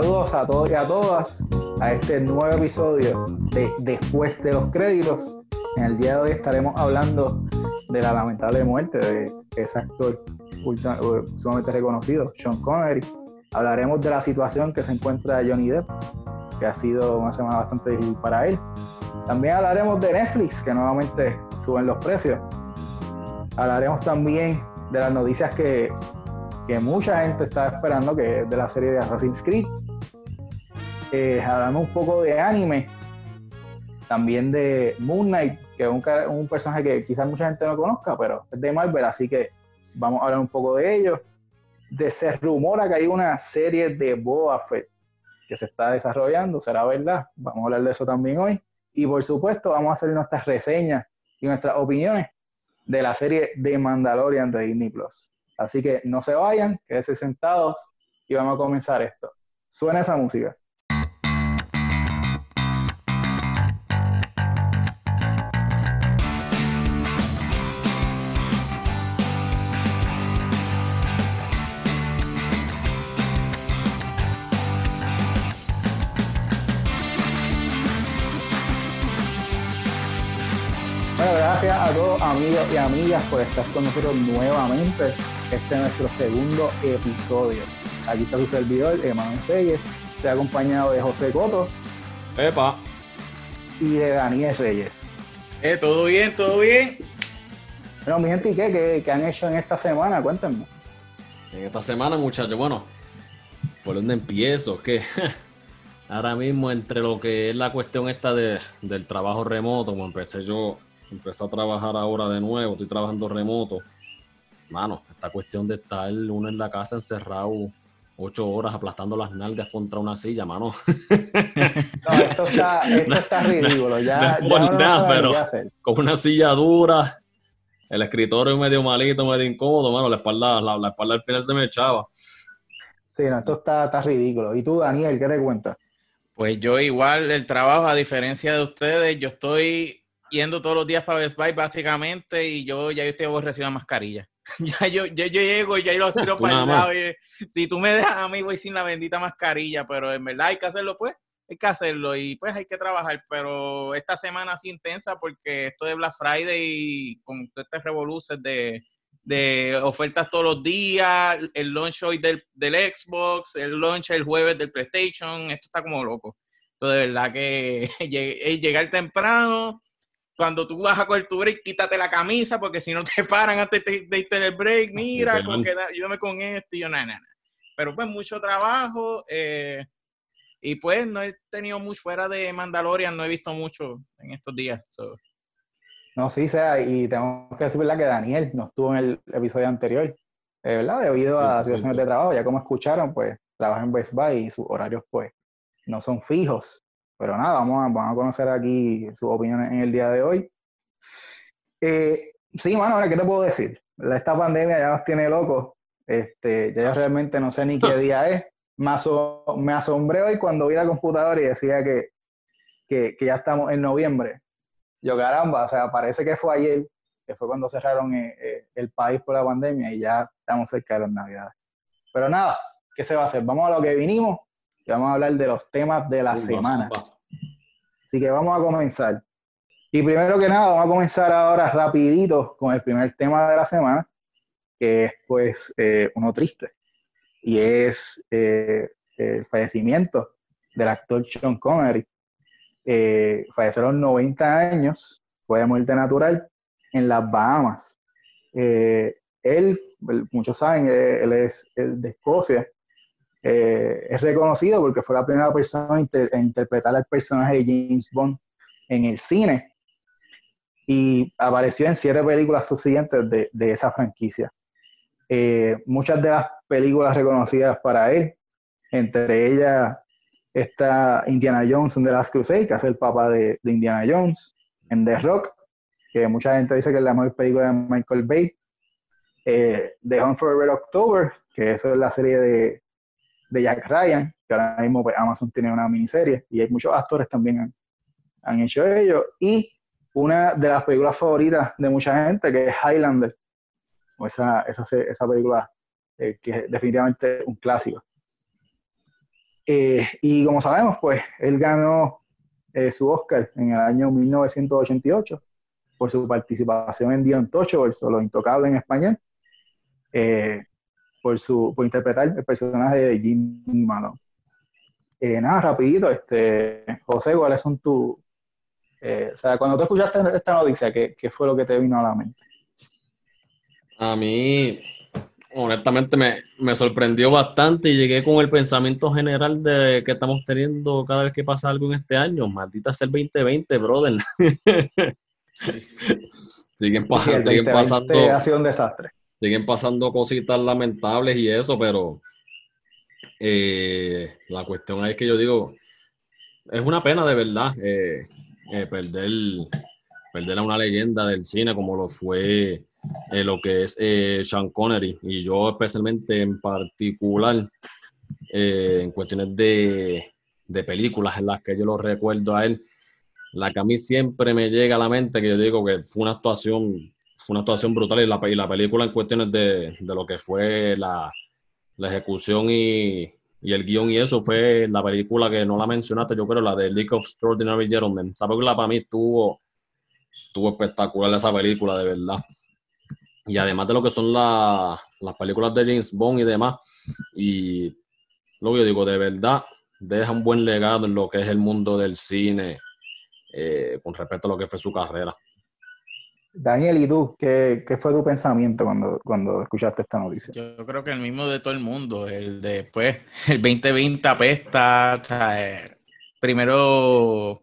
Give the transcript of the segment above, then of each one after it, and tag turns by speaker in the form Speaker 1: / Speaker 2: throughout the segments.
Speaker 1: saludos a todos y a todas a este nuevo episodio de Después de los Créditos. En el día de hoy estaremos hablando de la lamentable muerte de ese actor sumamente reconocido, Sean Connery. Hablaremos de la situación que se encuentra Johnny Depp, que ha sido una semana bastante difícil para él. También hablaremos de Netflix, que nuevamente suben los precios. Hablaremos también de las noticias que que mucha gente está esperando, que es de la serie de Assassin's Creed. Eh, hablamos un poco de anime, también de Moon Knight, que es un, personaje que quizás mucha gente no conozca, pero es de Marvel, así que vamos a hablar un poco de ello. De se rumora que hay una serie de Boa Fett que se está desarrollando, será verdad, vamos a hablar de eso también hoy. Y por supuesto, vamos a hacer nuestras reseñas y nuestras opiniones de la serie de Mandalorian de Disney Plus. Así que no se vayan, quédense sentados y vamos a comenzar esto. Suena esa música. Todos amigos y amigas por estar con nosotros nuevamente. Este es nuestro segundo episodio. Aquí está su servidor, Emanuel Reyes. Estoy acompañado de José Coto.
Speaker 2: Epa.
Speaker 1: Y de Daniel Reyes.
Speaker 2: Eh, todo bien, todo bien.
Speaker 1: Bueno, mi gente, ¿y qué? ¿Qué, han hecho en esta semana? Cuéntenme.
Speaker 2: En esta semana, muchachos, bueno, ¿por dónde empiezo? Que ahora mismo entre lo que es la cuestión esta de, del trabajo remoto, como empecé yo, empecé a trabajar ahora de nuevo, estoy trabajando remoto mano, esta cuestión de estar uno en la casa encerrado ocho horas aplastando las nalgas contra una silla, mano.
Speaker 1: No, esto está, esto está ridículo. Ya,
Speaker 2: nada, pero con una silla dura, el escritorio medio malito, medio incómodo, mano, la espalda, la, espalda al final se me echaba.
Speaker 1: Sí, no, esto está, está ridículo. ¿Y tú, Daniel, qué te cuentas?
Speaker 3: Pues yo igual, el trabajo, a diferencia de ustedes, yo estoy yendo todos los días para Best Buy básicamente y yo ya yo estoy aborrecido mascarilla. ya yo, yo, llego y ya yo lo tiro para el lado. si tú me dejas a mí, voy sin la bendita mascarilla, pero en verdad hay que hacerlo, pues, hay que hacerlo y pues hay que trabajar. Pero esta semana así intensa porque esto de Black Friday y con este revoluces de, de ofertas todos los días, el launch hoy del, del Xbox, el launch el jueves del PlayStation, esto está como loco. Entonces, de verdad que llegar temprano, cuando tú vas a coger tu break, quítate la camisa, porque si no te paran antes de, irte del break, mira, con que, ayúdame con esto, y yo, nada, nada. Pero pues mucho trabajo, eh, y pues no he tenido mucho fuera de Mandalorian, no he visto mucho en estos días.
Speaker 1: No, sí, sea, y tengo que decir, ¿verdad? Que Daniel no estuvo en el episodio anterior, eh, ¿verdad? Debido a situaciones de trabajo, ya como escucharon, pues trabaja en Best Buy y sus horarios, pues, no son fijos. Pero nada, vamos a, vamos a conocer aquí sus opiniones en el día de hoy. Eh, sí, mano, ¿qué te puedo decir? Esta pandemia ya nos tiene locos. Este, ya yo realmente no sé ni qué día es. Me, me asombré hoy cuando vi la computadora y decía que, que, que, ya estamos en noviembre. Yo, caramba, o sea, parece que fue ayer, que fue cuando cerraron eh, eh, el país por la pandemia y ya estamos cerca de las navidades. Pero nada, ¿qué se va a hacer? Vamos a lo que vinimos vamos a hablar de los temas de la semana. Así que vamos a comenzar. Y primero que nada, vamos a comenzar ahora rapidito con el primer tema de la semana, que es pues eh, uno triste, y es eh, el fallecimiento del actor Sean Connery. Eh, falleció a los 90 años, fue de muerte natural, en las Bahamas. él, muchos saben, él es de Escocia, eh, es reconocido porque fue la primera persona en interpretar al personaje de James Bond en el cine y apareció en siete películas subsiguientes de, de esa franquicia. Eh, muchas de las películas reconocidas para él, entre ellas está Indiana Jones en The Last Crusade, que es el papá de, Indiana Jones, en The Rock, que mucha gente dice que es la mejor película de Michael Bay, eh, The Hunt for Red October, que eso es la serie de, de Jack Ryan, que ahora mismo pues, Amazon tiene una miniserie y hay muchos actores también han, han hecho ello. Y una de las películas favoritas de mucha gente, que es Highlander, o esa, esa, esa película eh, que es definitivamente un clásico. Eh, y como sabemos, pues él ganó eh, su Oscar en el año 1988 por su participación en The Untouchables o Los Intocables en español, eh, por, su, por interpretar el personaje de Jimmy Malone. nada, rapidito, este, José, ¿cuáles son tus... o sea, cuando tú escuchaste esta noticia, ¿qué, ¿qué fue lo que te vino a la mente?
Speaker 2: A mí, honestamente me, sorprendió bastante y llegué con el pensamiento general de que estamos teniendo cada vez que pasa algo en este año. Maldita sea el 2020, brother. siguen, pasando.
Speaker 1: Ha sido un desastre.
Speaker 2: Siguen pasando cositas lamentables y eso, pero eh, la cuestión es que yo digo, es una pena de verdad eh, eh, perder, perder a una leyenda del cine como lo fue eh, lo que es eh, Sean Connery. Y yo especialmente en particular en cuestiones de, de, películas en las que yo lo recuerdo a él, la que a mí siempre me llega a la mente, que yo digo que fue una actuación, una actuación brutal y la, y la película en cuestiones de, de lo que fue la, la ejecución y, y, el guion y eso fue la película que no la mencionaste, yo creo, la de League of Extraordinary Gentlemen. Esa película para mí estuvo, estuvo espectacular esa película, de verdad y además de lo que son las películas de James Bond y demás. Y lo que yo digo, de verdad, deja un buen legado en lo que es el mundo del cine eh, con respecto a lo que fue su carrera.
Speaker 1: Daniel, ¿y tú? ¿Qué, fue tu pensamiento cuando, cuando escuchaste esta noticia?
Speaker 3: Yo creo que el mismo de todo el mundo, el de, pues, el 2020 apesta, eh, primero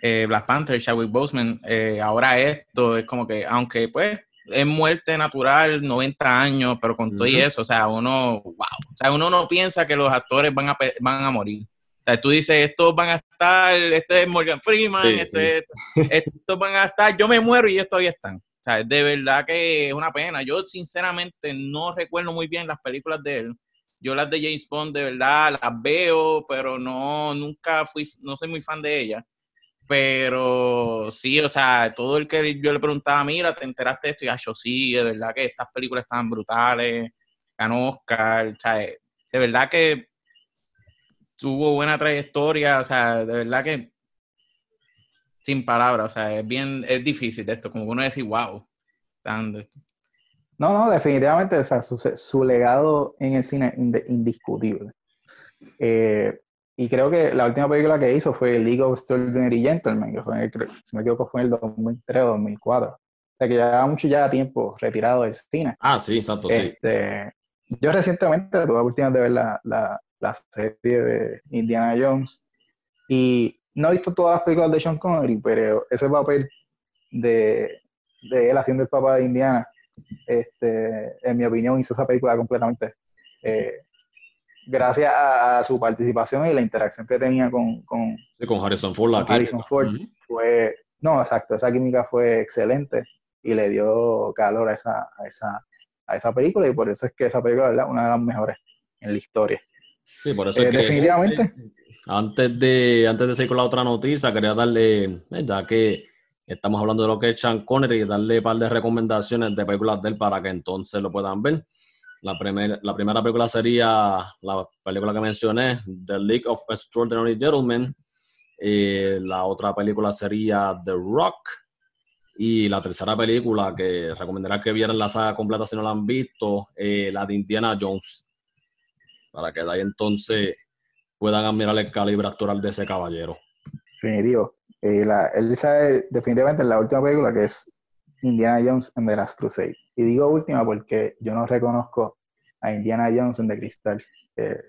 Speaker 3: eh, Black Panther, Chadwick Boseman, ahora esto, es como que, aunque pues es muerte natural, 90 años, pero con todo y eso, o sea, uno, wow, o sea, uno no piensa que los actores van a, van a morir. Sea, tú dices, estos van a estar, este es Morgan Freeman, este, estos van a estar, yo me muero y ellos todavía están. O sea, de verdad que es una pena. Yo sinceramente no recuerdo muy bien las películas de él. Yo las de James Bond de verdad las veo, pero no, nunca fui, no soy muy fan de ellas. Pero sí, o sea, todo el que yo le preguntaba, mira, ¿te enteraste de esto? Y yo sí, de verdad que estas películas estaban brutales, ganó Oscar, o sea, de verdad que tuvo buena trayectoria, o sea, de verdad que sin palabras, o sea, es bien, es difícil de esto, como uno decir, wow,
Speaker 1: No, no, definitivamente, o sea, su, legado en el cine es indiscutible. Eh, y creo que la última película que hizo fue League of Extraordinary Gentlemen, que fue, si me equivoco, fue en el 2003 o 2004. O sea que llevaba mucho ya tiempo retirado del cine.
Speaker 2: Ah, sí, exacto,
Speaker 1: este, Yo recientemente tuve la oportunidad de ver la, la, la, serie de Indiana Jones y no he visto todas las películas de Sean Connery, pero ese papel de, de él haciendo el papá de Indiana, este, en mi opinión, hizo esa película completamente eh, gracias a, su participación y la interacción que tenía con, con,
Speaker 2: con Harrison Ford.
Speaker 1: Harrison Ford fue, no, exacto, esa química fue excelente y le dio calor a esa, a esa, a esa película y por eso es que esa película es una de las mejores en la historia.
Speaker 2: Sí, por eso es eh, que,
Speaker 1: definitivamente.
Speaker 2: Antes de, antes de seguir con la otra noticia, quería darle, eh, ya que estamos hablando de lo que es Sean Connery, darle un par de recomendaciones de películas de él para que entonces lo puedan ver. La, la primera película sería la película que mencioné, The League of Extraordinary Gentlemen. Eh, la otra película sería The Rock. Y la tercera película que recomendará que vieran la saga completa si no la han visto, eh, la de Indiana Jones. Para que de ahí entonces puedan admirar el calibre actoral de ese caballero.
Speaker 1: Definitivo. Eh, él sabe definitivamente la última película que es Indiana Jones and the Last Crusade. Y digo última porque yo no reconozco a Indiana Jones en The Crystal, eh,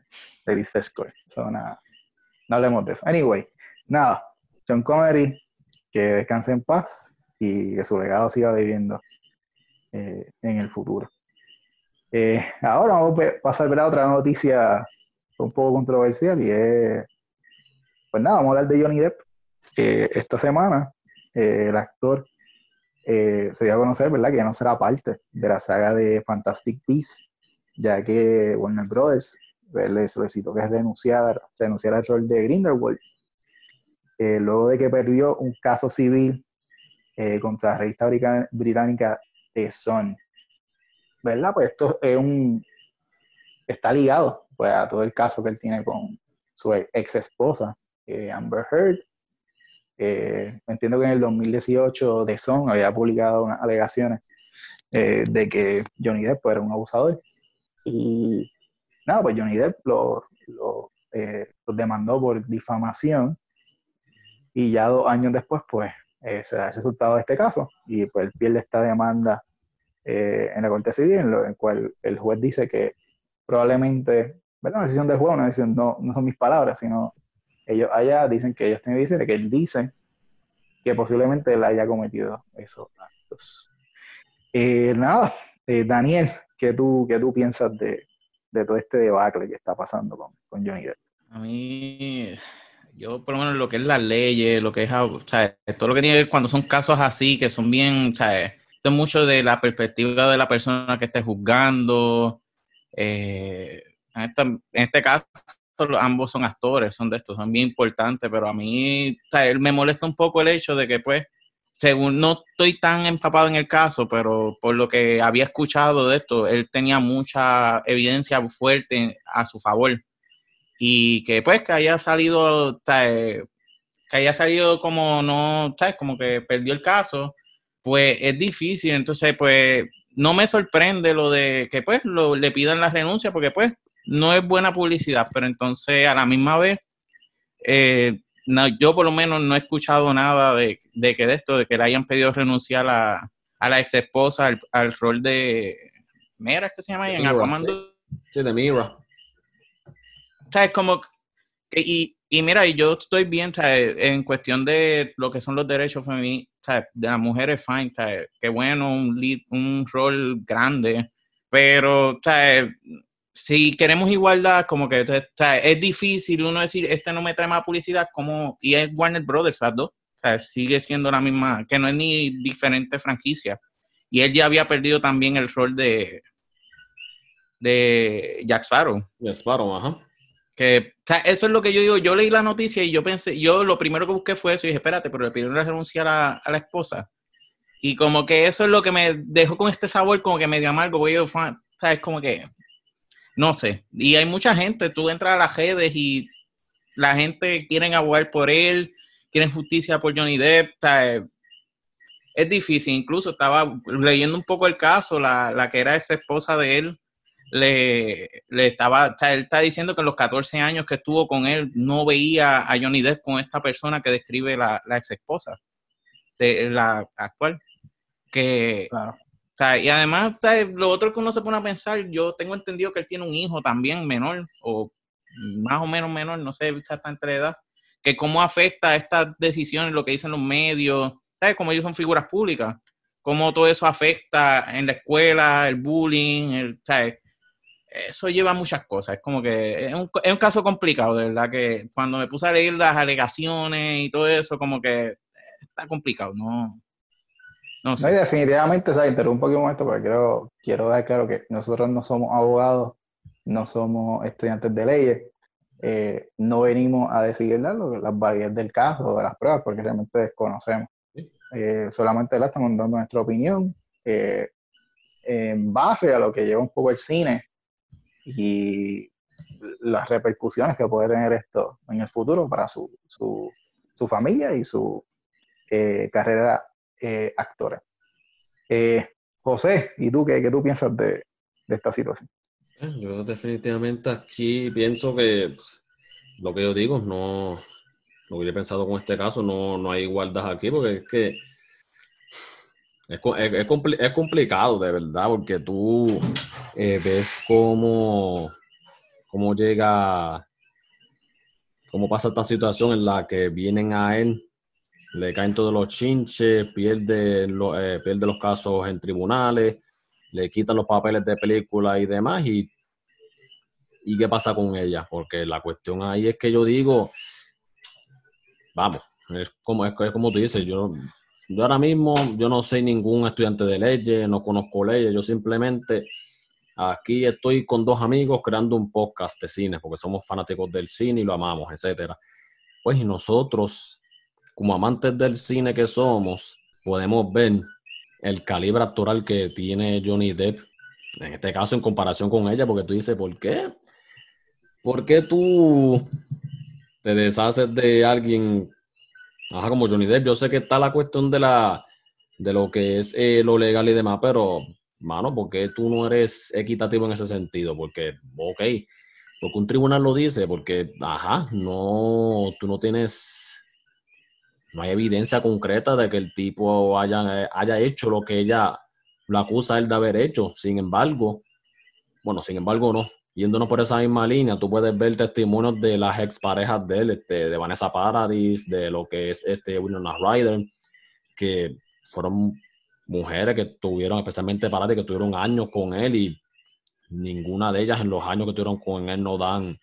Speaker 1: The Crystal Score. no hablemos de eso. Anyway, nada, John Connery, que descanse en paz y que su legado siga viviendo eh, en el futuro. Eh, ahora vamos a pasar a otra noticia un poco controversial y es, pues nada, vamos a hablar de Johnny Depp, que esta semana el actor eh, se dio a conocer, ¿verdad?, que ya no será parte de la saga de Fantastic Beasts, ya que Warner Brothers pues, le solicitó que renunciara, renunciara al rol de Grindelwald, eh, luego de que perdió un caso civil eh, contra la revista británica The Sun. ¿Verdad? Pues esto es un, está ligado pues, a todo el caso que él tiene con su ex esposa, eh, Amber Heard. entiendo que en el 2018 The Sun había publicado unas alegaciones de que Johnny Depp era un abusador. Y nada, pues Johnny Depp lo, lo, demandó por difamación y ya dos años después, pues, se da el resultado de este caso y pues él pierde esta demanda eh, en la Corte Civil, en, lo, en cual el juez dice que probablemente, ¿verdad? Una decisión del juez, una decisión, no, no son mis palabras, sino ellos allá dicen que ellos tienen que que él dice que posiblemente él haya cometido esos actos. Eh, nada, eh, Daniel, ¿qué tú, qué tú piensas de, de, todo este debacle que está pasando con, con Johnny Depp?
Speaker 3: A mí, yo por lo menos lo que es la ley, lo que es, o sea, todo lo que tiene que ver cuando son casos así, que son bien, ¿sabes? mucho de la perspectiva de la persona que esté juzgando. Eh, en, este caso, ambos son actores, son de estos, son bien importantes, pero a mí me molesta un poco el hecho de que, pues, según no estoy tan empapado en el caso, pero por lo que había escuchado de esto, él tenía mucha evidencia fuerte a su favor. Y que, pues, que haya salido, que haya salido como no, ¿sabes? Como que perdió el caso pues es difícil. Entonces, pues no me sorprende lo de que pues lo, le pidan la renuncia porque pues no es buena publicidad, pero entonces a la misma vez, eh, yo por lo menos no he escuchado nada de, que de esto, de que le hayan pedido renunciar a, a la ex esposa al, rol de Mira, ¿es que se llama? En
Speaker 2: Sí. de Mira.
Speaker 3: O sea, es como que, y, y mira, yo estoy bien en cuestión de lo que son los derechos femeninos de las mujeres, fine, qué bueno, un, lead, un rol grande, pero si queremos igualdad, como que es difícil uno decir, este no me trae más publicidad, como, y es Warner Brothers, las dos, sigue siendo la misma, que no es ni diferente franquicia. Y él ya había perdido también el rol de, de Jack Sparrow.
Speaker 2: Jack Sparrow, ajá.
Speaker 3: Que, eso es lo que yo digo. Yo leí la noticia y yo pensé, yo lo primero que busqué fue eso y dije, espérate, pero le pidieron la renuncia a la, esposa. Y como que eso es lo que me dejó con este sabor como que medio amargo, porque yo, ¿sabes? Como que, no sé. Y hay mucha gente, tú entras a las redes y la gente quiere abogar por él, quieren justicia por Johnny Depp, Es difícil, incluso estaba leyendo un poco el caso, la, la que era ex esposa de él, le, le estaba, él está diciendo que en los 14 años que estuvo con él no veía a Johnny Depp con esta persona que describe la, la ex esposa, de la actual. Que, y además, lo otro que uno se pone a pensar, yo tengo entendido que él tiene un hijo también menor, o más o menos menor, no sé exactamente la edad, que cómo afecta estas decisiones, lo que dicen los medios, ¿sabes? Como ellos son figuras públicas, cómo todo eso afecta en la escuela, el bullying, el, ¿sabes? Eso lleva muchas cosas. Es como que es un, es un, caso complicado, de verdad, que cuando me puse a leer las alegaciones y todo eso, como que está complicado, no.
Speaker 1: No, sé. definitivamente, o sea, interrumpo aquí un momento porque quiero, quiero dar claro que nosotros no somos abogados, no somos estudiantes de leyes, eh, no venimos a decidir las validez del caso o de las pruebas porque realmente desconocemos. Eh, solamente la estamos dando nuestra opinión eh, en base a lo que lleva un poco el cine y las repercusiones que puede tener esto en el futuro para su, su, su familia y su eh, carrera eh, actora. Eh, José, ¿y tú qué, qué tú piensas de, de, esta situación?
Speaker 2: Yo definitivamente aquí pienso que pues, lo que yo digo, no, lo que yo he pensado con este caso, no, no hay igualdad aquí, porque es que es, es, es, complicado, de verdad, porque tú eh, ves cómo, cómo llega, cómo pasa esta situación en la que vienen a él, le caen todos los chinches, pierde, lo, eh, pierde los casos en tribunales, le quitan los papeles de película y demás, y, y qué pasa con ella, porque la cuestión ahí es que yo digo, vamos, es como, es, como tú dices, yo yo ahora mismo, yo no soy ningún estudiante de leyes, no conozco leyes, yo simplemente aquí estoy con dos amigos creando un podcast de cine, porque somos fanáticos del cine y lo amamos, etcétera. Pues nosotros, como amantes del cine que somos, podemos ver el calibre actoral que tiene Johnny Depp, en este caso en comparación con ella, porque tú dices, ¿por qué? ¿Por qué tú te deshaces de alguien, ajá, como Johnny Depp, yo sé que está la cuestión de la de lo que es eh, lo legal y demás, pero, mano, ¿por qué tú no eres equitativo en ese sentido? Porque, ok, porque un tribunal lo dice, porque, ajá, no, tú no tienes, no hay evidencia concreta de que el tipo haya, haya hecho lo que ella lo acusa él de haber hecho. Sin embargo, bueno, sin embargo, no. Yéndonos por esa misma línea, tú puedes ver testimonios de las exparejas de él, este, de Vanessa Paradis, de lo que es este Winona Ryder, que fueron mujeres que tuvieron, especialmente Paradis, que tuvieron años con él y ninguna de ellas en los años que tuvieron con él no dan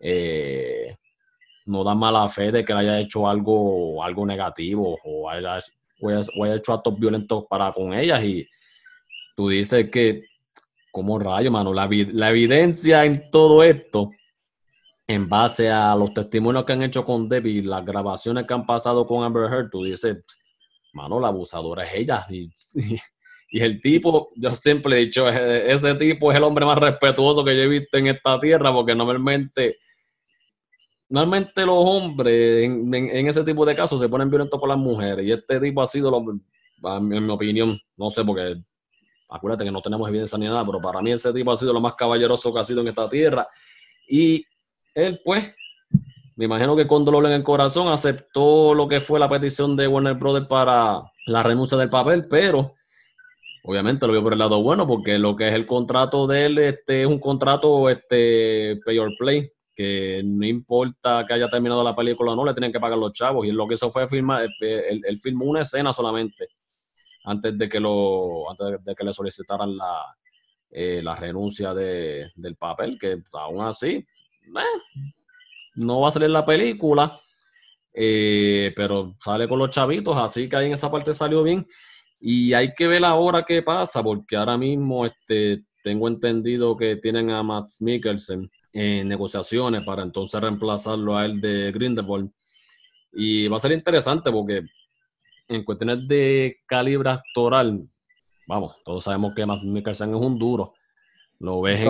Speaker 2: eh, no dan mala fe de que le haya hecho algo, algo negativo o haya, o haya hecho actos violentos para con ellas. Y tú dices que como rayo, mano, la, la, evidencia en todo esto, en base a los testimonios que han hecho con Debbie, las grabaciones que han pasado con Amber Heard, tú dices, mano, la abusadora es ella. Y, y, el tipo, yo siempre he dicho, ese tipo es el hombre más respetuoso que yo he visto en esta tierra, porque normalmente, normalmente los hombres en, en, ese tipo de casos se ponen violentos con las mujeres. Y este tipo ha sido, lo, en mi opinión, no sé, porque acuérdate que no tenemos evidencia ni nada, pero para mí ese tipo ha sido lo más caballeroso que ha sido en esta tierra. Y él, pues, me imagino que con dolor en el corazón aceptó lo que fue la petición de Warner Brothers para la renuncia del papel, pero obviamente lo vio por el lado bueno, porque lo que es el contrato de él este, es un contrato este, pay or play, que no importa que haya terminado la película o no, le tienen que pagar los chavos. Y lo que hizo fue filmar, él, él filmó una escena solamente antes de que, lo, antes de que le solicitaran la, eh, la renuncia de, del papel, que aún así eh, no va a salir la película, eh, pero sale con los chavitos, así que ahí en esa parte salió bien. Y hay que ver ahora qué pasa, porque ahora mismo este, tengo entendido que tienen a Max Mikkelsen en negociaciones para entonces reemplazarlo a él de Grindelwald. Y va a ser interesante porque en cuestiones de calibre actoral, vamos, todos sabemos que Matt Mikkelsen es un duro. Lo ves en,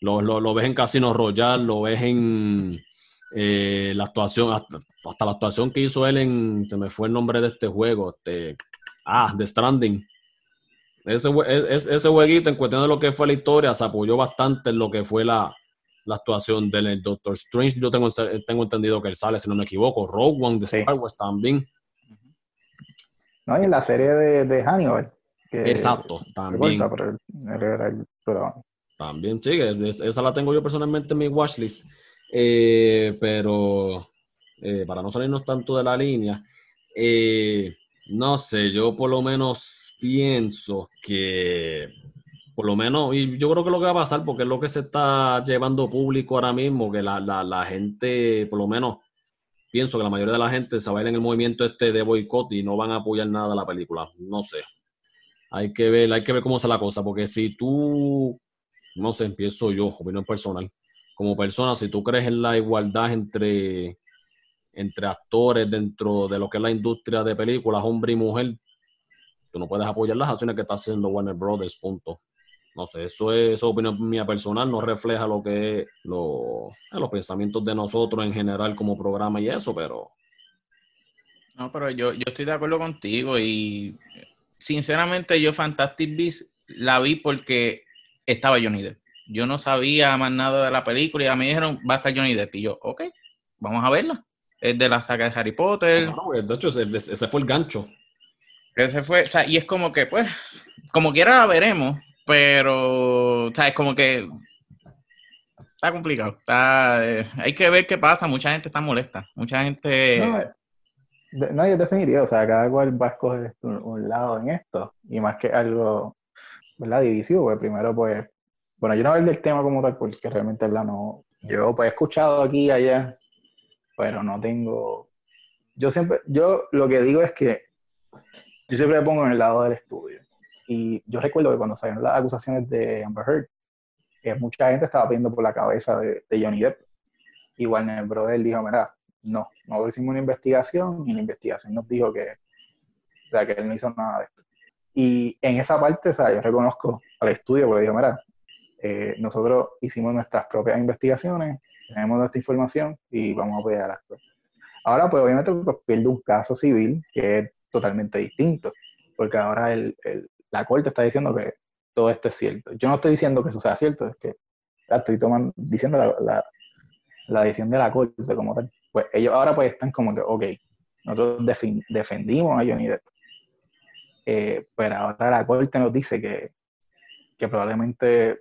Speaker 2: lo, lo, ves en Casino Royale, lo ves en eh, la actuación, hasta, la actuación que hizo él en, se me fue el nombre de este juego, este, ah, The Stranding. Ese, ese, ese jueguito, en cuestión de lo que fue la historia, se apoyó bastante en lo que fue la, la actuación del Doctor Strange. Yo tengo, tengo entendido que él sale, si no me equivoco. Rogue One de Star Wars también.
Speaker 1: ¿No? Y en la serie de, de Hannibal.
Speaker 2: Exacto, también. También, sí, esa la tengo yo personalmente en mi watchlist. Eh, pero eh, para no salirnos tanto de la línea, eh, no sé, yo por lo menos pienso que, por lo menos, y yo creo que lo que va a pasar, porque es lo que se está llevando público ahora mismo, que la, la, la gente, por lo menos, pienso que la mayoría de la gente se va a ir en el movimiento este de boicot y no van a apoyar nada a la película. No sé. Hay que ver, hay que ver cómo es la cosa, porque si tú, no sé, empiezo yo, opinión personal, como persona, si tú crees en la igualdad entre, entre actores dentro de lo que es la industria de películas, hombre y mujer, tú no puedes apoyar las acciones que está haciendo Warner Brothers, punto. No sé, eso es, opinión mía personal, no refleja lo que es lo, los pensamientos de nosotros en general como programa y eso, pero...
Speaker 3: No, pero yo, yo estoy de acuerdo contigo y sinceramente yo Fantastic Beasts la vi porque estaba Johnny Depp. Yo no sabía más nada de la película y a mí me dijeron, va a estar Johnny Depp. Y yo, ok, vamos a verla. Es de la saga de Harry Potter.
Speaker 2: No, de hecho, ese, ese, fue el gancho.
Speaker 3: Ese fue, o sea, y es como que, pues, como quiera la veremos, pero, ¿sabes? Como que está complicado. Está, eh, hay que ver qué pasa. Mucha gente está molesta. Mucha gente.
Speaker 1: No, no es definitivo. O sea, cada cual va a escoger un, lado en esto. Y más que algo, ¿verdad? Divisivo. Porque primero, pues. Bueno, yo no hablo del tema como tal, porque realmente, ¿verdad? No. Yo, pues, he escuchado aquí y allá, pero no tengo. Yo siempre. Yo lo que digo es que. Yo siempre me pongo en el lado del estudio. Y yo recuerdo que cuando salieron las acusaciones de Amber Heard, eh, mucha gente estaba pidiendo por la cabeza de, Johnny Depp. Y Warner Brothers dijo, mira, no, no hicimos una investigación y la investigación nos dijo que, o sea, que él no hizo nada de esto. Y en esa parte, o sea, yo reconozco al estudio porque dijo, mira, eh, nosotros hicimos nuestras propias investigaciones, tenemos esta información y vamos a apoyar cosas. Ahora, pues obviamente pues, pierde un caso civil que es totalmente distinto, porque ahora el, la corte está diciendo que todo esto es cierto. Yo no estoy diciendo que eso sea cierto, es que estoy tomando, diciendo la, la, decisión de la corte como tal. Pues ellos ahora pues están como que, ok, nosotros defendimos a Johnny Depp, eh, pero ahora la corte nos dice que, que probablemente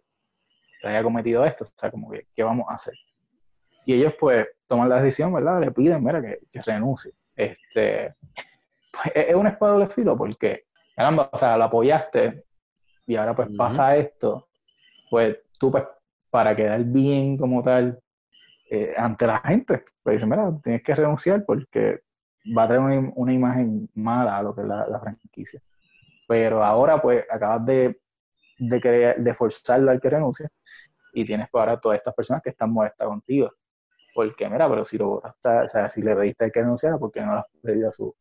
Speaker 1: haya cometido esto, o sea, como que, ¿qué vamos a hacer? Y ellos pues toman la decisión, ¿verdad? Le piden, mira, que, renuncie. Este, pues, es un espada de filo porque, caramba, o sea, lo apoyaste y ahora pues pasa esto, pues tú pues para quedar bien como tal eh, ante la gente, pues dicen, mira, tienes que renunciar porque va a tener una, imagen mala a lo que es la, franquicia. Pero ahora pues acabas de, de, forzarlo al que renuncie y tienes para ahora todas estas personas que están molestas contigo. Porque, mira, pero si lo o sea, si le pediste al que renunciara, ¿por qué no le has pedido a su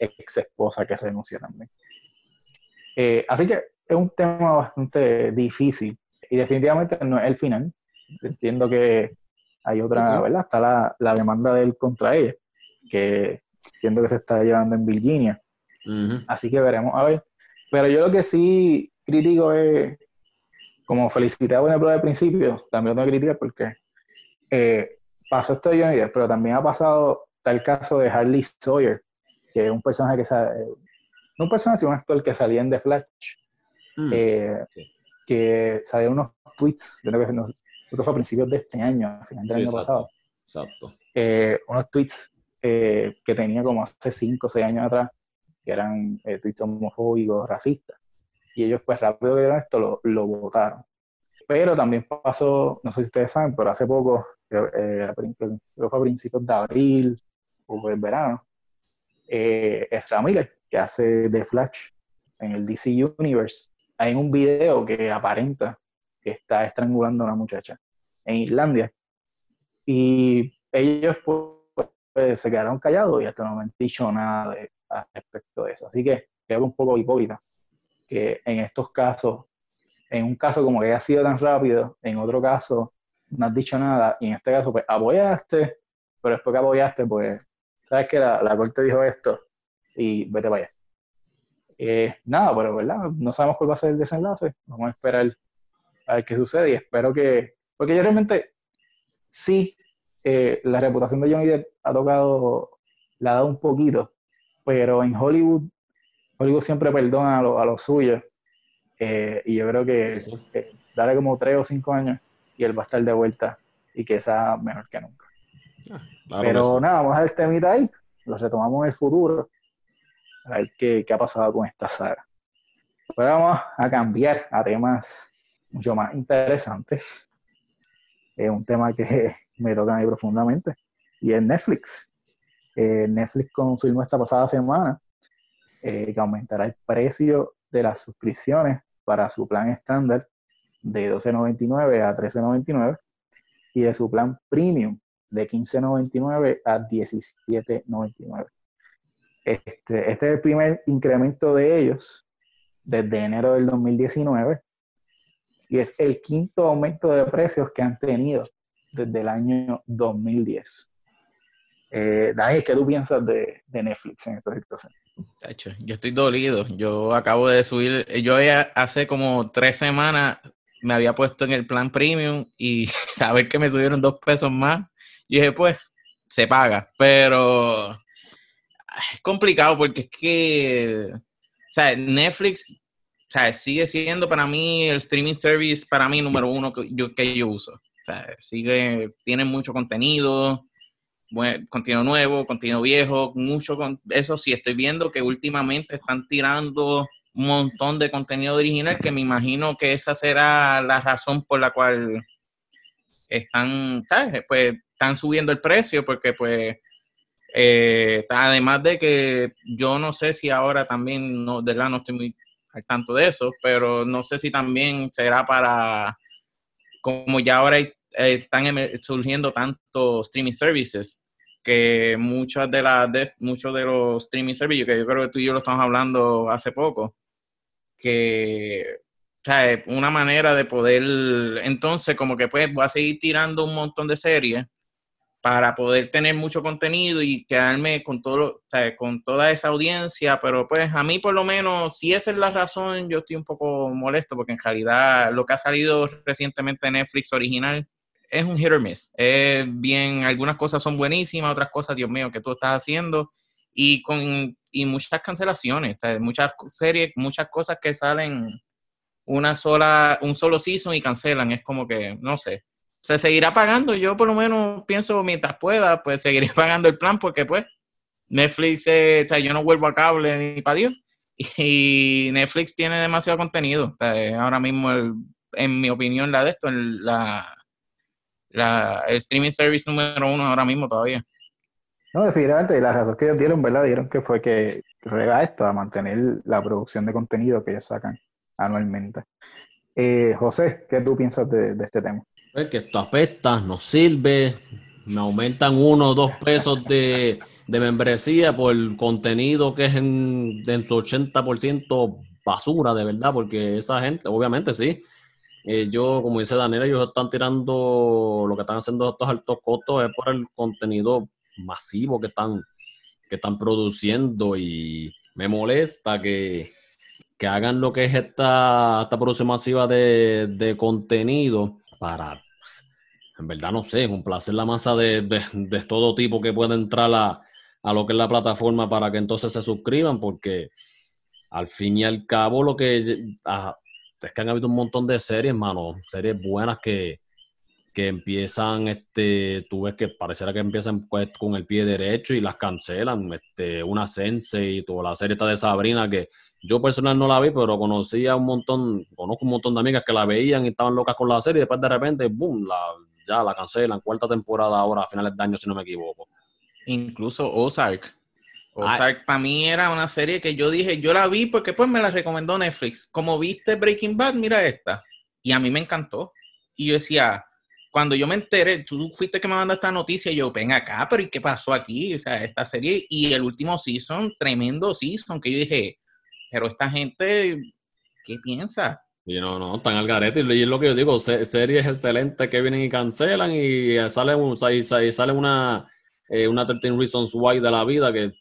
Speaker 1: ex esposa que renuncie también? Eh, así que es un tema bastante difícil y definitivamente no es el final. Entiendo que hay otra, ¿verdad? Está la, la, demanda de él contra ella, que entiendo que se está llevando en Virginia. Así que veremos a ver. Pero yo lo que sí critico es, como felicité a prueba de principio, también lo tengo que criticar porque eh, pasó esto de Johnny Depp, pero también ha pasado tal caso de Harley Sawyer, que es un personaje que sale, no un personaje, sino un actor que salía en The Flash, mm, eh, que salieron unos tweets, que, no, creo que fue a principios de este año, a final del año pasado.
Speaker 2: Exacto.
Speaker 1: Eh, unos tweets eh, que tenía como hace 5 o 6 años atrás, que eran tweets homofóbicos, racistas. Y ellos pues rápido vieron esto, lo, lo votaron. Pero también pasó, no sé si ustedes saben, pero hace poco, creo, que fue a principios de abril o el verano, eh, Ezra Miller, que hace The Flash en el DC Universe, hay un video que aparenta que está estrangulando a una muchacha en Islandia. Y ellos pues, se quedaron callados y hasta no han dicho nada respecto de eso. Así que creo un poco hipócrita que en estos casos, en un caso como que ha sido tan rápido, en otro caso no has dicho nada y en este caso pues apoyaste, pero después que apoyaste pues sabes que la, la corte dijo esto y vete para allá. Eh, nada, pero verdad, no sabemos cuál va a ser el desenlace. Vamos a esperar a ver qué sucede y espero que. Porque yo realmente sí, eh, la reputación de Johnny Depp ha tocado, la ha dado un poquito, pero en Hollywood, Hollywood siempre perdona a los a lo suyos. Eh, y yo creo que darle como tres o cinco años y él va a estar de vuelta y que sea mejor que nunca. Ah, pero nada, vamos a ver este temita ahí, lo retomamos en el futuro a ver qué, ha pasado con esta saga. Ahora vamos a cambiar a temas mucho más interesantes. Es un tema que me toca a mí profundamente y es Netflix. Eh, Netflix confirmó esta pasada semana eh, que aumentará el precio de las suscripciones para su plan estándar de 12.99 a 13.99 y de su plan premium de 15.99 a 17.99. Este, este es el primer incremento de ellos desde enero del 2019 y es el quinto aumento de precios que han tenido desde el año 2010. Eh, Daniel, ¿qué tú piensas de, Netflix en esta situación?
Speaker 3: Yo estoy dolido. Yo acabo de subir, yo hace como tres semanas me había puesto en el plan premium y saber que me subieron dos pesos más, y dije, pues, se paga. Pero es complicado porque es que, Netflix, sigue siendo para mí el streaming service, para mí número uno que yo, que yo uso. Sigue, tiene mucho contenido, contenido nuevo, contenido viejo, mucho con eso sí estoy viendo que últimamente están tirando un montón de contenido original que me imagino que esa será la razón por la cual están. Pues están subiendo el precio porque pues eh, además de que yo no sé si ahora también, no, de verdad no estoy muy al tanto de eso, pero no sé si también será para, como ya ahora están surgiendo tantos streaming services, que muchas de las de muchos de los streaming services, que yo creo que tú y yo lo estamos hablando hace poco, que o sea, una manera de poder, entonces como que pues voy a seguir tirando un montón de series para poder tener mucho contenido y quedarme con todo, con toda esa audiencia, pero pues a mí por lo menos, si esa es la razón, yo estoy un poco molesto porque en realidad lo que ha salido recientemente en Netflix original es un hit or miss. Es bien, algunas cosas son buenísimas, otras cosas, Dios mío, que tú estás haciendo y con y muchas cancelaciones, muchas series, muchas cosas que salen una sola, un solo season y cancelan, es como que, no sé, se seguirá pagando. Yo por lo menos pienso mientras pueda, pues seguiré pagando el plan porque pues Netflix, o sea, yo no vuelvo a cable ni para Dios. Y Netflix tiene demasiado contenido. ahora mismo, en mi opinión, la de esto, la, la, el streaming service número uno ahora mismo todavía.
Speaker 1: No, definitivamente, y la razón que ellos dieron, ¿verdad? Dieron que fue que rega esto, a mantener la producción de contenido que ellos sacan anualmente. Eh, José, ¿qué tú piensas de este tema?
Speaker 2: Que esto apesta, no sirve, me aumentan uno o dos pesos de, membresía por el contenido que es en, en su 80% basura, de verdad, porque esa gente, obviamente sí, eh, yo, como dice Daniel, ellos están tirando, lo que están haciendo estos altos costos es por el contenido masivo que están, que están produciendo y me molesta que, hagan lo que es esta, esta producción masiva de, de contenido para en verdad no sé, complacer la masa de, de, todo tipo que pueda entrar a, a, lo que es la plataforma para que entonces se suscriban, porque al fin y al cabo lo que ah, es que han habido un montón de series, mano, series buenas que, que empiezan, este, tú ves que pareciera que empiezan pues, con el pie derecho y las cancelan, este, una Sense y toda la serie está de Sabrina que yo personal no la vi, pero conocía un montón, conozco un montón de amigas que la veían y estaban locas con la serie y después de repente, boom, la, ya la cancelan, cuarta temporada ahora a finales de año, si no me equivoco.
Speaker 3: Incluso Ozark. Ozark para mí era una serie que yo dije, yo la vi porque pues me la recomendó Netflix. Como viste Breaking Bad, mira esta. Y a mí me encantó. Y yo decía, cuando yo me enteré, tú fuiste que me mandaste esta noticia, y yo, ven acá, pero ¿y qué pasó aquí? O sea, esta serie y el último season, tremendo season, que yo dije, pero esta gente, ¿qué piensa?
Speaker 2: Y no, no, están al garete. Y es lo que yo digo, series excelentes que vienen y cancelan y sale, un, y sale una, eh, una 13 Reasons Why de la vida que,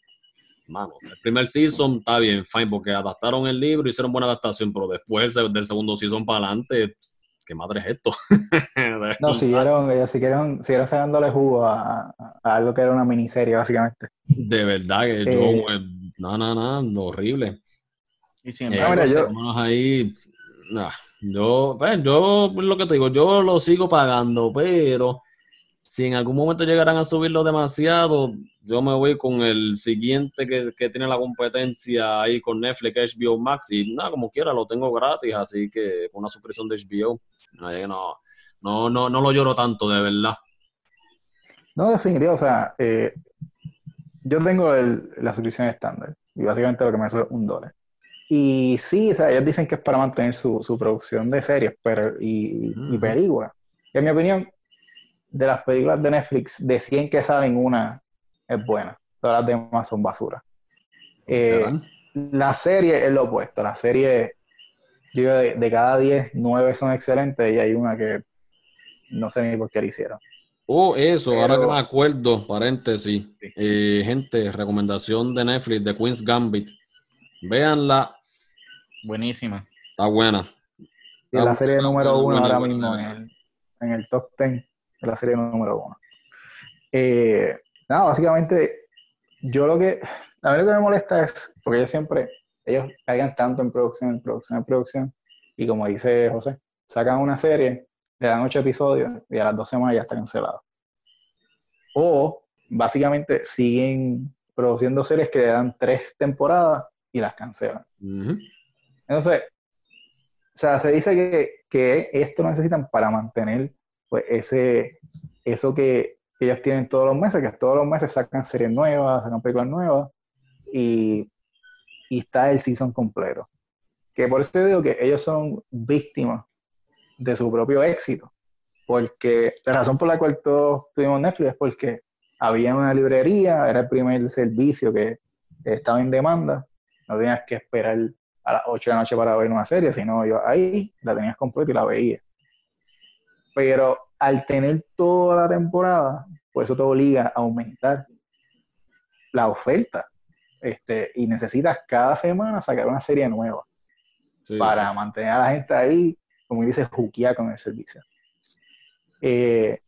Speaker 2: mano, el primer season está bien, fine, porque adaptaron el libro, hicieron buena adaptación, pero después del segundo season para adelante, ¿qué madre es esto?
Speaker 1: no, siguieron, ellos siguieron, siguieron sacándole jugo a, algo que era una miniserie, básicamente.
Speaker 2: De verdad que yo, eh, no, no, no, horrible. Y sin embargo, eh, yo, ahí yo, pues, yo, lo que te digo, yo lo sigo pagando, pero si en algún momento llegarán a subirlo demasiado, yo me voy con el siguiente que, tiene la competencia ahí con Netflix, HBO Max, y nada, como quiera, lo tengo gratis, así que con una suscripción de HBO, no, no, no, no lo lloro tanto, de verdad.
Speaker 1: No, definitivo, o sea, eh, yo tengo la suscripción estándar, y básicamente lo que me hace es un dólar. Y sí, o sea, ellos dicen que es para mantener su, su producción de series pero, y, y películas. en mi opinión, de las películas de Netflix, de 100 que saben, una es buena. Todas las demás son basura. Eh, la serie es lo opuesto. La serie, yo de, de cada 10, 9 son excelentes y hay una que no sé ni por qué la hicieron.
Speaker 2: Oh, eso, ahora que me acuerdo, paréntesis. Eh, gente, recomendación de Netflix de Queen's Gambit. Véanla,
Speaker 3: Buenísima.
Speaker 2: Está buena.
Speaker 1: Y la serie número uno ahora mismo en el, top ten de la serie número uno. Eh, nada, básicamente, yo lo que, a mí lo que me molesta es, porque ellos siempre, ellos caigan tanto en producción, en producción, en producción, y como dice José, sacan una serie, le dan ocho episodios y a las dos semanas ya está cancelado. O básicamente siguen produciendo series que le dan tres temporadas y las cancelan. Entonces, o sea, se dice que, que esto lo necesitan para mantener pues ese, eso que, ellos tienen todos los meses, que todos los meses sacan series nuevas, sacan películas nuevas y, y está el season completo. Que por eso digo que ellos son víctimas de su propio éxito. Porque la razón por la cual todos tuvimos Netflix es porque había una librería, era el primer servicio que estaba en demanda, no tenías que esperar a las 8 de la noche para ver una serie, sino yo ahí la tenías completa y la veía. Pero al tener toda la temporada, pues eso te obliga a aumentar la oferta. Este, y necesitas cada semana sacar una serie nueva para mantener a la gente ahí, como dice, juquear con el servicio. Eh,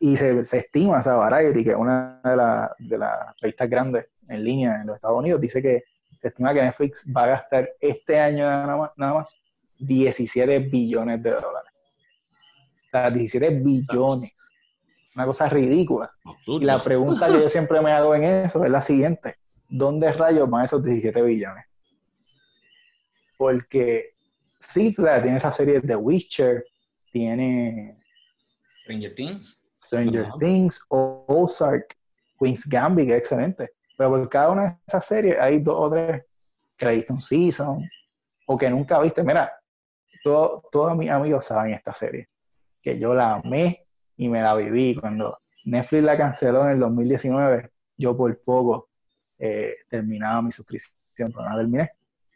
Speaker 1: y se, se, estima, esa Variety, que es una de, las revistas grandes en línea en los Estados Unidos, dice que se estima que Netflix va a gastar este año nada más, 17 billones de dólares. O sea, 17 billones. Una cosa ridícula. Y la pregunta que yo siempre me hago en eso es la siguiente. ¿Dónde rayos van esos 17 billones? Porque sí, tiene esa serie de Witcher, tiene...
Speaker 3: Stranger Things.
Speaker 1: Stranger Things, Ozark, Queen's Gambit, que es excelente. Pero por cada una de esas series hay dos o tres que le un season o que nunca viste. Mira, todos mis amigos saben esta serie, que yo la amé y me la viví. Cuando Netflix la canceló en el 2019, yo por poco eh, terminaba mi suscripción, pero no terminé.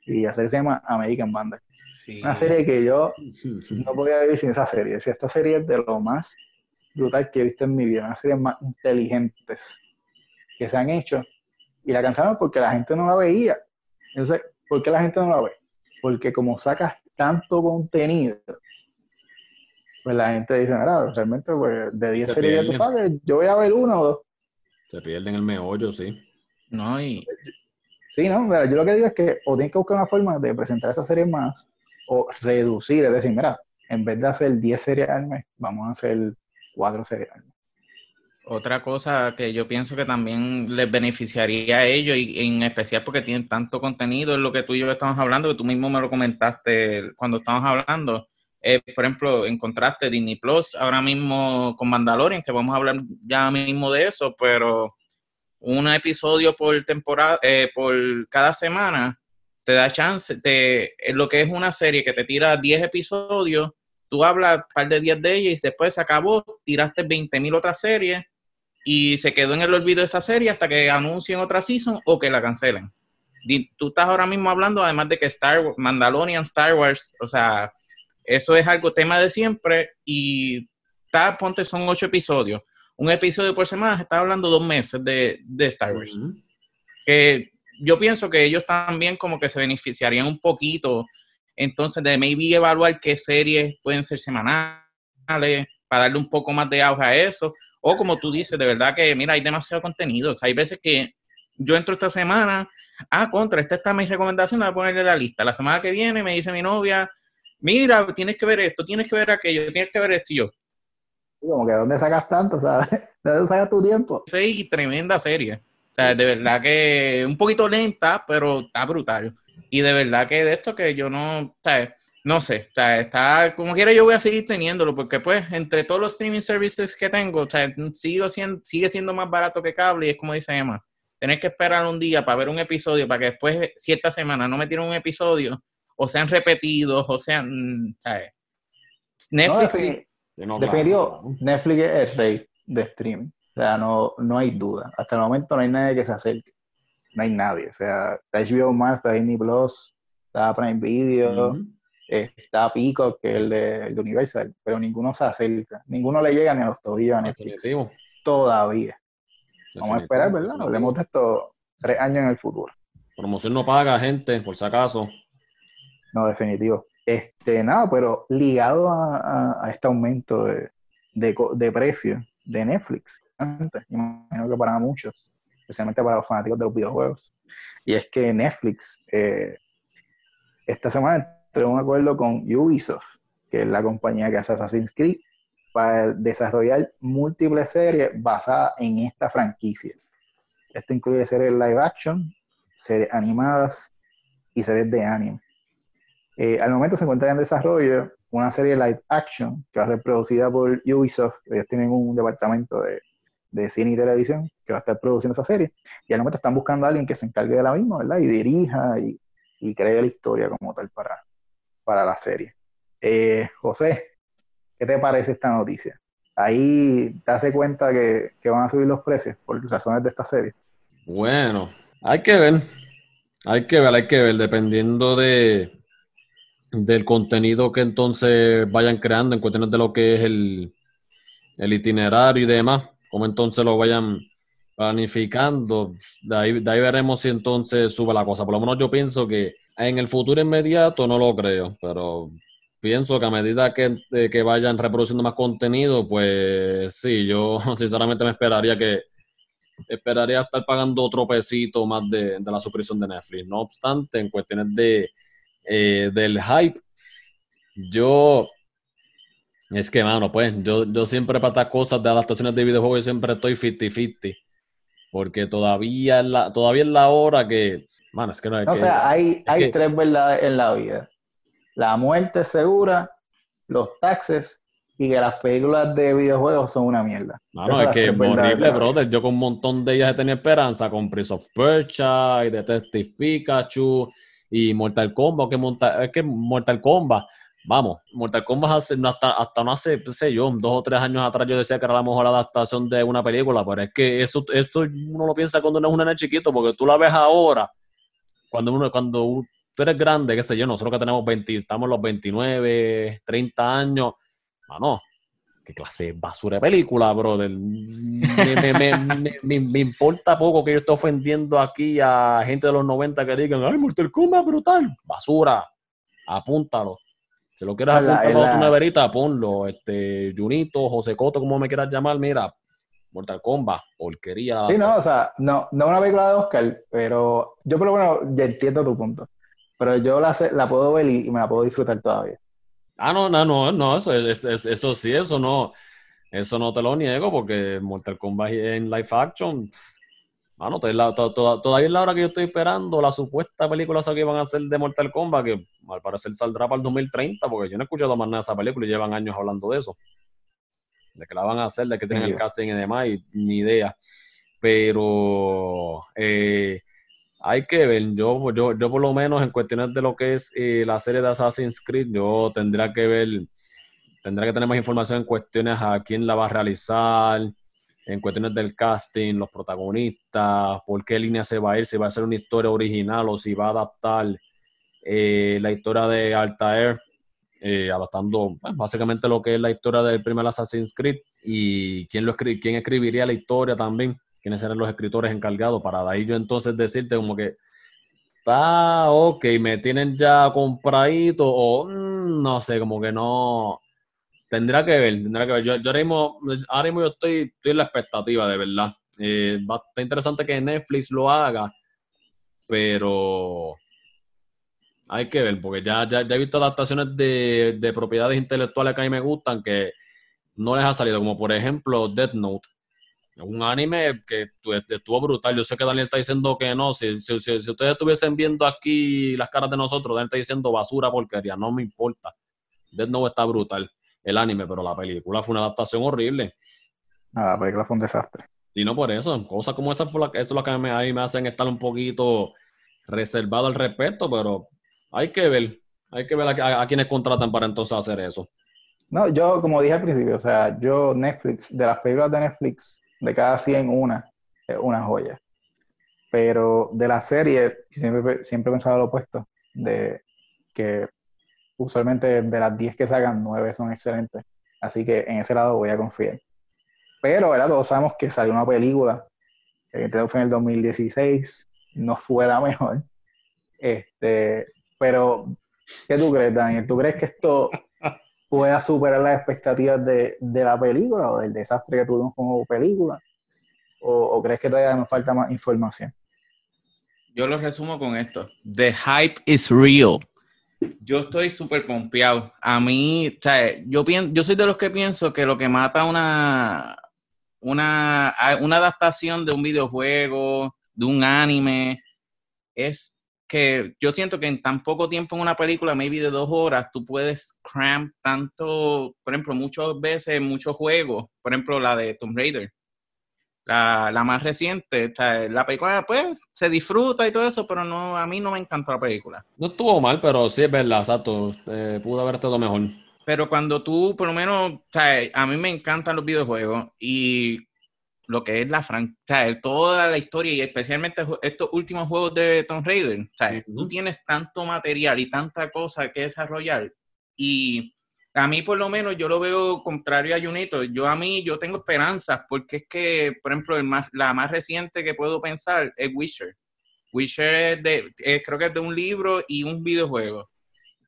Speaker 1: Y la serie se llama American Bandai. Una serie que yo no podía vivir sin esa serie. esta serie es de lo más brutal que he visto en mi vida, una serie más inteligentes que se han hecho y la cancelaron porque la gente no la veía. Entonces, ¿por qué la gente no la ve? Porque como sacas tanto contenido, pues la gente dice, mira, realmente pues, de 10 series que tú sabes, yo voy a ver una o dos.
Speaker 2: Se pierden el meollo, sí.
Speaker 3: No, y...
Speaker 1: Sí, no, mira, yo lo que digo es que o tienes que buscar una forma de presentar esas series más o reducir, es decir, mira, en vez de hacer 10 series al mes, vamos a hacer 4 series al mes.
Speaker 3: Otra cosa que yo pienso que también les beneficiaría a ellos, y en especial porque tienen tanto contenido, es lo que tú y yo estamos hablando, que tú mismo me lo comentaste cuando estábamos hablando. Eh, por ejemplo, encontraste Disney Plus ahora mismo con Mandalorian, que vamos a hablar ya mismo de eso, pero un episodio por temporada, eh, por cada semana, te da chance, de lo que es una serie que te tira 10 episodios, tú hablas un par de días de ella y después se acabó, tiraste 20.000 otras series y se quedó en el olvido esa serie hasta que anuncien otra season o que la cancelen. Tú estás ahora mismo hablando, además de que Star Wars, Mandalorian, Star Wars, o sea, eso es algo tema de siempre y está, ponte, son ocho episodios. Un episodio por semana, está hablando dos meses de, Star Wars. Que yo pienso que ellos también como que se beneficiarían un poquito, entonces, de maybe evaluar qué series pueden ser semanales, para darle un poco más de auge a eso o como tú dices, de verdad que, mira, hay demasiado contenido. O sea, hay veces que yo entro esta semana, ah, contra, esta está mi recomendación, voy a ponerle la lista. La semana que viene me dice mi novia, mira, tienes que ver esto, tienes que ver aquello, tienes que ver esto y yo.
Speaker 1: Como que ¿dónde sacas tanto? ¿sabes? ¿De dónde sacas tu tiempo?
Speaker 3: Sí, tremenda serie. O sea, de verdad que un poquito lenta, pero está brutal. Y de verdad que de esto que yo no, ¿sabes? No sé, o sea, está, como quiera yo voy a seguir teniéndolo, porque pues entre todos los streaming services que tengo, o sea, sigo siendo, sigue siendo más barato que cable y es como dice Emma, tener que esperar un día para ver un episodio, para que después cierta semana no me tiren un episodio, o sean repetidos, o sean, ¿sabes?
Speaker 1: Netflix... No, definitivo, Netflix es el rey de streaming, o sea, no, no hay duda, hasta el momento no hay nadie que se acerque, no hay nadie, o sea, está HBO Max, está Disney Plus, está Prime Video está Pico, que es el de, Universal, pero ninguno se acerca, ninguno le llega ni a los tobillos a Netflix. Todavía. Vamos a esperar, ¿verdad? Hablemos de esto tres años en el futuro.
Speaker 2: Promoción no paga, gente, por si acaso.
Speaker 1: No, definitivo. Este, nada, pero ligado a, este aumento de, de, precio de Netflix, antes, imagino que para muchos, especialmente para los fanáticos de los videojuegos, y es que Netflix eh, esta semana un acuerdo con Ubisoft, que es la compañía que hace Assassin's Creed, para desarrollar múltiples series basadas en esta franquicia. Esto incluye series live action, series animadas y series de anime. Eh, al momento se encuentra en desarrollo una serie live action que va a ser producida por Ubisoft. Ellos tienen un departamento de, de cine y televisión que va a estar produciendo esa serie. Y al momento están buscando a alguien que se encargue de la misma, ¿verdad? Y dirija y, y cree la historia como tal para, para la serie. Eh, José, ¿qué te parece esta noticia? Ahí te hace cuenta que, van a subir los precios por razones de esta serie.
Speaker 2: Bueno, hay que ver. Hay que ver, hay que ver, dependiendo de del contenido que entonces vayan creando en cuestiones de lo que es el, el itinerario y demás. cómo entonces lo vayan planificando. De ahí, de ahí veremos si entonces sube la cosa. Por lo menos yo pienso que en el futuro inmediato no lo creo, pero pienso que a medida que, que, vayan reproduciendo más contenido, pues sí, yo sinceramente me esperaría que esperaría estar pagando otro pesito más de, la suscripción de Netflix. No obstante, en cuestiones de eh, del hype, yo es que, mano, pues, yo, yo siempre para estas cosas de adaptaciones de videojuegos, siempre estoy 50-50. Porque todavía es la, todavía es la hora que. Mano, es que no es
Speaker 1: O sea, hay, hay tres verdades en la vida: la muerte segura, los taxes y que las películas de videojuegos son una mierda.
Speaker 2: Mano, es que es horrible, brother. Yo con un montón de ellas he tenido esperanza, con Prince of Persia y Detective Pikachu y Mortal Kombat, que es que Mortal Kombat vamos, Mortal Kombat hace, hasta, hasta no hace, sé yo, dos o tres años atrás yo decía que era la mejor adaptación de una película, pero es que eso, eso uno lo piensa cuando uno es un nene chiquito, porque tú la ves ahora, cuando uno, cuando tú eres grande, qué sé yo, nosotros que tenemos 20, estamos los 29, 30 años, mano, qué clase de basura de película, brother. Me, me, me, me, importa poco que yo esté ofendiendo aquí a gente de los 90 que digan, ay, Mortal Kombat brutal. Basura, apúntalo. Si lo quieres apuntar a tu neverita, ponlo. Este, Junito, José Coto, como me quieras llamar, mira, Mortal Kombat, porquería.
Speaker 1: Sí, no, o sea, no, no una película de Oscar, pero yo por lo menos ya entiendo tu punto. Pero yo la, la puedo ver y, me la puedo disfrutar todavía.
Speaker 2: Ah, no, no, no, no, eso, eso sí, eso no, eso no te lo niego porque Mortal Kombat en live action, Mano, todavía es la hora que yo estoy esperando la supuesta película que iban a hacer de Mortal Kombat, que al parecer saldrá para el 2030, porque yo no he escuchado más nada de esa película y llevan años hablando de eso. De que la van a hacer, de que tienen el casting y demás, y ni idea. Pero eh, hay que ver, yo, yo, yo por lo menos en cuestiones de lo que es eh, la serie de Assassin's Creed, yo tendría que ver, tendría que tener más información en cuestiones a quién la va a realizar, en cuestiones del casting, los protagonistas, por qué línea se va a ir, si va a ser una historia original o si va a adaptar eh, la historia de Altair, eh, adaptando pues, básicamente lo que es la historia del primer Assassin's Creed y quién, lo quién escribiría la historia también, quiénes serán los escritores encargados, para de ahí yo entonces decirte como que está ok, me tienen ya compradito o mm, no sé, como que no Tendrá que ver, tendrá que ver. Yo, ahora, mismo, yo estoy, estoy en la expectativa, de verdad. Eh, va, está interesante que Netflix lo haga, pero hay que ver, porque ya, ya, he visto adaptaciones de, de, propiedades intelectuales que a mí me gustan que no les ha salido, como por ejemplo Death Note. Un anime que estuvo brutal. Yo sé que Daniel está diciendo que no. Si, si, si, ustedes estuviesen viendo aquí las caras de nosotros, Daniel está diciendo basura, porquería. No me importa. Death Note está brutal el anime, pero la película fue una adaptación horrible.
Speaker 1: Ah, la película fue un desastre.
Speaker 2: Y no por eso, cosas como esa fue eso es lo que a mí me hacen estar un poquito reservado al respecto, pero hay que ver, hay que ver a, quienes contratan para entonces hacer eso.
Speaker 1: No, yo como dije al principio, o sea, yo Netflix, de las películas de Netflix, de cada 100 una, es una joya. Pero de la serie, siempre, siempre he pensado lo opuesto, de que usualmente de las 10 que sacan, 9 son excelentes. Así que en ese lado voy a confiar. Pero, ¿verdad? Todos sabemos que salió una película, que fue en el 2016, no fue la mejor. Este, pero, ¿qué tú crees, Daniel? ¿Tú crees que esto pueda superar las expectativas de, de la película o del desastre que tuvimos como película? ¿O, ¿O, crees que todavía nos falta más información?
Speaker 3: Yo lo resumo con esto. The hype is real. Yo estoy súper confiado. A mí, o sea, yo, pienso, yo soy de los que pienso que lo que mata una, una, una adaptación de un videojuego, de un anime, es que yo siento que en tan poco tiempo en una película, maybe de dos horas, tú puedes cram tanto, por ejemplo, muchas veces, muchos juegos, por ejemplo, la de Tomb Raider la, más reciente. La película, pues, se disfruta y todo eso, pero no, a mí no me encantó la película.
Speaker 2: No estuvo mal, pero sí es verdad, exacto. Eh, pudo haber estado mejor.
Speaker 3: Pero cuando tú, por lo menos, a mí me encantan los videojuegos y lo que es la franquicia, toda la historia y especialmente estos últimos juegos de Tomb Raider, tú tienes tanto material y tanta cosa que desarrollar y a mí por lo menos yo lo veo contrario a Junito. Yo a mí, yo tengo esperanzas porque es que, por ejemplo, el más, la más reciente que puedo pensar es Witcher. Witcher es de, creo que es de un libro y un videojuego.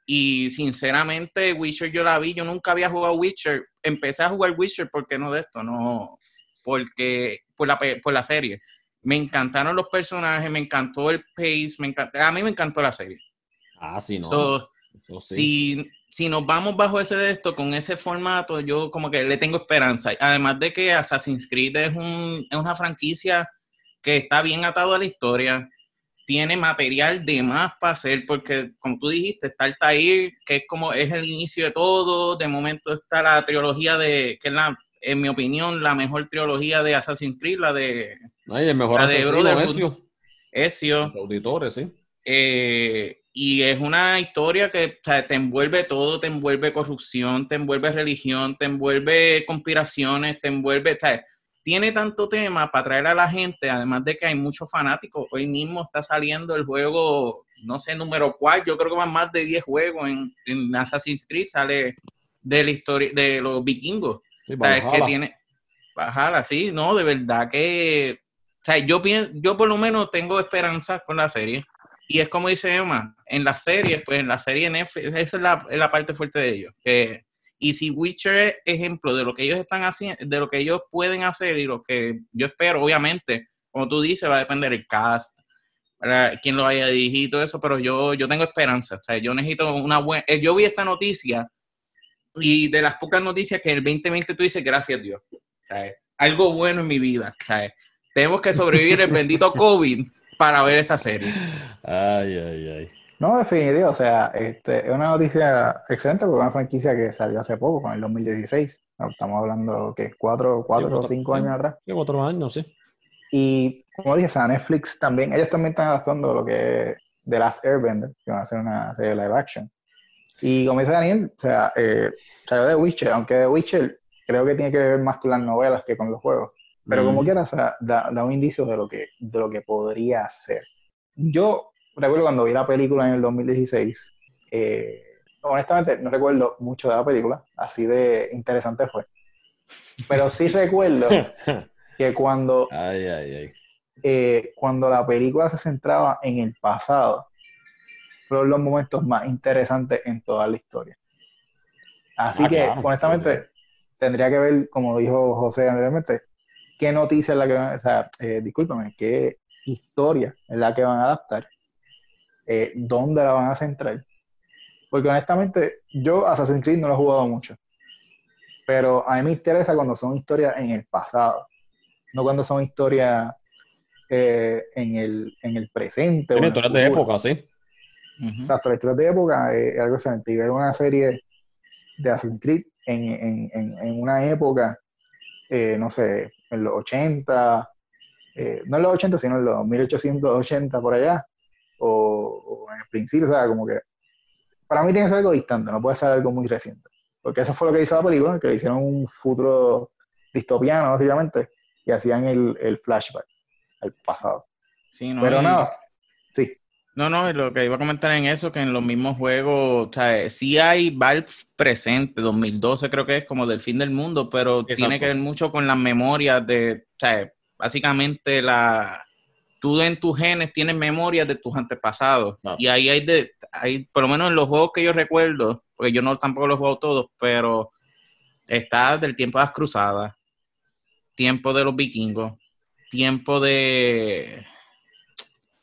Speaker 3: Y sinceramente, Witcher yo la vi, yo nunca había jugado Witcher. Empecé a jugar Witcher porque no de esto, no, porque por la, por la serie. Me encantaron los personajes, me encantó el pace, me a mí me encantó la serie.
Speaker 2: Ah, sí, no.
Speaker 3: Si, si nos vamos bajo ese de esto, con ese formato, yo como que le tengo esperanza. Además de que Assassin's Creed es, un, es una franquicia que está bien atado a la historia, tiene material de más para hacer, porque como tú dijiste, está el Tair, que es como es el inicio de todo, de momento está la trilogía de, que es la, en mi opinión, la mejor trilogía de Assassin's Creed, la de...
Speaker 2: Ay, el mejor asesino,
Speaker 3: de Ezio. Ezio.
Speaker 2: Los auditores, sí.
Speaker 3: Eh, y es una historia que te envuelve todo, te envuelve corrupción, te envuelve religión, te envuelve conspiraciones, te envuelve, o tiene tanto tema para traer a la gente, además de que hay muchos fanáticos. Hoy mismo está saliendo el juego, no sé, número cuál, yo creo que van más de 10 juegos en, en Assassin's Creed, sale de la historia de los vikingos. Sí, que tiene, bajar así, no, de verdad que, o sea, yo pienso, yo por lo menos tengo esperanza con la serie y es como dice Emma, en las series, pues en la serie Netflix, esa es la, es la parte fuerte de ellos. Que, y si Witcher es ejemplo de lo que ellos están haciendo, de lo que ellos pueden hacer y lo que yo espero, obviamente, como tú dices, va a depender el cast, quién lo haya dirigido y todo eso, pero yo, yo tengo esperanza. O sea, yo necesito una buena. Eh, yo vi esta noticia y de las pocas noticias que en el 2020 tú dices, gracias Dios. algo bueno en mi vida. Tenemos que sobrevivir el bendito COVID para ver esa serie.
Speaker 2: Ay, ay, ay.
Speaker 1: No, definitivo, o sea, este, es una noticia excelente porque es una franquicia que salió hace poco, con el 2016. Estamos hablando que cuatro, cuatro o cinco años atrás.
Speaker 2: Cuatro años, sí.
Speaker 1: Y como dije, o sea, Netflix también, ellos también están adaptando lo que es The Last Airbender, que van a hacer una serie de live action. Y como dice Daniel, o sea, eh, salió de Witcher, aunque de Witcher creo que tiene que ver más con las novelas que con los juegos. Pero como mm. quieras, da, un indicio de lo, que, de lo que podría ser. Yo recuerdo cuando vi la película en el 2016, eh, honestamente no recuerdo mucho de la película, así de interesante fue. Pero sí recuerdo que cuando, eh, cuando la película se centraba en el pasado, fueron los momentos más interesantes en toda la historia. Así ah, que, honestamente, tendría que ver, como dijo José anteriormente, qué noticia es la que van, o sea, eh, discúlpame, qué historia es la que van a adaptar, eh, dónde la van a centrar. Porque honestamente, yo Assassin's Creed no lo he jugado mucho, pero a mí me interesa cuando son historias en el pasado, no cuando son historias eh, en, el, en el presente.
Speaker 2: Tiene historias de época, sí.
Speaker 1: Exacto, la historia de época es algo excelente. Y ver una serie de Assassin's Creed en, en, en una época, no sé, en los 80, eh, no en los 80, sino en los 1880 por allá, o, en el principio, o sea, como que para mí tiene que ser algo distante, no puede ser algo muy reciente, porque eso fue lo que hizo la película, que le hicieron un futuro distopiano, básicamente, y hacían el, el flashback al pasado.
Speaker 3: Sí, no,
Speaker 1: Pero sí.
Speaker 3: No, no, lo que iba a comentar en eso, que en los mismos juegos, o sea, sí hay Valve presente, 2012 creo que es como del fin del mundo, pero tiene que ver mucho con las memorias de, o sea, básicamente la, tú en tus genes tienes memorias de tus antepasados. Y ahí hay de, hay, por lo menos en los juegos que yo recuerdo, porque yo no tampoco los juego todos, pero está del tiempo de las cruzadas, tiempo de los vikingos, tiempo de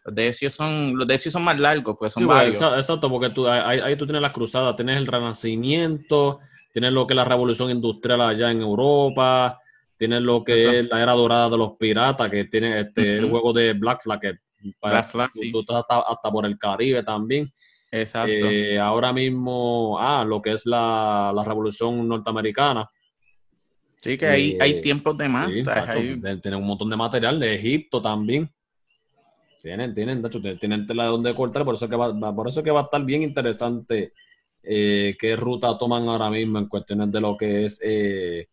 Speaker 3: los decios son, los decios son más largos, pues son varios.
Speaker 2: Exacto, porque tú, ahí, tú tienes las cruzadas, tienes el renacimiento, tienes lo que es la revolución industrial allá en Europa, tienes lo que es la era dorada de los piratas, que tiene este, el juego de Black Flag, que
Speaker 3: Black Flag,
Speaker 2: tú, estás hasta, por el Caribe también.
Speaker 3: Exacto.
Speaker 2: Eh, ahora mismo, ah, lo que es la, revolución norteamericla
Speaker 3: Sí, que hay, hay eh, tiempos de más.
Speaker 2: Tienen un montón de material de Egipto también. Tienen, tienen, hecho, tienen tela de donde cortar, por eso que va, por eso que va a estar bien interesante eh, qué ruta toman ahora mismo en cuestiones de lo que es eh,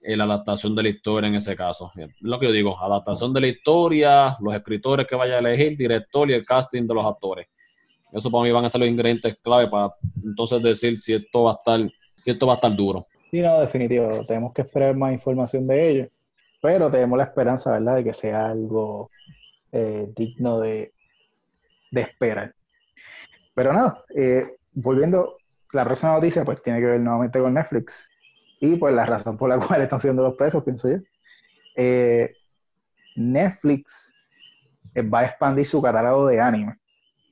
Speaker 2: la adaptación de la historia en ese caso. Lo que yo digo, adaptación de la historia, los escritores que vaya a elegir, director y el casting de los actores. Eso para mí van a ser los ingredientes clave para entonces decir si esto va a estar si esto va a estar duro.
Speaker 1: Sí, no, definitivo. Tenemos que esperar más información de ello. Pero tenemos la esperanza, ¿verdad?, de que sea algo eh, digno de, de, esperar. Pero nada, eh, volviendo, la próxima noticia pues tiene que ver nuevamente con Netflix. Y pues la razón por la cual están siendo los pesos, pienso yo. Eh, Netflix va a expandir su catálogo de anime.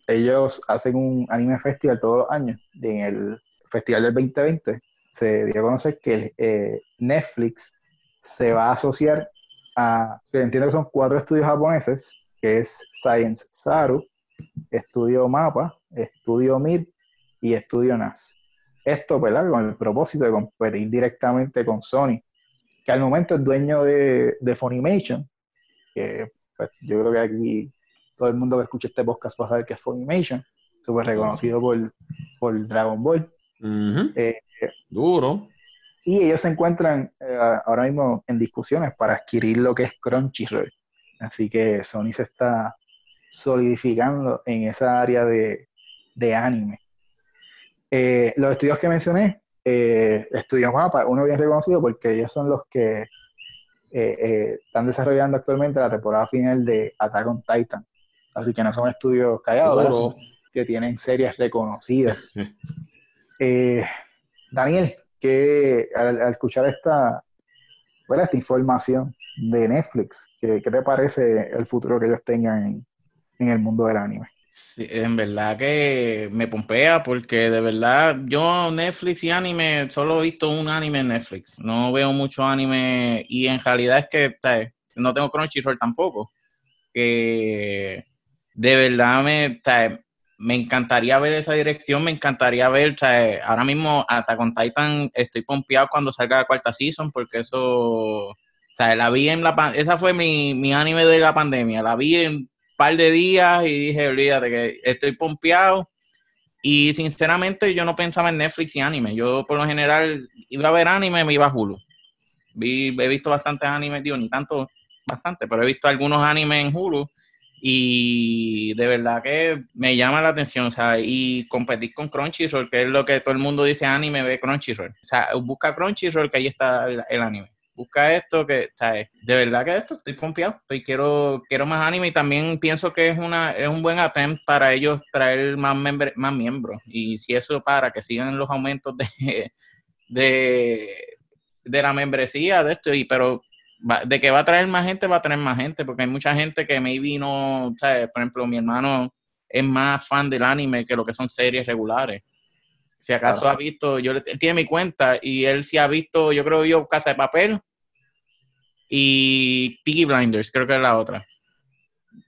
Speaker 1: Ellos hacen un anime festival todos los años. Y en el festival del 2020 se dio a conocer que Netflix se va a asociar a, entiendo que son cuatro estudios japoneses, que es Science Saru, Estudio Mapa, Estudio Mir y Estudio NAS. Esto, ¿verdad? Con el propósito de competir directamente con Sony, que al momento es dueño de, de Funimation, que pues, yo creo que aquí todo el mundo que escucha este podcast va a saber que es Funimation, súper reconocido por, por Dragon Ball.
Speaker 2: Eh, Duro.
Speaker 1: Y ellos se encuentran eh, ahora mismo en discusiones para adquirir lo que es Crunchyroll. Así que Sony se está solidificando en esa área de, de anime. Eh, los estudios que mencioné, eh, Estudios Mapa, uno bien reconocido porque ellos son los que eh, están desarrollando actualmente la temporada final de Attack on Titan. Así que no son estudios callados, que tienen series reconocidas. Daniel, que al, escuchar esta, esta información de Netflix, ¿qué, te parece el futuro que ellos tengan en, el mundo del anime?
Speaker 3: Sí, en verdad que me pompea porque de verdad yo Netflix y anime solo he visto un anime en Netflix. No veo mucho anime y en realidad es que no tengo Crunchyroll tampoco. Que de verdad me, me encantaría ver esa dirección, me encantaría ver, o sea, ahora mismo hasta con Titan estoy pompeado cuando salga la cuarta season, porque eso, o sea, la vi en la, esa fue mi, mi anime de la pandemia, la vi en un par de días y dije, olvídate que estoy pompeado. Y sinceramente yo no pensaba en Netflix y anime, yo por lo general iba a ver anime, me iba a Hulu. Vi, he visto bastantes animes, digo, ni tanto, bastante, pero he visto algunos animes en Hulu y de verdad que me llama la atención, sea, y competir con Crunchyroll, que es lo que todo el mundo dice anime, ve Crunchyroll. O sea, busca Crunchyroll, que ahí está el, anime. Busca esto, que, ¿sabes? De verdad que esto, estoy confiado, estoy, quiero, quiero más anime y también pienso que es, una, es un buen attempt para ellos traer más, más miembros. Y si eso para que sigan los aumentos de, de, de la membresía de esto, y, pero de que va a traer más gente, va a traer más gente, porque hay mucha gente que maybe no, ¿sabes? por ejemplo, mi hermano es más fan del anime que lo que son series regulares. Si acaso ha visto, yo él tiene mi cuenta y él sí ha visto, yo creo yo Casa de Papel y Piggy Blinders, creo que es la otra.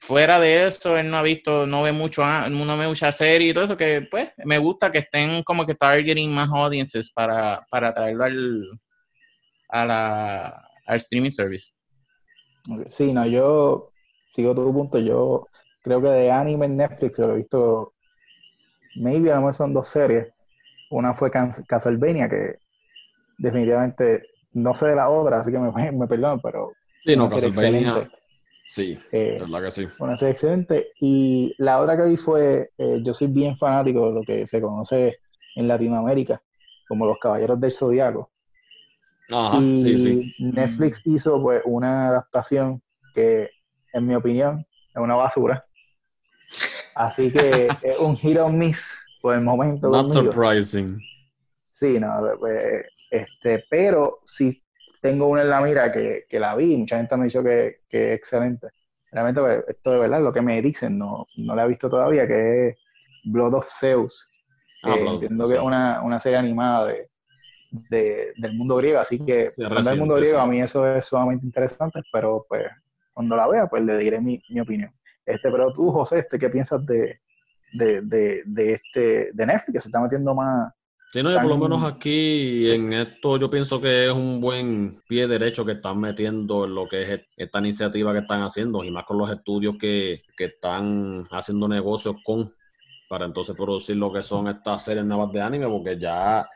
Speaker 3: Fuera de eso, él no ha visto, no ve mucho, no ve mucha serie y todo eso, que pues me gusta que estén como que targeting más audiences para, para traerlo al, a la, al streaming service.
Speaker 1: Sí, no, yo sigo tu punto. Yo creo que de anime en Netflix lo he visto, maybe a lo mejor son dos series. Una fue Castlevania, que definitivamente no sé de la otra, así que me, me perdono, pero.
Speaker 2: Sí, no, Castlevania. Sí,
Speaker 1: eh, verdad que sí. Una serie excelente. Y la otra que vi fue, eh, yo soy bien fanático de lo que se conoce en Latinoamérica como los Caballeros del Zodiaco y Netflix hizo pues una adaptación que, en mi opinión, es una basura. Así que es un hit or miss por el momento.
Speaker 2: Not surprising.
Speaker 1: Sí, no, pues, este, pero sí tengo una en la mira que, que la vi, mucha gente me ha dicho que, que, es excelente. Realmente, pues, esto de verdad, lo que me dicen, no, no la he visto todavía, que es Blood of Zeus. Ah, entiendo que es una, una serie animada de, del mundo griego, así que sí, el mundo griego a mí eso es sumamente interesante, pero pues cuando la vea pues le diré mi, mi opinión. Este, pero tú, José, este, ¿qué piensas de, de, de, de este, de Netflix que se está metiendo más?
Speaker 2: Sí, no, yo por lo menos aquí en esto yo pienso que es un buen pie derecho que están metiendo en lo que es esta iniciativa que están haciendo y más con los estudios que, que están haciendo negocios con para entonces producir lo que son estas series nuevas de anime, porque ya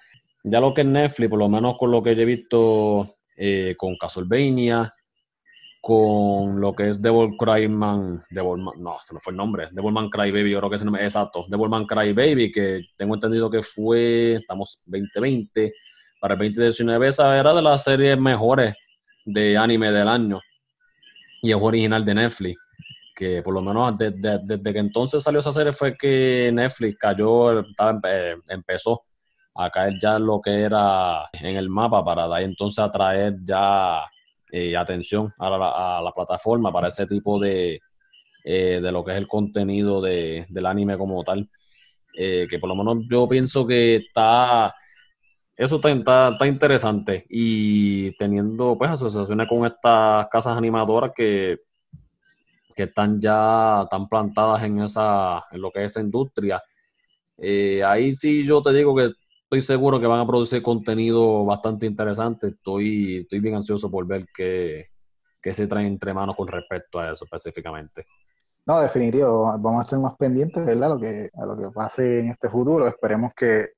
Speaker 2: ya lo que es Netflix, por lo menos con lo que yo he visto eh, con Castlevania, con lo que es Devil Cryman, Devilman, no, se me fue el nombre, Devilman Cry Baby, yo creo que es el nombre, exacto, Devilman Cry Baby, que tengo entendido que fue, estamos 2020, para el 2019 esa era de las series mejores de anime del año y es original de Netflix. Que por lo menos desde, que entonces salió esa serie fue que Netflix cayó, empezó a caer ya lo que era en el mapa para de entonces atraer ya eh, atención a la, plataforma para ese tipo de, eh, de lo que es el contenido del anime como tal. Eh, que por lo menos yo pienso que está eso está, está, interesante y teniendo pues asociaciones con estas casas animadoras que, que están ya tan plantadas en esa en lo que es esa industria ahí sí yo te digo que estoy seguro que van a producir contenido bastante interesante. Estoy, estoy bien ansioso por ver qué, se trae entre manos con respecto a eso específicamente.
Speaker 1: No, definitivo, vamos a estar más pendientes, ¿verdad? Lo que, a lo que pase en este futuro. Esperemos que,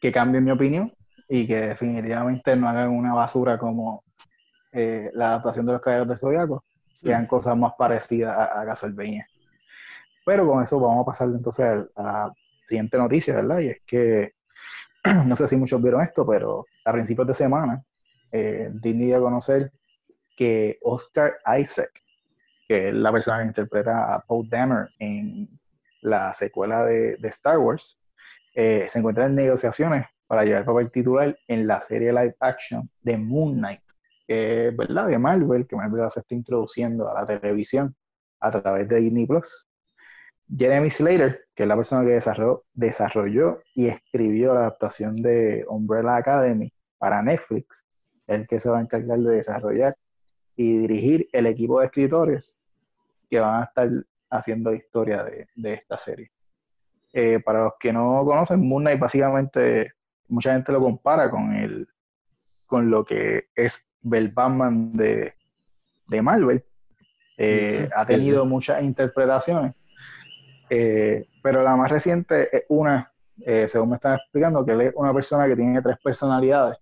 Speaker 1: que cambie mi opinión y que definitivamente no hagan una basura como eh, la adaptación de los caballeros del Zodiaco, que hagan cosas más parecidas a, a Castlevania. Pero con eso vamos a pasar entonces a la siguiente noticia, ¿verdad? Y es que no sé si muchos vieron esto, pero a principios de semana, eh, Disney dio a conocer que Oscar Isaac, que es la persona que interpreta a Paul Dameron en la secuela de, Star Wars, eh, se encuentra en negociaciones para llevar el papel titular en la serie live action de Moon Knight, que verdad de Marvel, que Marvel se está introduciendo a la televisión a través de Disney Plus. Jeremy Slater, que es la persona que desarrolló, desarrolló y escribió la adaptación de Umbrella Academy para Netflix, el que se va a encargar de desarrollar y dirigir el equipo de escritores que van a estar haciendo historia de, esta serie. Eh, para los que no conocen, Moon Knight básicamente mucha gente lo compara con el con lo que es el Batman de, Marvel. Eh, ha tenido muchas interpretaciones eh, pero la más reciente es una, eh, según me están explicando, que él es una persona que tiene tres personalidades.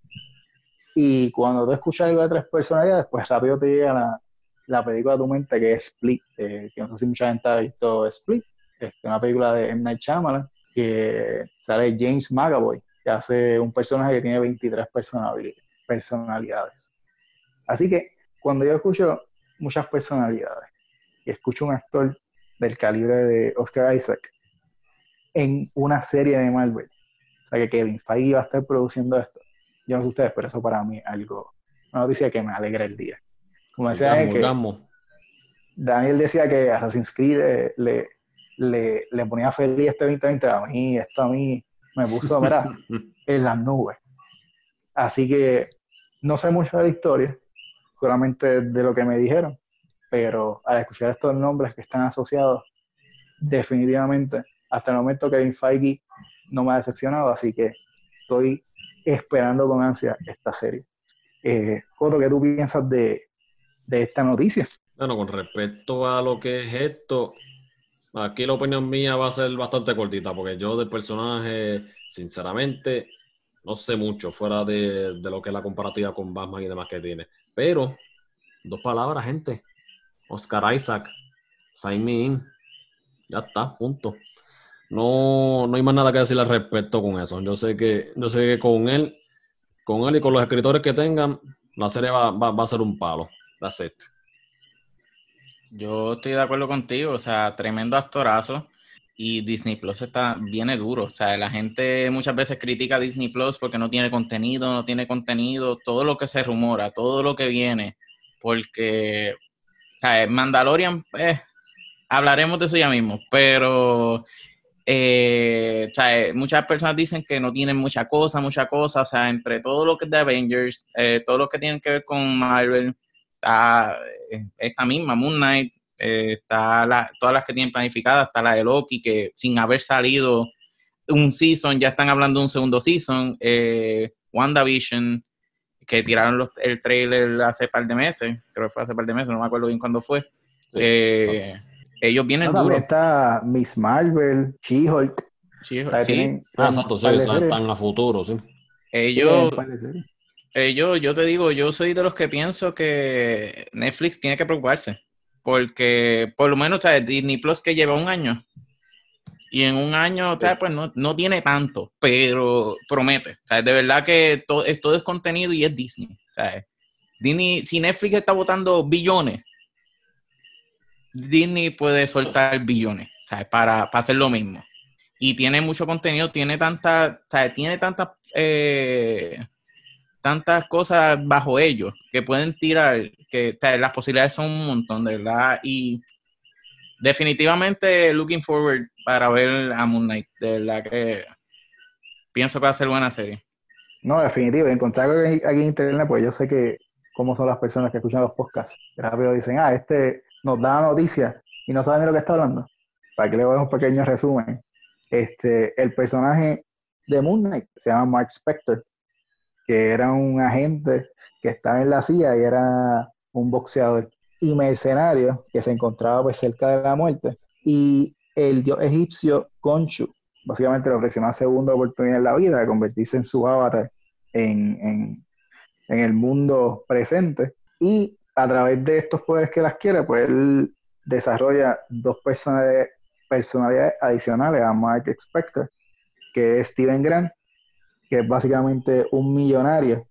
Speaker 1: Y cuando tú escuchas algo de tres personalidades, pues rápido te llega la, la película a tu mente que es Split, eh, que no sé si mucha gente ha visto Split, es una película de M. Night Shyamalan, que sale James McAvoy, que hace un personaje que tiene 23 personalidades. Así que cuando yo escucho muchas personalidades y escucho un actor del calibre de Oscar Isaac en una serie de Marvel. O sea, que Kevin Feige va a estar produciendo esto. Yo no sé ustedes, pero eso para mí es algo, una noticia que me alegra el día. Como decía Daniel decía que Assassin's Creed le, le, le, ponía feliz este 2020 a mí, esto a mí me puso, mira, en las nubes. Así que no sé mucho de la historia, solamente de lo que me dijeron, pero al escuchar estos nombres que están asociados, definitivamente, hasta el momento Kevin Feige no me ha decepcionado, así que estoy esperando con ansia esta serie. Eh, Coto, ¿qué tú piensas de, de esta noticia?
Speaker 2: Bueno, con respecto a lo que es esto, aquí la opinión mía va a ser bastante cortita, porque yo del personaje, sinceramente, no sé mucho fuera de, de, lo que es la comparativa con Batman y demás que tiene. Pero, dos palabras, gente. Oscar Isaac, in. Ya está, punto. No, no hay más nada que decir al respecto con eso. Yo sé que, yo sé que con él, con él y con los escritores que tengan, la serie va, va, a ser un palo. That's it.
Speaker 3: Yo estoy de acuerdo contigo, o sea, tremendo actorazo. Y Disney Plus está, viene duro. O sea, la gente muchas veces critica a Disney Plus porque no tiene contenido, no tiene contenido, todo lo que se rumora, todo lo que viene. Porque Mandalorian, eh, hablaremos de eso ya mismo, pero eh, muchas personas dicen que no tienen mucha cosa, mucha cosa, o sea, entre todo lo que es de Avengers, eh, todo lo que tienen que ver con Marvel, está esta misma, Moon Knight, está todas las que tienen planificadas, está la de Loki, que sin haber salido un season, ya están hablando de un segundo season, WandaVision, que tiraron el trailer hace par de meses, creo que fue hace par de meses, no me acuerdo bien cuándo fue. Eh, ellos vienen
Speaker 1: no, duro. está Miss Marvel, She-Hulk.
Speaker 2: She-Hulk, sí. Ah, exacto, sí, están a futuro, sí.
Speaker 3: Ellos, ellos, yo te digo, yo soy de los que pienso que Netflix tiene que preocuparse. Porque, por lo menos, Disney Plus que lleva un año y en un año, pues no, no, tiene tanto, pero promete. O sea, de verdad que todo, todo es contenido y es Disney. Disney, si Netflix está votando billones, Disney puede soltar billones ¿sabes? Para, para hacer lo mismo. Y tiene mucho contenido, tiene tanta, tiene tantas eh, tantas cosas bajo ellos que pueden tirar, que las posibilidades son un montón, de verdad. Y definitivamente looking forward para ver a Moon Knight, de verdad que pienso que va a ser buena serie.
Speaker 1: No, definitivo. Encontrar aquí en internet, pues yo sé que cómo son las personas que escuchan los podcasts. Rápido dicen, ah, este nos da noticias y no saben de lo que está hablando. Para que le voy a un pequeño resumen. Este, el personaje de Moon Knight se llama Mark Spector, que era un agente que estaba en la CIA y era un boxeador y mercenario que se encontraba pues cerca de la muerte. Y el dios egipcio Khonshu básicamente le ofreció una segunda oportunidad en la vida de convertirse en su avatar en, en, el mundo presente. Y a través de estos poderes que las quiere, pues él desarrolla dos personalidades, adicionales a Mark Spector, que es Steven Grant, que es básicamente un millonario,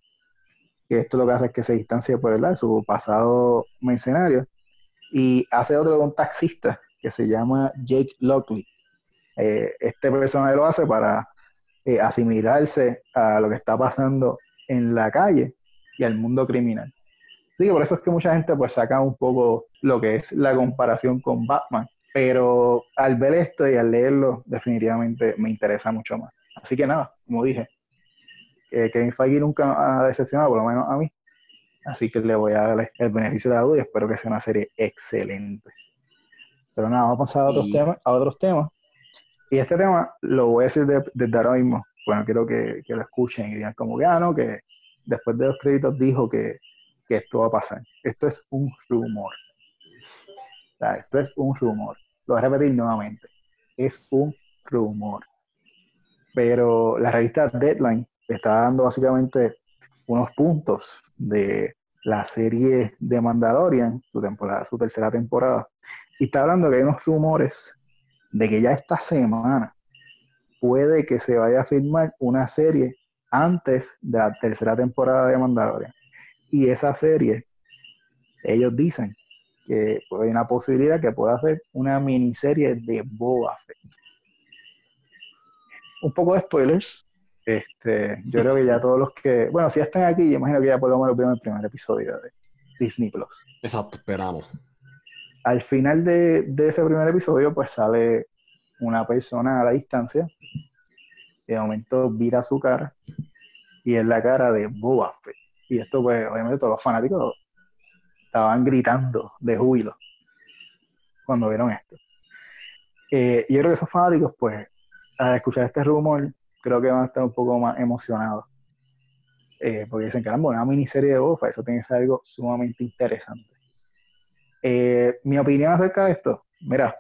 Speaker 1: que esto lo que hace es que se distancia por ¿verdad? su pasado mercenario, y hace otro un taxista que se llama Jake Lockley. Eh, este personaje lo hace para eh, asimilarse a lo que está pasando en la calle y al mundo criminal. Así que por eso es que mucha gente pues saca un poco lo que es la comparación con Batman. Pero al ver esto y al leerlo, definitivamente me interesa mucho más. Así que nada, como dije, que Kevin Feige nunca ha decepcionado, por lo menos a mí. Así que le voy a dar el beneficio de la duda y espero que sea una serie excelente. Pero nada, vamos a pasar a otros, temas, a otros temas. Y este tema lo voy a decir desde ahora mismo. Bueno, quiero que, que, lo escuchen y digan como que, ah, no, que después de los créditos dijo que, que esto va a pasar. Esto es un rumor. O sea, esto es un rumor. Lo voy a repetir nuevamente. Es un rumor. Pero la revista Deadline está dando básicamente unos puntos de la serie de Mandalorian, su temporada, su tercera temporada. Y está hablando que hay unos rumores de que ya esta semana puede que se vaya a filmar una serie antes de la tercera temporada de Mandalorian. Y esa serie, ellos dicen que hay una posibilidad que pueda hacer una miniserie de Boba Fett. Un poco de spoilers, este, yo creo que ya todos los que, bueno, si están aquí, yo imagino que ya por lo menos el primer episodio de Disney Plus.
Speaker 2: Exacto, esperamos.
Speaker 1: Al final de, ese primer episodio, pues sale una persona a la distancia, de momento vira su cara, y es la cara de Boba. Y esto, pues, obviamente todos los fanáticos estaban gritando de júbilo cuando vieron esto. Eh, yo creo que esos fanáticos, pues, al escuchar este rumor, creo que van a estar un poco más emocionados. Eh, porque dicen, caramba, una miniserie de Boba, eso tiene que ser algo sumamente interesante. Eh, mi opinión acerca de esto, mira,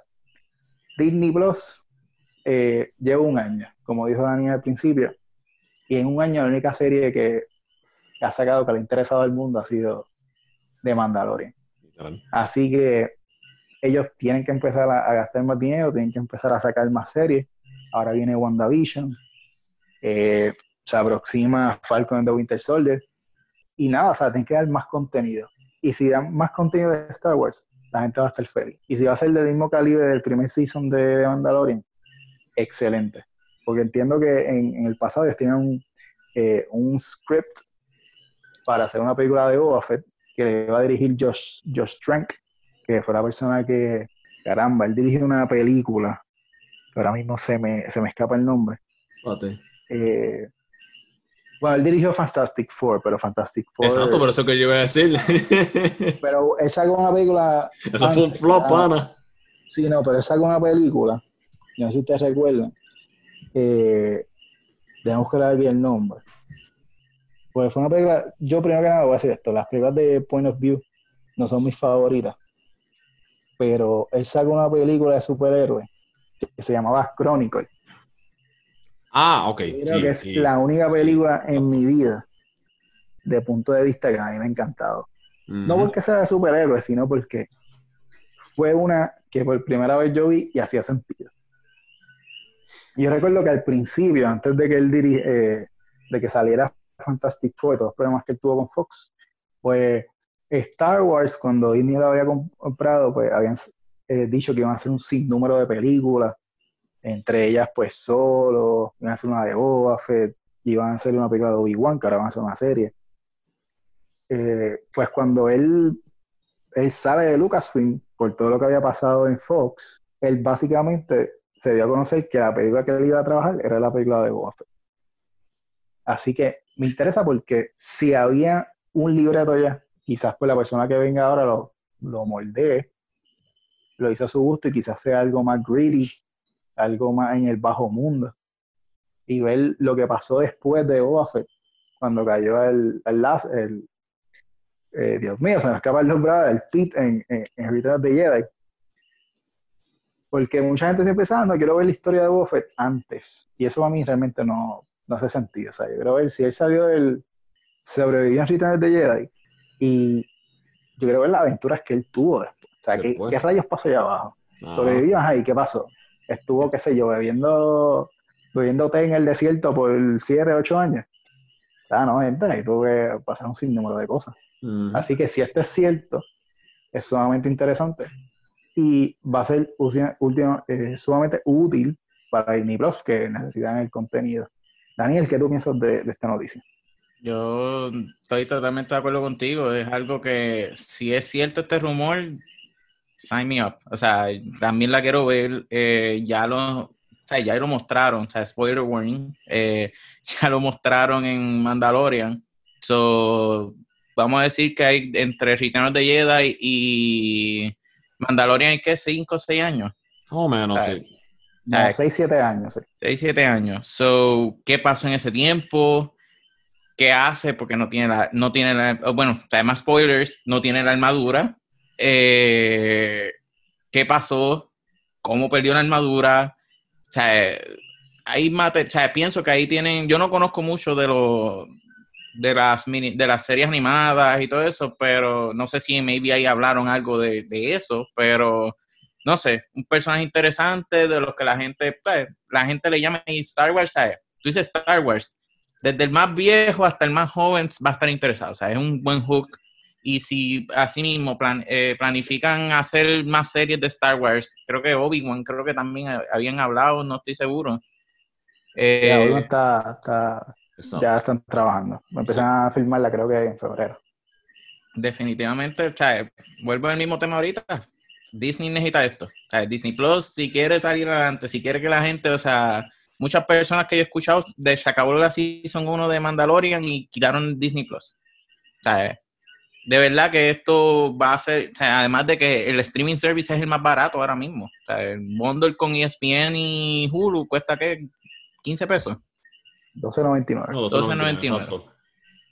Speaker 1: Disney Plus eh, lleva un año, como dijo Daniel al principio, y en un año la única serie que, ha sacado que le ha interesado al mundo ha sido The Mandalorian. Así que ellos tienen que empezar a, a, gastar más dinero, tienen que empezar a sacar más series. Ahora viene WandaVision, eh, se aproxima Falcon and the Winter Soldier. Y nada, o sea, tienen que dar más contenido. Y si dan más contenido de Star Wars, la gente va a estar feliz. Y si va a ser del mismo calibre del primer season de Mandalorian, excelente. Porque entiendo que en, el pasado ellos tenían un, eh, un, script para hacer una película de Boba Fett que le iba a dirigir Josh, Josh Trank, que fue la persona que, caramba, él dirigió una película, ahora mismo se me, se me escapa el nombre. Eh, bueno, él dirigió Fantastic Four, pero Fantastic Four.
Speaker 2: Exacto, por eso que yo iba a decir.
Speaker 1: pero él sacó una película.
Speaker 2: Eso fue un flop.
Speaker 1: Sí, no, pero él sacó una película. No sé si ustedes recuerdan. Eh, Dejamos que aquí el nombre. Pues fue una película. Yo, primero que nada, voy a decir esto: las películas de Point of View no son mis favoritas. Pero él sacó una película de superhéroes que se llamaba Chronicle
Speaker 2: Ah, ok.
Speaker 1: Creo que es la única película en mi vida, de punto de vista, que a mí me ha encantado. No porque sea de superhéroes, sino porque fue una que por primera vez yo vi y hacía sentido. Yo recuerdo que al principio, antes de que él eh, de que saliera Fantastic Four, todos los problemas que él tuvo con Fox, pues Star Wars, cuando Disney lo había comprado, pues habían eh, dicho que iban a hacer un sinnúmero de películas, entre ellas pues Solo, iban a hacer una de Boba Fett, iban a hacer una película de Obi-Wan, que ahora van a hacer una serie. Eh, pues cuando él, él sale de Lucasfilm, por todo lo que había pasado en Fox, él básicamente se dio a conocer que la película que él iba a trabajar era la película de Boba Fett. Así que me interesa porque si había un libreto ya, quizás pues la persona que venga ahora lo, lo moldee, lo hizo a su gusto y quizás sea algo más greedy, algo más en el bajo mundo. Y ver lo que pasó después de Boba Fett, cuando cayó el, el, el eh, Dios mío, se me escapa el nombre, el Pit en, en, en Return of the Jedi. Porque mucha gente siempre dice, ah, no, quiero ver la historia de Boba Fett antes. Y eso a mí realmente no, no hace sentido. O sea, yo quiero ver si él salió del. sobrevivió en Return of the Jedi y yo quiero ver las aventuras que él tuvo después. O sea, ¿qué, ¿qué, rayos pasó allá abajo? Ah. Sobrevivió ahí, ¿qué pasó? Estuvo, qué sé yo, bebiendo, bebiendo té en el desierto por 7, 8 años. O sea, no, gente, ahí tuvo que pasar un sinnúmero de cosas. Así que si esto es cierto, es sumamente interesante y va a ser último, eh, sumamente útil para Disney Plus que necesitan el contenido. Daniel, ¿qué tú piensas de, de, esta noticia?
Speaker 3: Yo estoy totalmente de acuerdo contigo. Es algo que, si es cierto este rumor, sign me up. O sea, también la quiero ver. Eh, ya lo, o sea, ya lo mostraron. O sea, spoiler warning. Eh, ya lo mostraron en Mandalorian. So, vamos a decir que hay entre Return de Jedi y Mandalorian hay que 5 o 6 años.
Speaker 2: o menos, sí.
Speaker 1: No, 6, 7 años, sí.
Speaker 3: 6, 7 años. So, ¿qué pasó en ese tiempo? ¿Qué hace? Porque no tiene la, no tiene la, bueno, además spoilers, no tiene la armadura. Eh, ¿Qué pasó? ¿Cómo perdió la armadura? O sea, ahí mate, o sea, pienso que ahí tienen, yo no conozco mucho de los de las mini, de las series animadas y todo eso, pero no sé si maybe ahí hablaron algo de, eso, pero no sé, un personaje interesante de los que la gente, la gente le llama Star Wars, ¿sabes? Tú dices Star Wars, desde el más viejo hasta el más joven va a estar interesado, o sea, es un buen hook. Y si así mismo plan, eh, planifican hacer más series de Star Wars, creo que Obi-Wan, creo que también habían hablado, no estoy seguro.
Speaker 1: Eh, ya, está, está, ya están trabajando. Empiezan a filmarla creo que en febrero.
Speaker 3: Definitivamente, o sea, vuelvo al mismo tema ahorita. Disney necesita esto. O sea, Disney Plus, si quiere salir adelante, si quiere que la gente, o sea, muchas personas que yo he escuchado, de, se acabó la Season 1 de Mandalorian y quitaron Disney Plus. O sea, de verdad que esto va a ser, o sea, además de que el streaming service es el más barato ahora mismo. O sea, el bundle con ESPN y Hulu cuesta, ¿qué? 15 pesos.
Speaker 1: 12.99.
Speaker 3: 12.99.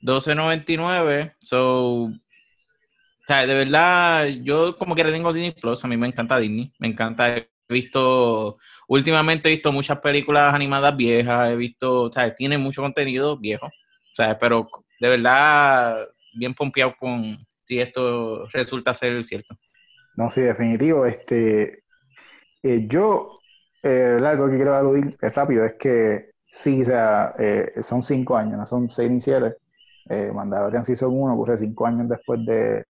Speaker 3: 12.99. So, o sea, de verdad, yo como que tengo Disney Plus, a mí me encanta Disney, me encanta, he visto, últimamente he visto muchas películas animadas viejas, he visto, o sea, tiene mucho contenido viejo, o sea, pero de verdad, bien pompeado con si esto resulta ser cierto.
Speaker 1: No, sí, definitivo, este, eh, yo, eh, algo que quiero aludir rápido, es que sí, o sea, eh, son cinco años, no son seis ni siete, eh, Mandalorian Season 1 ocurre cinco años después de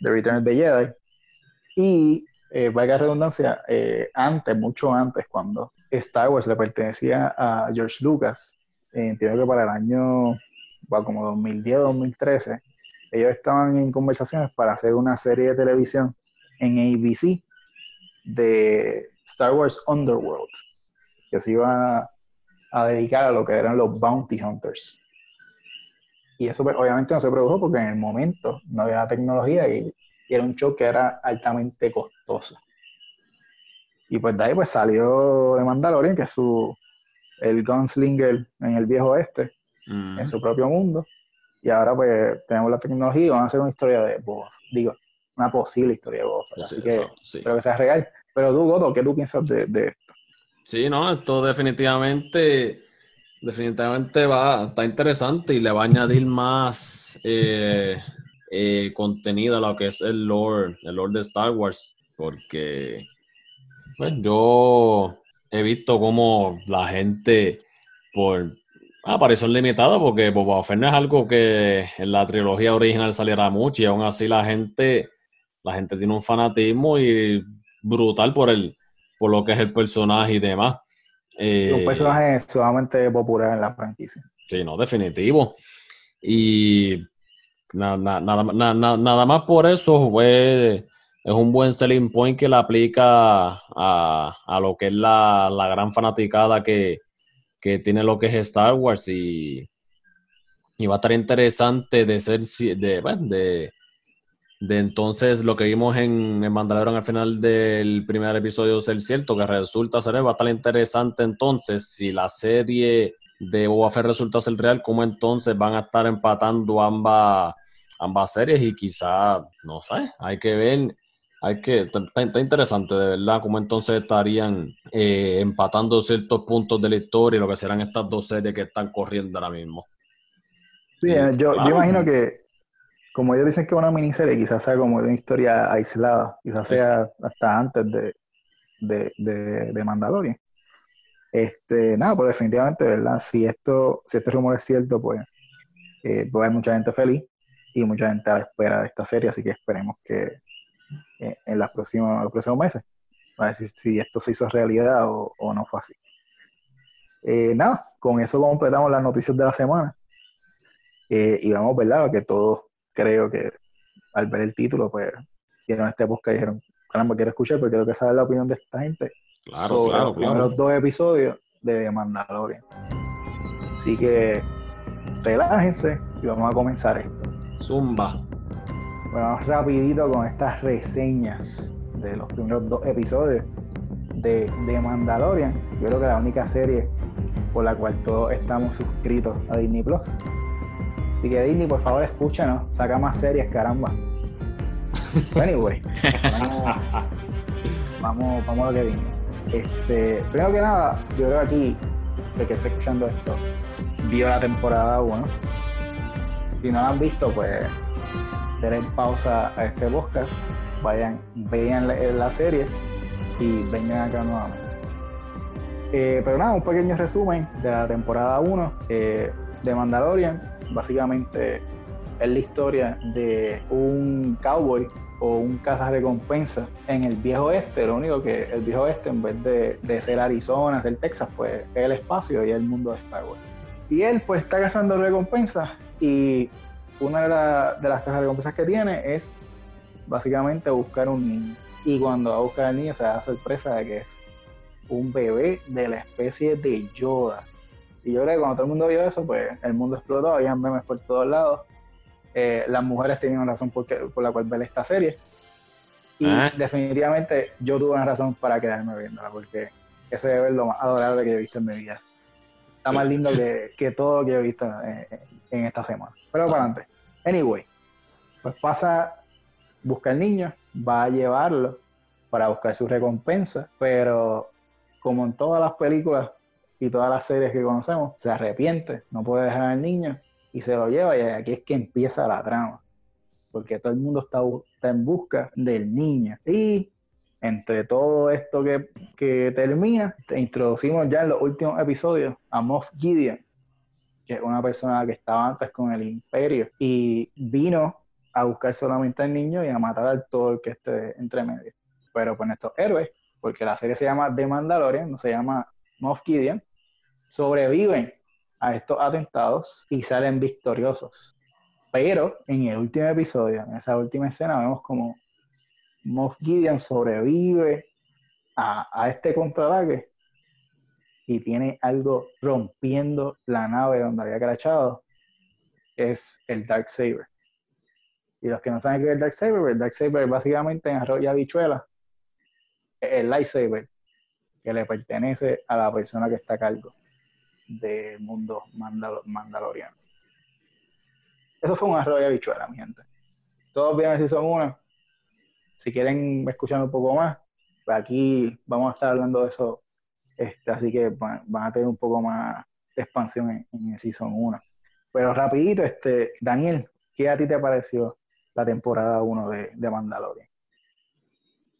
Speaker 1: de Return of the Jedi. Y, eh, redundancia, eh, antes, mucho antes, cuando Star Wars le pertenecía a George Lucas, entiendo que para el año, va como 2010, 2013, ellos estaban en conversaciones para hacer una serie de televisión en ABC de Star Wars Underworld, que se iba a dedicar a lo que eran los Bounty Hunters. Y eso pues, obviamente no se produjo porque en el momento no había la tecnología y, era un show que era altamente costoso. Y pues de ahí pues salió de Mandalorian, que es su, el gunslinger en el viejo oeste, en su propio mundo. Y ahora pues tenemos la tecnología y van a hacer una historia de Boba. Digo, una posible historia de Boba. Así que espero que sea real. Pero tú, Goto, ¿qué tú piensas de, de esto?
Speaker 2: Sí, no, esto definitivamente definitivamente va, está interesante y le va a añadir más eh, eh, contenido a lo que es el lore, el lore de Star Wars, porque pues, yo he visto cómo la gente, por aparición limitada, porque Boba Fett no es algo que en la trilogía original saliera mucho y aún así la gente, la gente tiene un fanatismo y brutal por el, por lo que es el personaje y demás.
Speaker 1: Eh, un personaje sumamente popular en la franquicia.
Speaker 2: Sí, no, definitivo. Y nada, nada, nada, más por eso fue, es un buen selling point que le aplica a, lo que es la, gran fanaticada que, tiene lo que es Star Wars y, y va a estar interesante de ser de, de, de entonces lo que vimos en, en Mandalorian al final del primer episodio ser cierto, que resulta ser va a estar interesante entonces si la serie de Boba resulta ser real, cómo entonces van a estar empatando ambas, ambas series y quizá, no sé, hay que ver, hay que, está, interesante de verdad cómo entonces estarían eh, empatando ciertos puntos de la historia y lo que serán estas dos series que están corriendo ahora mismo.
Speaker 1: Sí, eh, yo, yo imagino que como ellos dicen que es una miniserie, quizás sea como una historia aislada, quizás sea hasta antes de, de, de, Mandalorian. Este, nada, pues definitivamente, ¿verdad? Si esto, si este rumor es cierto, pues, eh, pues hay mucha gente feliz y mucha gente a la espera de esta serie, así que esperemos que eh, en las próximas, los próximos meses, a ver si, esto se hizo realidad o, o no fue así. Eh, nada, con eso completamos las noticias de la semana. y vamos, ¿verdad? Que todos creo que al ver el título, pues, vieron este podcast y dijeron, caramba, quiero escuchar porque quiero que saber la opinión de esta gente
Speaker 2: claro, sobre claro,
Speaker 1: los dos episodios de The Mandalorian. Así que relájense y vamos a comenzar esto.
Speaker 2: Zumba.
Speaker 1: Vamos rapidito con estas reseñas de los primeros dos episodios de The Mandalorian. Yo creo que la única serie por la cual todos estamos suscritos a Disney Plus. Así que Disney, por favor, escúchanos, saca más series, caramba. Anyway, vamos, vamos, a lo que viene. Este, primero que nada, yo creo que aquí, el que está escuchando esto, vio la temporada 1. Si no la han visto, pues denle pausa a este podcast, vayan, vean la, serie y vengan acá nuevamente. Eh, pero nada, un pequeño resumen de la temporada 1 eh, de Mandalorian Básicamente es la historia de un cowboy o un recompensa en el viejo oeste. Lo único que el viejo oeste, en vez de, ser Arizona, ser Texas, pues es el espacio y el mundo de Star Wars. Y él, pues, está cazando recompensas y una de, de las casas recompensas que tiene es básicamente buscar un niño. Y cuando va a buscar al niño, se da sorpresa de que es un bebé de la especie de Yoda. Y yo creo que cuando todo el mundo vio eso, pues el mundo explotó, había memes por todos lados. Eh, las mujeres tenían razón por, por la cual ver esta serie. Y ah. definitivamente yo tuve una razón para quedarme viéndola, porque ese debe ser lo más adorable que he visto en mi vida. Está más lindo que, que todo lo que he visto en, esta semana. Pero para adelante. Anyway, pues pasa, busca al niño, va a llevarlo para buscar su recompensa, pero como en todas las películas y todas las series que conocemos, se arrepiente, no puede dejar al niño y se lo lleva y aquí es que empieza la trama, porque todo el mundo está, en busca del niño. Y entre todo esto que, que termina, te introducimos ya en los últimos episodios a Moff Gideon, que es una persona que estaba antes con el imperio y vino a buscar solamente al niño y a matar al todo el que esté entre medio. Pero con estos héroes, porque la serie se llama The Mandalorian, no se llama Moff Gideon, sobreviven a estos atentados y salen victoriosos. Pero en el último episodio, en esa última escena, vemos como Moff Gideon sobrevive a, este contraataque y tiene algo rompiendo la nave donde había crachado, es el Dark Saber. Y los que no saben qué es el Dark Saber, el Dark Saber básicamente en arroz y habichuela el lightsaber que le pertenece a la persona que está a cargo del mundo mandaloriano. Eso fue un arroyo de bichuela, mi gente. Todos vieron si son uno. Si quieren escuchar un poco más, pues aquí vamos a estar hablando de eso. Este, así que van, a tener un poco más de expansión en, el Season 1. Pero rapidito, este, Daniel, ¿qué a ti te pareció la temporada 1 de, de Mandalorian?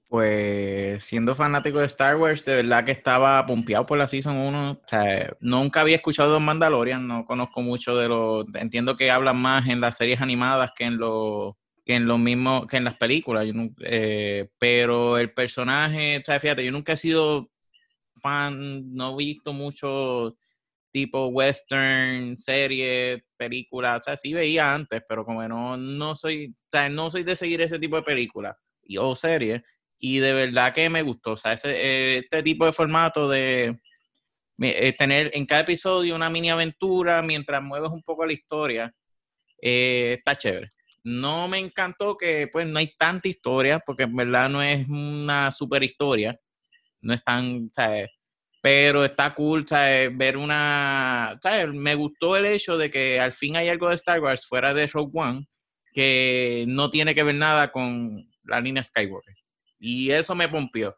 Speaker 3: Pues siendo fanático de Star Wars, de verdad que estaba pompeado por la Season 1. O sea, nunca había escuchado de Mandalorian, no conozco mucho de los... Entiendo que hablan más en las series animadas que en los que en lo mismo que en las películas. Eh, pero el personaje, o sea, fíjate, yo nunca he sido no he visto mucho tipo western, series, películas, o sea, sí veía antes, pero como no, no soy, o no soy de seguir ese tipo de películas o series, y de verdad que me gustó, o sea, ese, este tipo de formato de eh, tener en cada episodio una mini aventura mientras mueves un poco la historia, eh, está chévere. No me encantó que pues no hay tanta historia, porque en verdad no es una super historia, no es tan, ¿sabes? Pero está cool ¿sabes? ver una, ¿sabes? Me gustó el hecho de que al fin hay algo de Star Wars fuera de Rogue One que no tiene que ver nada con la línea Skywalker. Y eso me pompió.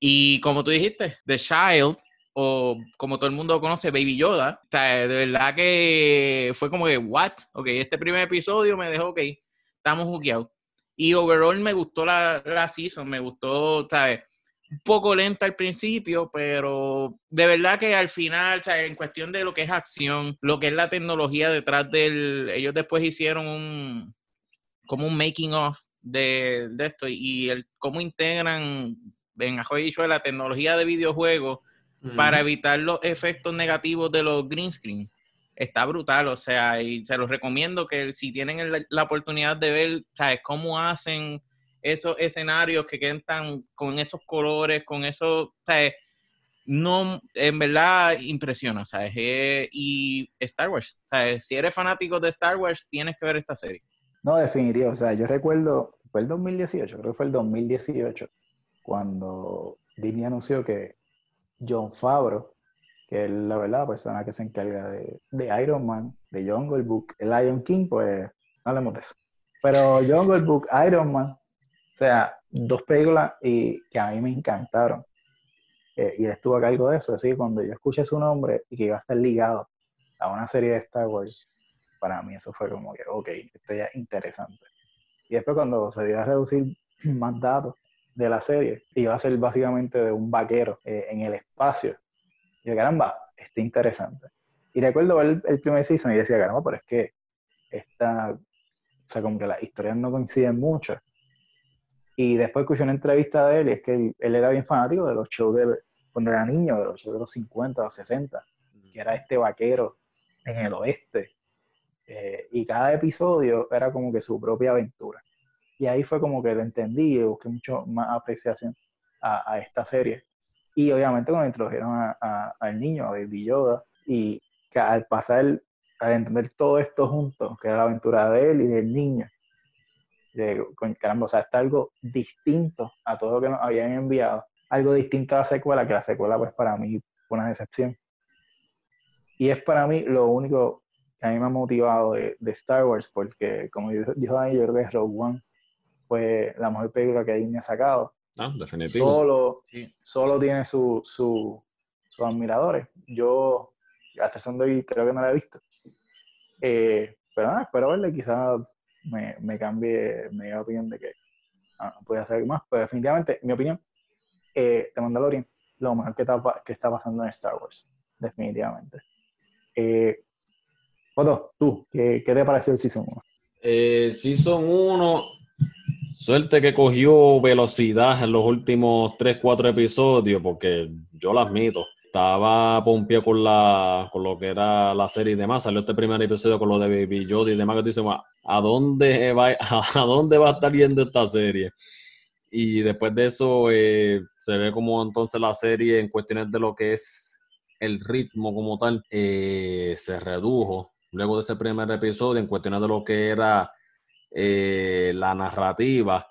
Speaker 3: Y como tú dijiste, The Child, o como todo el mundo conoce, Baby Yoda, o de verdad que fue como que, what? Ok, este primer episodio me dejó, ok, estamos jugueados. Y overall me gustó la, la season, me gustó, ¿sabes? Un poco lenta al principio, pero de verdad que al final, ¿sabes? en cuestión de lo que es acción, lo que es la tecnología detrás del... Ellos después hicieron un, como un making of de, de esto y el cómo integran en Ajoy y la tecnología de videojuegos para evitar los efectos negativos de los green screen está brutal, o sea, y se los recomiendo que si tienen la oportunidad de ver, ¿sabes? Cómo hacen esos escenarios que quedan con esos colores, con eso, ¿sabes? No, en verdad impresiona, ¿sabes? Eh, y Star Wars. Si eres fanático de Star Wars, tienes que ver esta serie.
Speaker 1: No, definitivo, o sea, yo recuerdo, fue el 2018, creo que fue el 2018, cuando Disney anunció que John Favreau que es la verdad la persona que se encarga de, de Iron Man, de Jungle Book, el Lion King, pues no hablemos de. Pero Jungle Book, Iron Man, o sea, dos películas y que a mí me encantaron. Eh, y él estuvo a cargo de eso, así cuando yo escuché su nombre y que iba a estar ligado a una serie de Star Wars, para mí eso fue como que, ok, esto ya es interesante. Y después cuando se dio a reducir más datos de la serie, iba a ser básicamente de un vaquero eh, en el espacio, y yo, caramba, está interesante. Y recuerdo ver el, primer season y decía, caramba, pero es que esta, o sea, como que las historias no coinciden mucho. Y después escuché una entrevista de él y es que él, era bien fanático de los shows de cuando era niño, de los shows de los 50, los 60, que era este vaquero en el oeste. Eh, y cada episodio era como que su propia aventura. Y ahí fue como que lo entendí y busqué mucho más apreciación a, a esta serie. Y obviamente cuando introdujeron a, al niño, a Baby Yoda, y que al pasar, a entender todo esto junto, que era la aventura de él y del niño, de, caramba, o sea, está algo distinto a todo lo que nos habían enviado, algo distinto a la secuela, que la secuela pues para mí fue una decepción. Y es para mí lo único que a mí me ha motivado de, de Star Wars, porque como dijo Dani, yo creo que Rogue One fue la mejor película que Disney ha sacado.
Speaker 2: Ah, definitivo.
Speaker 1: Solo, solo tiene sus su, admiradores. Yo, hasta son hoy creo que no la he visto. Eh, pero nada, espero verle, quizás me, me cambie mi opinión de que ah, puede hacer más. Pero definitivamente, mi opinión, eh, de Mandalorian, lo mejor que está, que está pasando en Star Wars. Definitivamente. Eh, tú, ¿qué, ¿qué, te pareció el Season 1?
Speaker 2: Eh, season 1 Suerte que cogió velocidad en los últimos 3, 4 episodios, porque yo lo admito. Estaba pompeado con, la, con lo que era la serie y demás. Salió este primer episodio con lo de Baby Yoda y demás, que tú dices, ¿a dónde, va, ¿a dónde va a estar yendo esta serie? Y después de eso eh, se ve como entonces la serie en cuestiones de lo que es el ritmo como tal, eh, se redujo. Luego de ese primer episodio, en cuestiones de lo que era eh, la narrativa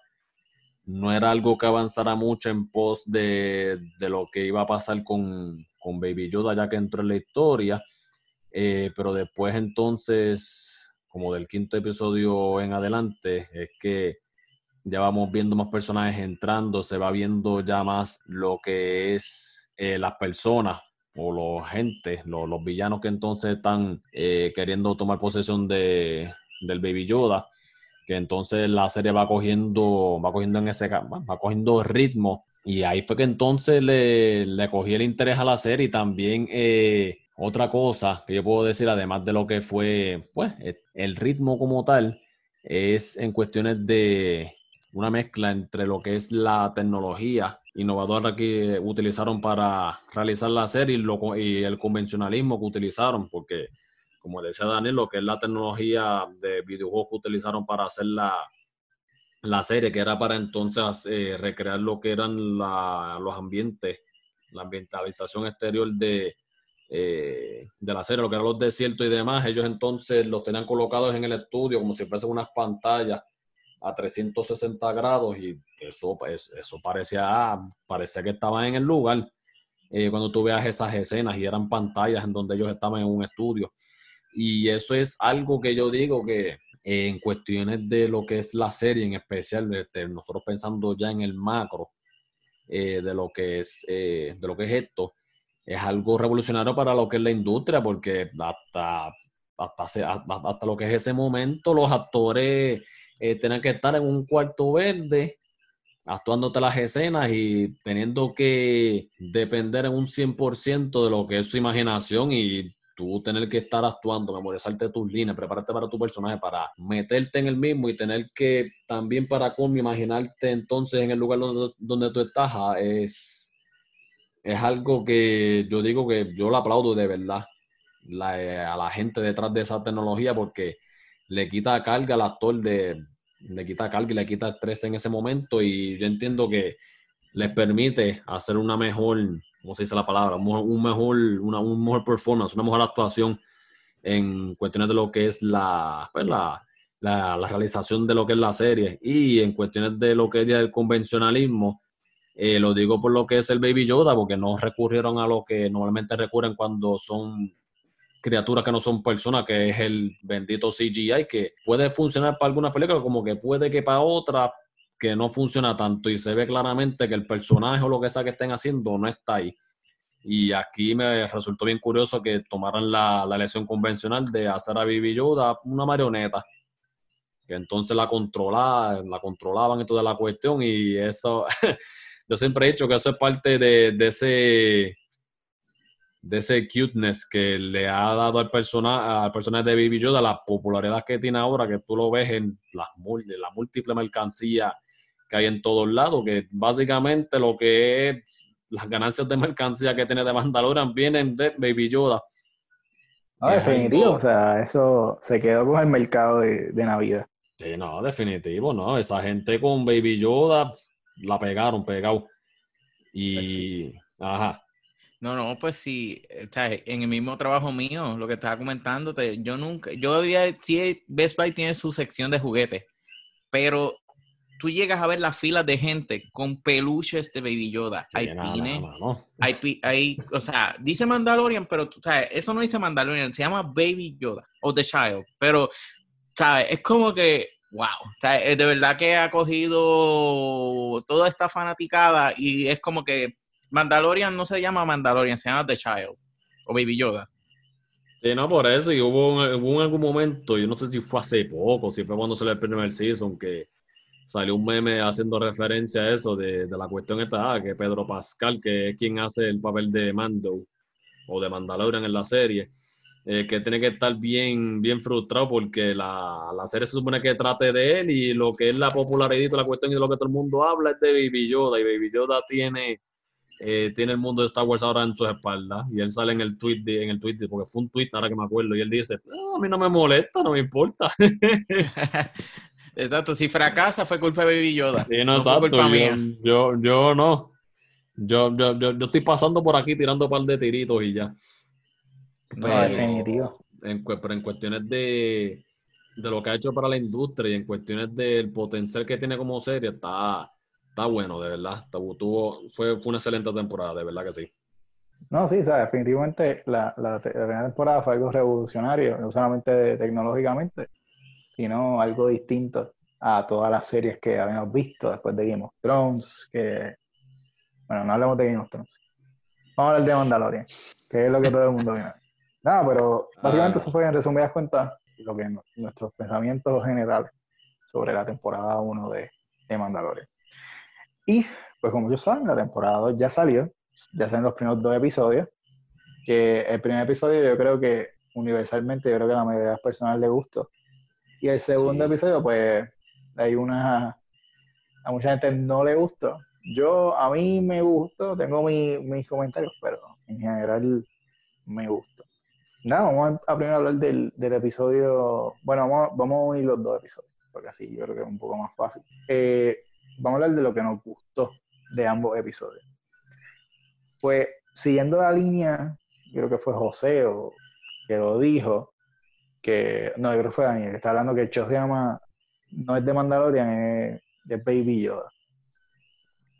Speaker 2: no era algo que avanzara mucho en pos de, lo que iba a pasar con, Baby Yoda ya que entró en la historia, eh, pero después entonces, como del quinto episodio en adelante, es que ya vamos viendo más personajes entrando, se va viendo ya más lo que es eh, las personas o los gentes, los, villanos que entonces están queriendo tomar posesión de, del Baby Yoda que entonces la serie va cogiendo, va cogiendo en ese, va cogiendo ritmo y ahí fue que entonces le, le cogí el interés a la serie. Y también eh, otra cosa que yo puedo decir, además de lo que fue pues, el ritmo como tal, es en cuestiones de una mezcla entre lo que es la tecnología innovadora que utilizaron para realizar la serie y, lo, y el convencionalismo que utilizaron, porque como decía Daniel, lo que es la tecnología de videojuegos que utilizaron para hacer la, la serie, que era para entonces eh, recrear lo que eran los ambientes, la ambientalización exterior de, eh, de la serie, lo que eran los desiertos y demás, ellos entonces los tenían colocados en el estudio como si fuesen unas pantallas a 360 grados y eso, pues, eso parecía, parecía que estaban en el lugar eh, cuando tú veas esas escenas y eran pantallas en donde ellos estaban en un estudio. Y eso es algo que yo digo que eh, en cuestiones de lo que es la serie en especial, este, nosotros pensando ya en el macro eh, de, lo que es, de lo que es esto, es algo revolucionario para lo que es la industria, porque hasta, hasta, hasta lo que es ese momento los actores eh, tener que estar en un cuarto verde actuándote las escenas y teniendo que depender en un 100% de lo que es su imaginación y tú tener que estar actuando, memorizarte tus líneas, prepararte para tu personaje, para meterte en el mismo y tener que también para cómo imaginarte entonces en el lugar donde, donde tú estás, ah, es, es algo que yo digo que yo lo aplaudo de verdad eh, a la gente detrás de esa tecnología porque le quita carga al actor de, le quita carga y le quita estrés en ese momento y yo entiendo que les permite hacer una mejor, ¿cómo se dice la palabra? Un mejor, una un mejor performance, una mejor actuación en cuestiones de lo que es la, pues la, la, realización de lo que es la serie y en cuestiones de lo que es el convencionalismo, eh, lo digo por lo que es el Baby Yoda, porque no recurrieron a lo que normalmente recurren cuando son criaturas que no son personas, que es el bendito CGI, que puede funcionar para algunas películas, como que puede que para otras que no funciona tanto y se ve claramente que el personaje o lo que sea que estén haciendo no está ahí. Y aquí me resultó bien curioso que tomaran la, la elección convencional de hacer a Bibi Yoda una marioneta, que entonces la controlaban, la controlaban y toda la cuestión y eso, yo siempre he dicho que eso es parte de, de ese de ese cuteness que le ha dado al personaje, al personaje de Baby Yoda, la popularidad que tiene ahora, que tú lo ves en las, la múltiple mercancía que hay en todos lados, que básicamente lo que es las ganancias de mercancía que tiene de Mandalorian vienen de Baby Yoda.
Speaker 1: No, definitivo, o sea, eso se quedó con el mercado de, Navidad.
Speaker 2: Sí, no, definitivo, no, esa gente con Baby Yoda la pegaron, pegado. Y, pues ajá,
Speaker 3: no, no, pues sí, en el mismo trabajo mío, lo que estaba comentándote, yo nunca, yo había, sí, Best Buy tiene su sección de juguetes, pero tú llegas a ver las filas de gente con peluches de Baby Yoda. hay pines, hay, hay, o sea, dice Mandalorian, pero tú sabes, eso no dice Mandalorian, se llama Baby Yoda o The Child, pero, ¿sabes? Es como que, wow, de verdad que ha cogido toda esta fanaticada y es como que Mandalorian no se llama Mandalorian, se llama The Child o Baby Yoda.
Speaker 2: Sí, no, por eso, y hubo, hubo en algún momento, yo no sé si fue hace poco, si fue cuando salió el primer season, que salió un meme haciendo referencia a eso, de, la cuestión esta, ah, que Pedro Pascal, que es quien hace el papel de Mando o de Mandalorian en la serie, eh, que tiene que estar bien, bien frustrado porque la, la, serie se supone que trate de él y lo que es la popularidad, la cuestión y de lo que todo el mundo habla es de Baby Yoda, y Baby Yoda tiene eh, tiene el mundo de Star Wars ahora en sus espaldas y él sale en el tweet, en el tweet porque fue un tweet ahora que me acuerdo y él dice, no, a mí no me molesta, no me importa.
Speaker 3: exacto, si fracasa fue culpa de Baby Yoda.
Speaker 2: Sí, no, exacto, culpa yo, mía. Yo, yo, no. Yo, yo, yo, estoy pasando por aquí tirando un par de tiritos y ya.
Speaker 1: Pero,
Speaker 2: en, pero en cuestiones de, de lo que ha hecho para la industria y en cuestiones del potencial que tiene como serie, está, está bueno, de verdad. Tuvo, fue, fue una excelente temporada, de verdad que sí.
Speaker 1: No, sí, o sea, definitivamente la, la, primera temporada fue algo revolucionario, no solamente tecnológicamente, sino algo distinto a todas las series que habíamos visto después de Game of Thrones, que, bueno, no hablemos de Game of Thrones. Vamos a hablar de Mandalorian, que es lo que todo el mundo viene. Nada, pero básicamente ah. eso fue en resumidas cuentas lo que nuestros pensamientos generales sobre la temporada 1 de, de Mandalorian. Y, pues como yo saben, la temporada 2 ya salió, ya salen los primeros dos episodios, que el primer episodio yo creo que universalmente, yo creo que a la mayoría de las personas le gustó. Y el segundo episodio, pues, hay una... A mucha gente no le gustó. Yo, a mí me gustó, tengo mis comentarios, pero en general me gustó. Nada, vamos a, primero hablar del, del episodio. Bueno, vamos, vamos, a unir los dos episodios, porque así yo creo que es un poco más fácil. Eh, vamos a hablar de lo que nos gustó de ambos episodios. Pues, siguiendo la línea, yo creo que fue José o que lo dijo, que. No, yo creo que fue Daniel, que está hablando que el show se llama. No es de Mandalorian, es de Baby Yoda.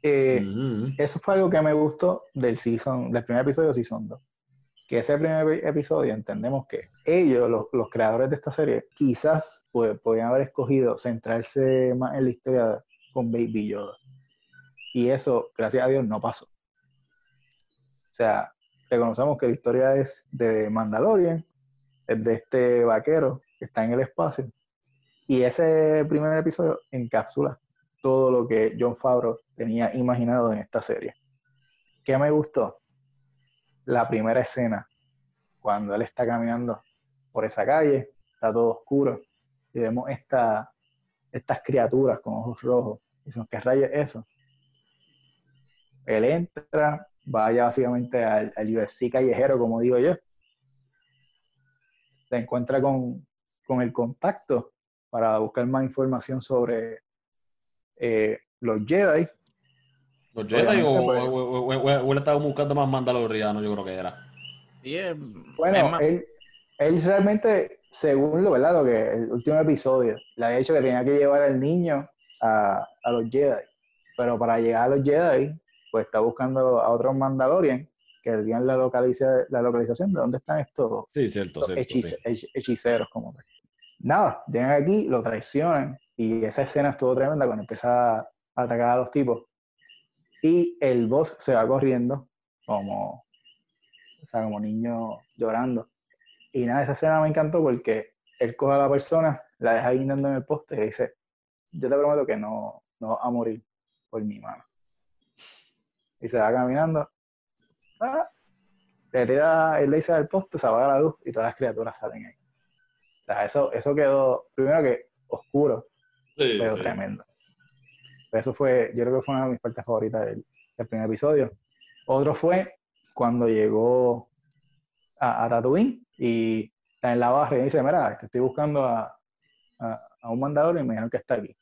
Speaker 1: Eh, mm. Eso fue algo que me gustó del season, del primer episodio de Season 2. Que ese primer episodio entendemos que ellos, los, creadores de esta serie, quizás pues, podían haber escogido centrarse más en la historia con Baby Yoda. Y eso, gracias a Dios, no pasó. O sea, reconocemos que la historia es de Mandalorian, es de este vaquero que está en el espacio. Y ese primer episodio encapsula todo lo que John Favreau tenía imaginado en esta serie. ¿Qué me gustó? La primera escena, cuando él está caminando por esa calle, está todo oscuro, y vemos esta, estas criaturas con ojos rojos. Y son, ¿qué rayos eso? Él entra, vaya básicamente al, al UFC callejero, como digo yo. Se encuentra con, con el contacto para buscar más información sobre eh, los Jedi.
Speaker 2: ¿Los Jedi o, él estaba buscando más mandaloriano? Yo creo que era.
Speaker 1: Sí, bueno, él, él, realmente, según lo, ¿verdad? lo que el último episodio, le ha dicho que tenía que llevar al niño a, a los Jedi. Pero para llegar a los Jedi, pues está buscando a otros Mandalorian que digan la, localiza, la localización de dónde están estos,
Speaker 2: sí, cierto,
Speaker 1: hechiceros. Como Nada, llegan aquí, lo traicionan y esa escena estuvo tremenda cuando empieza a atacar a los tipos. Y el boss se va corriendo como, o sea, como niño llorando. Y nada, esa escena me encantó porque él coge a la persona, la deja guindando en el poste y dice, yo te prometo que no, no vas a morir por mi mano. Y se va caminando. ¡Ah! Le tira el laser del poste, se apaga la luz y todas las criaturas salen ahí. O sea, eso, eso quedó, primero que oscuro, pero tremendo. eso fue, yo creo que fue una de mis partes favoritas del, primer episodio. Otro fue cuando llegó a, a Tatooine y está en la barra y dice, mira, estoy buscando a, a, un mandador y me dijeron que está aquí.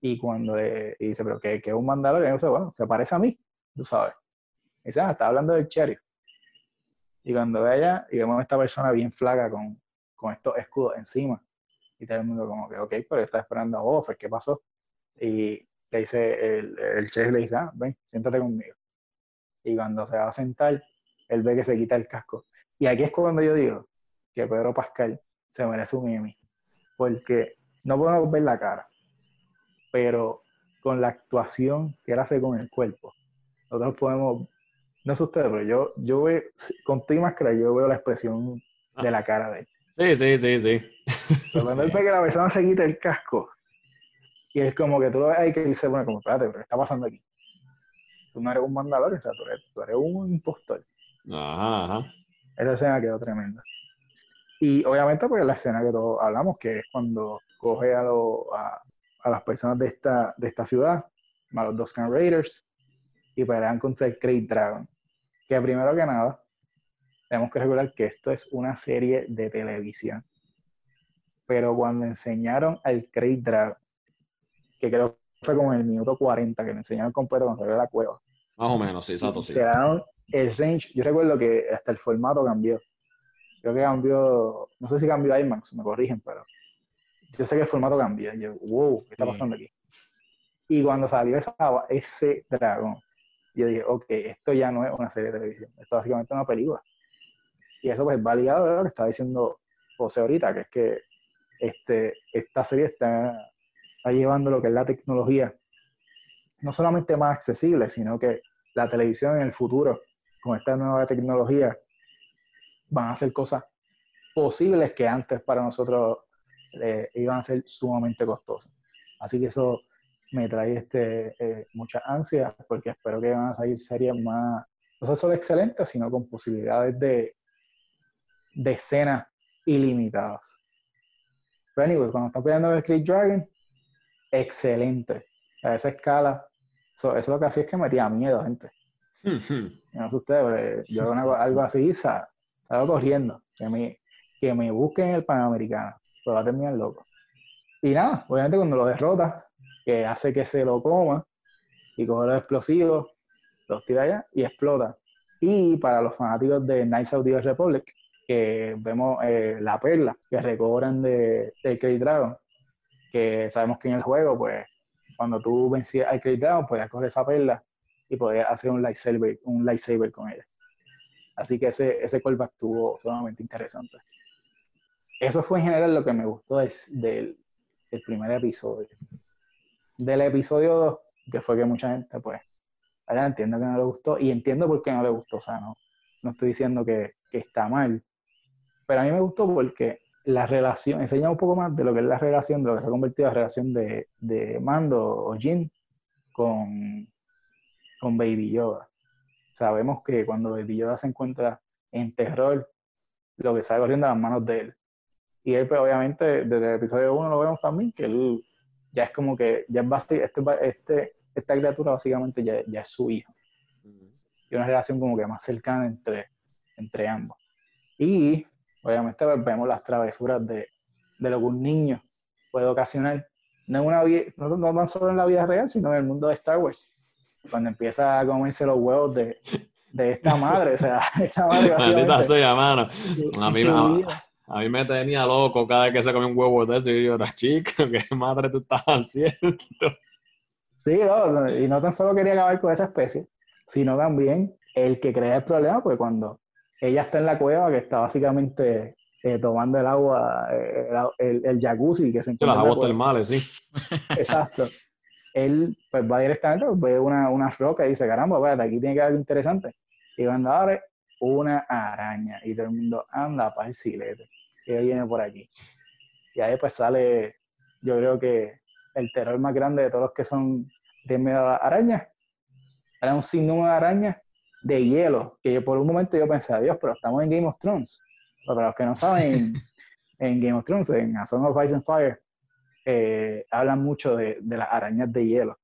Speaker 1: Y cuando y dice, pero ¿qué, es un mandador? Y dice, bueno, se parece a mí, tú sabes. Y dice, ah, está hablando del sheriff. Y cuando ve allá y vemos a esta persona bien flaca con, con estos escudos encima, y todo el mundo como que, ok, pero está esperando a Boba ¿qué pasó? Y le dice, el, el chef le dice, ah, ven, siéntate conmigo. Y cuando se va a sentar, él ve que se quita el casco. Y aquí es cuando yo digo que Pedro Pascal se merece un Emmy. Porque no podemos ver la cara, pero con la actuación que él hace con el cuerpo, nosotros podemos, no sé ustedes, pero yo, yo veo, con tu máscara, yo veo la expresión de la cara de él.
Speaker 2: Sí, sí, sí, sí.
Speaker 1: Pero cuando él ve que la persona se quita el casco, y es como que tú lo ves ahí que él se pone como, espérate, pero ¿qué está pasando aquí? Tú no eres un mandador, o sea, tú eres, un impostor.
Speaker 2: Ajá, ajá.
Speaker 1: Esa escena quedó tremenda. Y obviamente, pues la escena que todos hablamos, que es cuando coge a, a, las personas de esta, de esta ciudad, a los dos Raiders, y pelean contra el Great Dragon. Que primero que nada, tenemos que recordar que esto es una serie de televisión. Pero cuando enseñaron al Craig Dragon, que creo que fue como en el minuto 40, que le enseñaron completo cuando salió la cueva.
Speaker 2: Más o menos, sí, exacto, sí.
Speaker 1: Se el range, yo recuerdo que hasta el formato cambió. Creo que cambió, no sé si cambió IMAX, me corrigen, pero yo sé que el formato cambió. yo, wow, ¿qué está pasando aquí? Y cuando salió esa, ese dragón, yo dije, ok, esto ya no es una serie de televisión, esto es básicamente una película. Y eso pues va ligado lo que estaba diciendo José ahorita, que es que este, esta serie está, llevando lo que es la tecnología, no solamente más accesible, sino que la televisión en el futuro, con esta nueva tecnología, van a hacer cosas posibles que antes para nosotros iban a ser sumamente costosas. Así que eso me trae este, eh, mucha ansia porque espero que van a salir series más, no solo excelentes, sino con posibilidades de, de escenas ilimitadas. Pero anyway, cuando está peleando el Creed Dragon, excelente. A esa escala, eso, es lo que hacía es que metía miedo, gente. no sé ustedes, yo hago algo así, salgo corriendo. Que me, que me busquen el Panamericano, pero va a terminar loco. Y nada, obviamente cuando lo derrota, que hace que se lo coma y coge los explosivos, los tira allá y explota. Y para los fanáticos de Knights of the Republic, que vemos eh, la perla que recobran de, de Dragon, que sabemos que en el juego, pues, cuando tú vencías al Crazy Dragon, podías coger esa perla y podías hacer un lightsaber, un lightsaber con ella. Así que ese, ese callback estuvo sumamente interesante. Eso fue en general lo que me gustó del, del primer episodio del episodio 2, que fue que mucha gente, pues, ahora entiendo que no le gustó y entiendo por qué no le gustó. O sea, no, no estoy diciendo que, que está mal, pero a mí me gustó porque la relación, enseña un poco más de lo que es la relación, de lo que se ha convertido en la relación de, de Mando o Jin con, con Baby Yoda. Sabemos que cuando Baby Yoda se encuentra en terror, lo que sale corriendo a las manos de él. Y él, pues, obviamente, desde el episodio 1 lo vemos también, que él ya es como que, ya este, este, esta criatura básicamente ya, ya es su hijo. Y una relación como que más cercana entre, entre ambos. Y obviamente pues, vemos las travesuras de, de lo que un niño puede ocasionar, no, una no, no tan solo en la vida real, sino en el mundo de Star Wars. Cuando empieza a comerse los huevos de, de esta madre, o sea, esta madre
Speaker 2: sea, mano. A mí, a mí me tenía loco cada vez que se comía un huevo de eso y yo, chica, ¿qué madre tú estás haciendo?
Speaker 1: Sí, no, y no tan solo quería acabar con esa especie, sino también el que crea el problema, pues cuando ella está en la cueva, que está básicamente eh, tomando el agua, eh, el, el, jacuzzi que se
Speaker 2: encuentra. Las aguas termales, sí.
Speaker 1: Exacto. Él pues va directamente, pues, ve una, una roca y dice, caramba, espérate, aquí tiene que haber algo interesante. Y cuando abre, una araña. Y todo el mundo anda para el silete que viene por aquí. Y ahí pues sale, yo creo que el terror más grande de todos los que son de miedo a arañas. Era un sinnúmero de arañas de hielo, que por un momento yo pensé, Dios, pero estamos en Game of Thrones. Pero para los que no saben, en Game of Thrones, en A Song of Ice and Fire, eh, hablan mucho de, de, las arañas de hielo.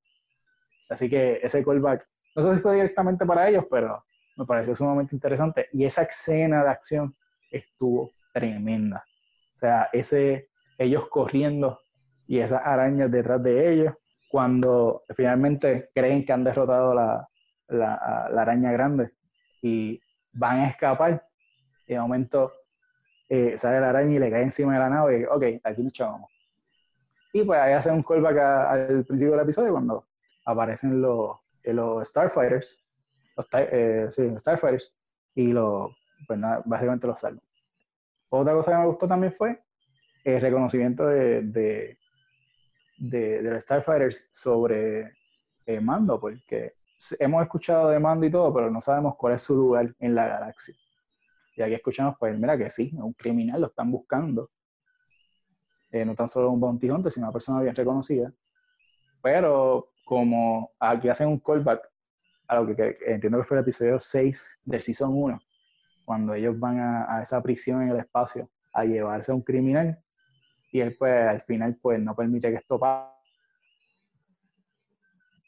Speaker 1: Así que ese callback, no sé si fue directamente para ellos, pero me pareció sumamente interesante. Y esa escena de acción estuvo tremenda. O sea, ese, ellos corriendo y esas arañas detrás de ellos, cuando finalmente creen que han derrotado la, la, araña grande y van a escapar, de momento eh, sale la araña y le cae encima de la nave y ok, aquí nos chavamos. Y pues ahí hacen un callback al principio del episodio cuando aparecen los, los Starfighters, los, eh, Starfighters, y los, pues básicamente los salvan. Otra cosa que me gustó también fue el reconocimiento de, de, de, los Starfighters sobre eh, Mando, porque hemos escuchado de Mando y todo, pero no sabemos cuál es su lugar en la galaxia. Y aquí escuchamos, pues, mira que sí, un criminal, lo están buscando. Eh, no tan solo un bounty hunter, sino una persona bien reconocida. Pero como aquí hacen un callback a lo que, que entiendo que fue el episodio 6 del Season 1, cuando ellos van a, esa prisión en el espacio a llevarse a un criminal y él pues al final pues no permite que esto pase,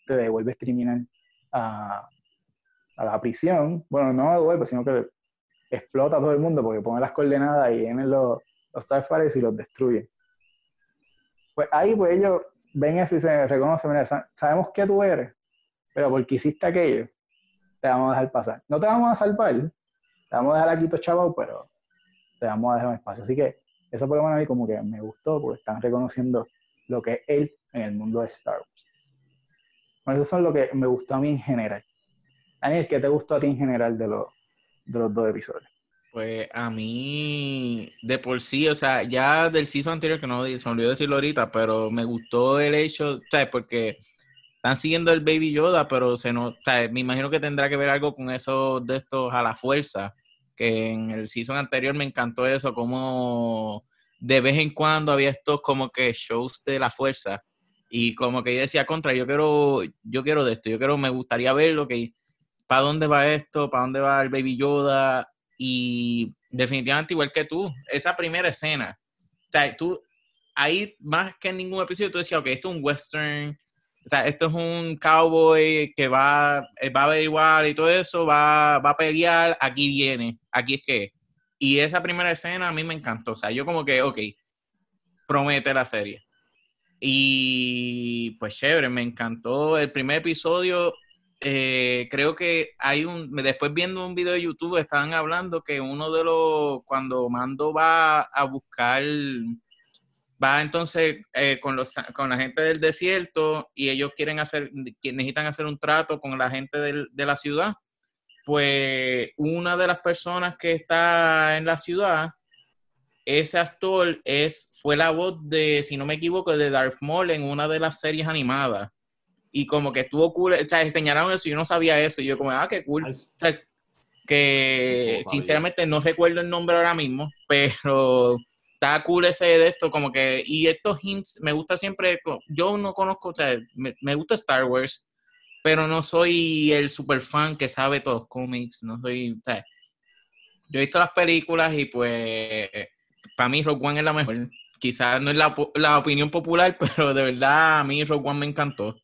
Speaker 1: te devuelve criminal a, la prisión, bueno, no devuelve, sino que explota a todo el mundo porque pone las coordenadas y vienen los, los Starfighters y los destruyen. Pues ahí pues ellos ven eso y se reconocen, sabemos que tú eres, pero porque hiciste aquello, te vamos a dejar pasar. No te vamos a salvar, te vamos a dejar aquí todo chavos, pero te vamos a dejar un espacio. Así que lo menos a mí como que me gustó porque están reconociendo lo que es él en el mundo de Star Wars. Bueno, eso es lo que me gustó a mí en general. Daniel, ¿qué te gustó a ti en general de, los, de los dos episodios?
Speaker 3: Pues a mí, de por sí, o sea, ya del season anterior, que no se me olvidó decirlo ahorita, pero me gustó el hecho, ¿sabes? Porque están siguiendo el Baby Yoda, pero se nota, me imagino que tendrá que ver algo con eso de estos a la fuerza, que en el season anterior me encantó eso, como de vez en cuando había estos como que shows de la fuerza y como que yo decía contra, yo quiero, yo quiero de esto, yo quiero, me gustaría verlo, que para dónde va esto, para dónde va el Baby Yoda y definitivamente igual que tú, esa primera escena, o sea, tú ahí más que en ningún episodio tú decías, ok, esto es un western, o esto es un cowboy que va, eh, va a ver igual y todo eso, va, va a pelear, aquí viene, aquí es que. Y esa primera escena a mí me encantó, o sea, yo como que, ok, promete la serie. Y pues chévere, me encantó el primer episodio. Eh, creo que hay un, después viendo un video de YouTube, estaban hablando que uno de los, cuando Mando va a buscar va entonces eh, con, los, con la gente del desierto y ellos quieren hacer, necesitan hacer un trato con la gente de la ciudad, pues una de las personas que está en la ciudad, ese actor es, fue la voz de, si no me equivoco, de Darth Maul en una de las series animadas. Y como que estuvo cool, o sea, enseñaron eso, yo no sabía eso, y yo como, ah, qué cool. O sea, que sinceramente no recuerdo el nombre ahora mismo, pero está cool ese de esto, como que, y estos hints, me gusta siempre, yo no conozco, o sea, me, gusta Star Wars, pero no soy el super fan que sabe todos los cómics, no soy, o sea, yo he visto las películas y pues, para mí Rogue One es la mejor. Quizás no es la, la opinión popular, pero de verdad a mí Rogue One me encantó.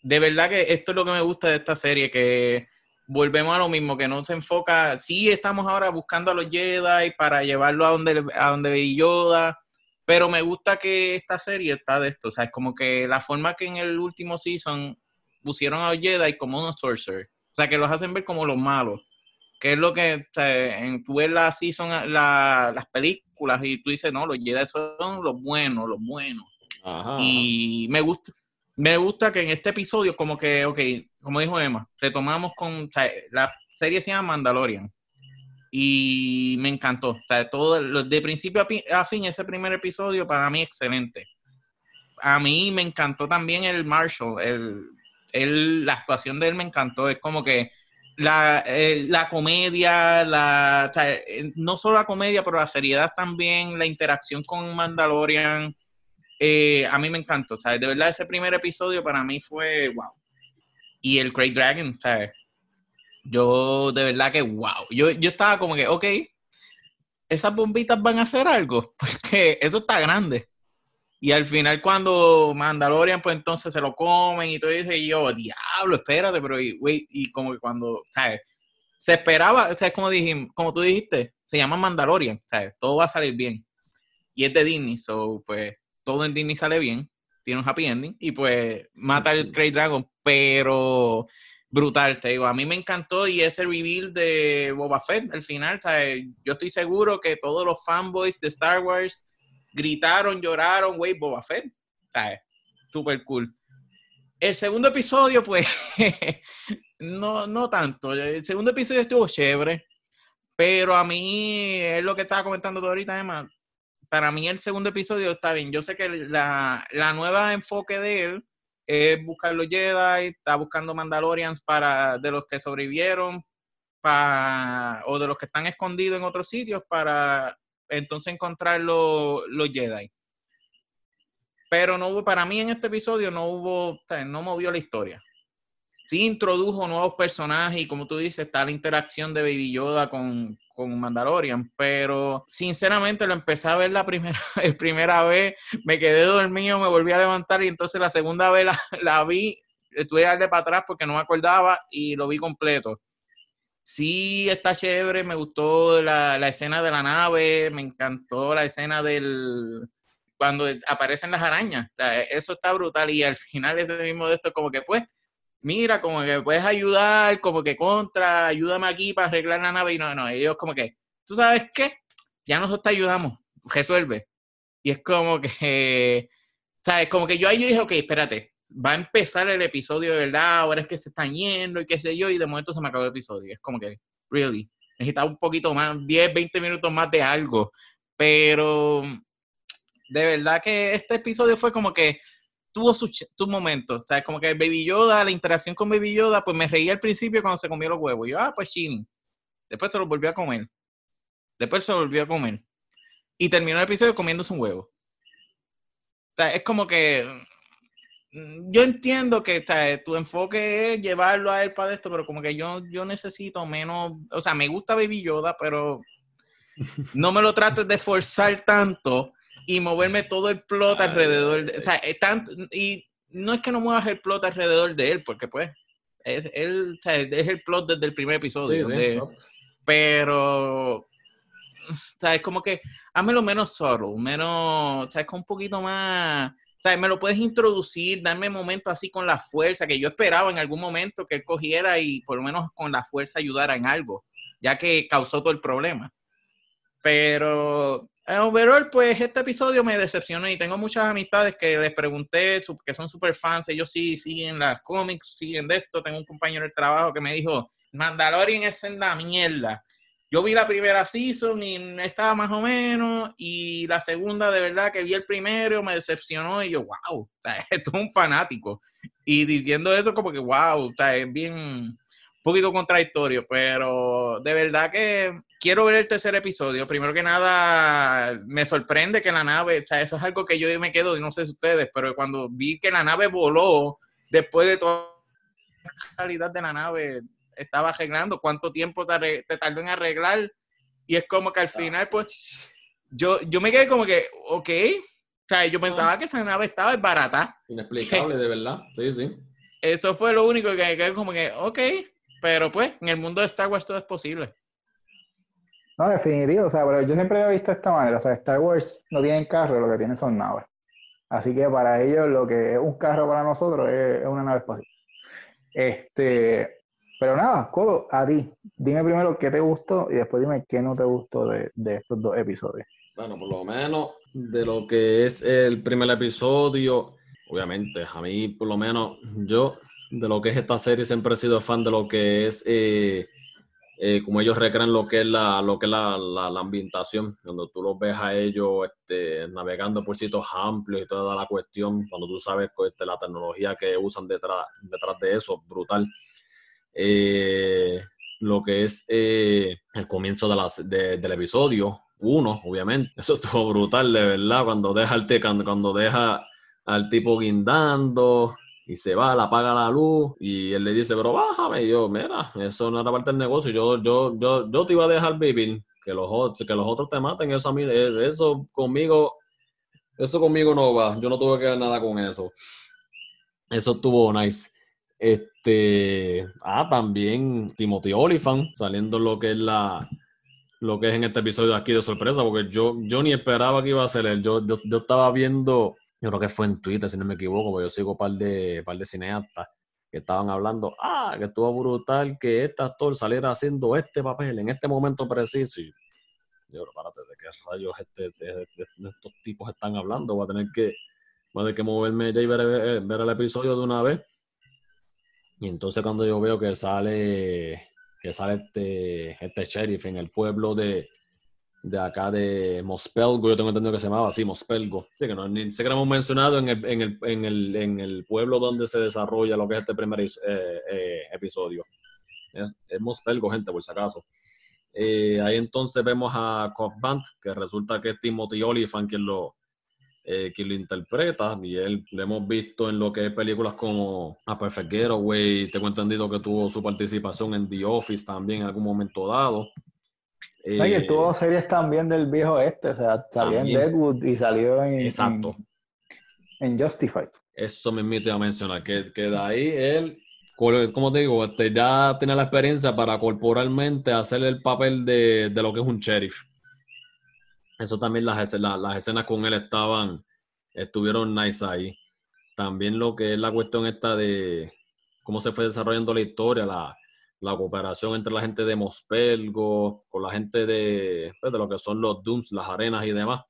Speaker 3: De verdad que esto es lo que me gusta de esta serie, que volvemos a lo mismo, que no se enfoca, sí estamos ahora buscando a los Jedi para llevarlo a donde, a donde Yoda, pero me gusta que esta serie está de esto, o sea, es como que la forma que en el último season pusieron a los Jedi como unos sorcerers, o sea, que los hacen ver como los malos, que es lo que en, tú ves la season, las películas y tú dices, no, los Jedi son los buenos, los buenos. Y me gusta, me gusta que en este episodio, como que, ok, como dijo Emma, retomamos con. la serie se llama Mandalorian. Y me encantó. O sea, todo, de principio a, fin, ese primer episodio para mí excelente. A mí me encantó también el Marshall. El, la actuación de él me encantó. Es como que la, la comedia, la, no solo la comedia, pero la seriedad también, la interacción con Mandalorian eh, a mí me encantó, ¿sabes? De verdad, ese primer episodio para mí fue wow. Y el Great Dragon, ¿sabes? Yo, de verdad que wow. Yo, yo estaba como que, ok, esas bombitas van a hacer algo, porque eso está grande. Y al final, cuando Mandalorian, pues entonces se lo comen y todo eso, y yo, diablo, espérate, pero, güey, y como que cuando, ¿sabes? Se esperaba, sea, como, dijimos, como tú dijiste, se llama Mandalorian, ¿sabes? Todo va a salir bien. Y es de Disney, so, pues, todo en Disney sale bien, tiene un happy ending y pues mata el Great Dragon, pero brutal, te digo, a mí me encantó y ese reveal de Boba Fett al final, yo estoy seguro que todos los fanboys de Star Wars gritaron, lloraron, güey, Boba Fett, ¿sabes? Super cool. El segundo episodio, pues, no, no tanto. El segundo episodio estuvo chévere, pero a mí es lo que estaba comentando todo ahorita, Emma para mí el segundo episodio está bien. Yo sé que la, nueva enfoque de él es buscar los Jedi, está buscando Mandalorians para de los que sobrevivieron o de los que están escondidos en otros sitios para entonces encontrar los, Jedi. Pero no hubo, para mí en este episodio no hubo, no movió la historia. Sí introdujo nuevos personajes y como tú dices, está la interacción de Baby Yoda con, con Mandalorian, pero sinceramente lo empecé a ver la primera, el primera vez, me quedé dormido, me volví a levantar y entonces la segunda vez la, vi, estuve darle para atrás porque no me acordaba y lo vi completo. Sí, está chévere, me gustó la, escena de la nave, me encantó la escena del cuando aparecen las arañas, eso está brutal y al final ese mismo de esto como que pues mira, como que puedes ayudar, como que contra, ayúdame aquí para arreglar la nave. Y no, no, ellos como que, ¿tú sabes qué? Ya nosotros te ayudamos, resuelve. Y es como que, ¿sabes? Como que yo ahí yo dije, ok, espérate, va a empezar el episodio verdad, ahora es que se están yendo y qué sé yo, y de momento se me acabó el episodio. Es como que, really, necesitaba un poquito más, 10, 20 minutos más de algo. Pero de verdad que este episodio fue como que tuvo sus su momentos. O sea, como que Baby Yoda, la interacción con Baby Yoda, pues me reía al principio cuando se comió los huevos. yo, ah, pues chini. Después se los volvió a comer. Después se los volvió a comer. y terminó el episodio comiéndose un huevo. O sea, es como que mm, yo entiendo que tu enfoque es llevarlo a él para esto, pero como que yo, yo necesito menos, o sea, me gusta Baby Yoda, pero no me lo trates de forzar tanto y moverme todo el plot alrededor. De, o sea, y no es que no muevas el plot alrededor de él, porque pues es, él, es el plot desde el primer episodio. pero, o sea, es como que lo menos solo, menos, o sea, es un poquito más, o sea, me lo puedes introducir, darme momentos así con la fuerza, que yo esperaba en algún momento que él cogiera y por lo menos con la fuerza ayudara en algo, ya que causó todo el problema. Pero overall, pues este episodio me decepcionó y tengo muchas amistades que les pregunté, que son super fans, ellos sí siguen las cómics, siguen de esto. Tengo un compañero de trabajo que me dijo, Mandalorian es en la mierda. Yo vi la primera season y estaba más o menos, y la segunda de verdad que vi el primero me decepcionó y yo, wow, esto es un fanático. Y diciendo eso como que, wow, es bien poquito contradictorio, pero de verdad que quiero ver el tercer episodio. Primero que nada, me sorprende que la nave, o sea, eso es algo que yo me quedo, no sé si ustedes, pero cuando vi que la nave voló, después de toda la calidad de la nave, estaba arreglando, cuánto tiempo te, tardó en arreglar, y es como que al final, pues, yo, yo me quedé como que, ok, o sea, yo pensaba que esa nave estaba barata.
Speaker 2: Inexplicable, de verdad, sí, sí.
Speaker 3: Eso fue lo único que quedé como que, ok, pero pues, en el mundo de Star Wars todo es posible.
Speaker 1: No, definitivo, o sea, pero yo siempre he visto de esta manera, o sea, Star Wars no tienen carro, lo que tienen son naves. Así que para ellos lo que es un carro para nosotros es, una nave espacial. Este, pero nada, Codo, a ti, dime primero qué te gustó y después dime qué no te gustó de, de estos dos episodios.
Speaker 2: Bueno, por lo menos de lo que es el primer episodio, obviamente, a mí por lo menos yo de lo que es esta serie, siempre he sido fan de lo que es, eh, eh, como ellos recrean lo que es la, lo que es la, la, ambientación, cuando tú los ves a ellos este, navegando por sitios amplios y toda la cuestión, cuando tú sabes este, la tecnología que usan detrás, detrás de eso, brutal. Eh, lo que es el comienzo de las, del episodio, uno, obviamente, eso estuvo brutal, de verdad, cuando deja, el, cuando, cuando deja al tipo guindando, y se va, la apaga la luz y él le dice, pero bájame. Y yo, mira, eso no era parte del negocio. Yo, yo, yo, yo te iba a dejar vivir, que los, que los otros te maten. Eso, a mí, eh, eso conmigo, eso conmigo no va. Yo no tuve que ver nada con eso. Eso estuvo nice. Este, ah, también Timothy Oliphant, saliendo lo que es la, lo que es en este episodio aquí de sorpresa, porque yo, yo ni esperaba que iba a ser él. Yo, yo, yo estaba viendo yo creo que fue en Twitter, si no me equivoco, porque yo sigo un par de, par de cineastas que estaban hablando, ah, que estuvo brutal que este actor saliera haciendo este papel en este momento preciso. Yo, párate, ¿de qué rayos este, de, estos tipos están hablando? Voy a tener que, voy a tener que moverme ya y ver, ver, el episodio de una vez. Y entonces cuando yo veo que sale, que sale este, este sheriff en el pueblo de, de acá de Mospelgo, yo tengo entendido que se llamaba así, Mospelgo. Sí, que no, ni sé que hemos mencionado en el, en, el, en, el, en el, pueblo donde se desarrolla lo que es este primer eh, eh, episodio. Es, es, Mospelgo, gente, por si acaso. Eh, ahí entonces vemos a Cobb Band, que resulta que es Timothy Oliphant quien lo, quien lo interpreta, y él lo hemos visto en lo que es películas como A Perfect Getaway, tengo entendido que tuvo su participación en The Office también en algún momento dado.
Speaker 1: Eh, y tuvo series también del viejo este, o sea, salió en Deadwood y salió en,
Speaker 2: exacto.
Speaker 1: en, Justified.
Speaker 2: Eso me invito a mencionar, que, que de ahí él, como te digo, este, ya tiene la experiencia para corporalmente hacer el papel de, de lo que es un sheriff. Eso también las, las, las escenas con él estaban, estuvieron nice ahí. También lo que es la cuestión esta de cómo se fue desarrollando la historia, la, la cooperación entre la gente de Mospelgo, con la gente de, pues, de lo que son los Dooms, las arenas y demás,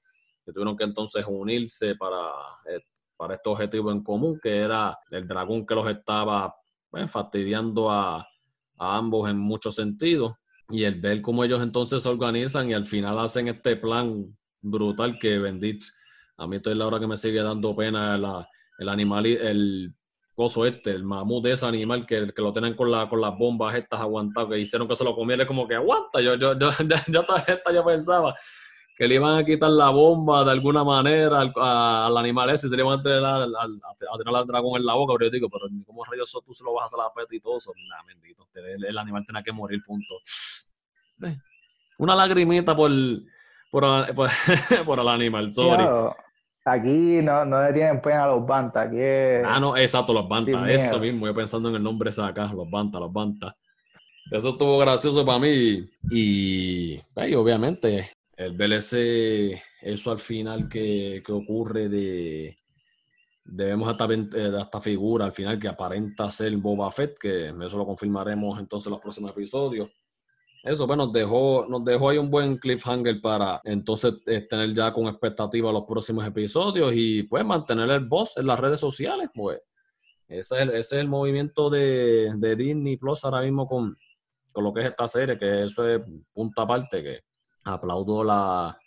Speaker 2: que tuvieron que entonces unirse para, eh, para este objetivo en común, que era el dragón que los estaba pues, fastidiando a, a ambos en muchos sentidos. Y el ver cómo ellos entonces se organizan y al final hacen este plan brutal que bendito. A mí estoy la hora que me sigue dando pena la, el animal, el coso este, el mamut de ese animal que, que lo tienen con, la, con las bombas estas aguantadas, que hicieron que se lo comiera, como que aguanta. Yo, yo, yo, yo, yo, yo pensaba que le iban a quitar la bomba de alguna manera al, al animal ese se le iban a tirar, al, a tirar al dragón en la boca, pero yo digo, pero ¿cómo rayos tú se lo vas a hacer a eso? Nah, bendito, el, el animal tenía que morir, punto. Una lagrimita por, por, por el animal, sorry.
Speaker 1: Aquí no, no le tienen pena a los bantas. Aquí
Speaker 2: Ah, no, exacto, los bantas. Eso mismo, yo pensando en el nombre ese acá, los bantas, los bantas. Eso estuvo gracioso para mí. Y, y obviamente, el ese, eso al final que, que ocurre de. Debemos esta, eh, esta figura al final que aparenta ser Boba Fett, que eso lo confirmaremos entonces en los próximos episodios eso pues nos dejó, nos dejó ahí un buen cliffhanger para entonces eh, tener ya con expectativa los próximos episodios y pues mantener el boss en las redes sociales, pues. Ese es el, ese es el movimiento de, de, Disney Plus ahora mismo con, con lo que es esta serie, que eso es punta aparte, que aplaudo la,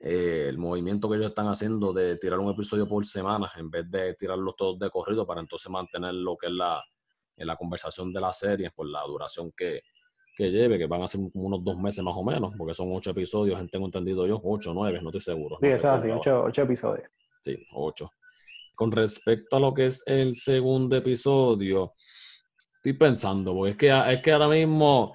Speaker 2: eh, el movimiento que ellos están haciendo de tirar un episodio por semana en vez de tirarlos todos de corrido para entonces mantener lo que es la, en la conversación de la serie por la duración que, que lleve, que van a ser como unos dos meses más o menos, porque son ocho episodios, tengo entendido yo, ocho, nueve, no estoy seguro.
Speaker 1: Sí, es así, ocho, ocho episodios.
Speaker 2: Sí, ocho. Con respecto a lo que es el segundo episodio, estoy pensando, porque es que, es que ahora mismo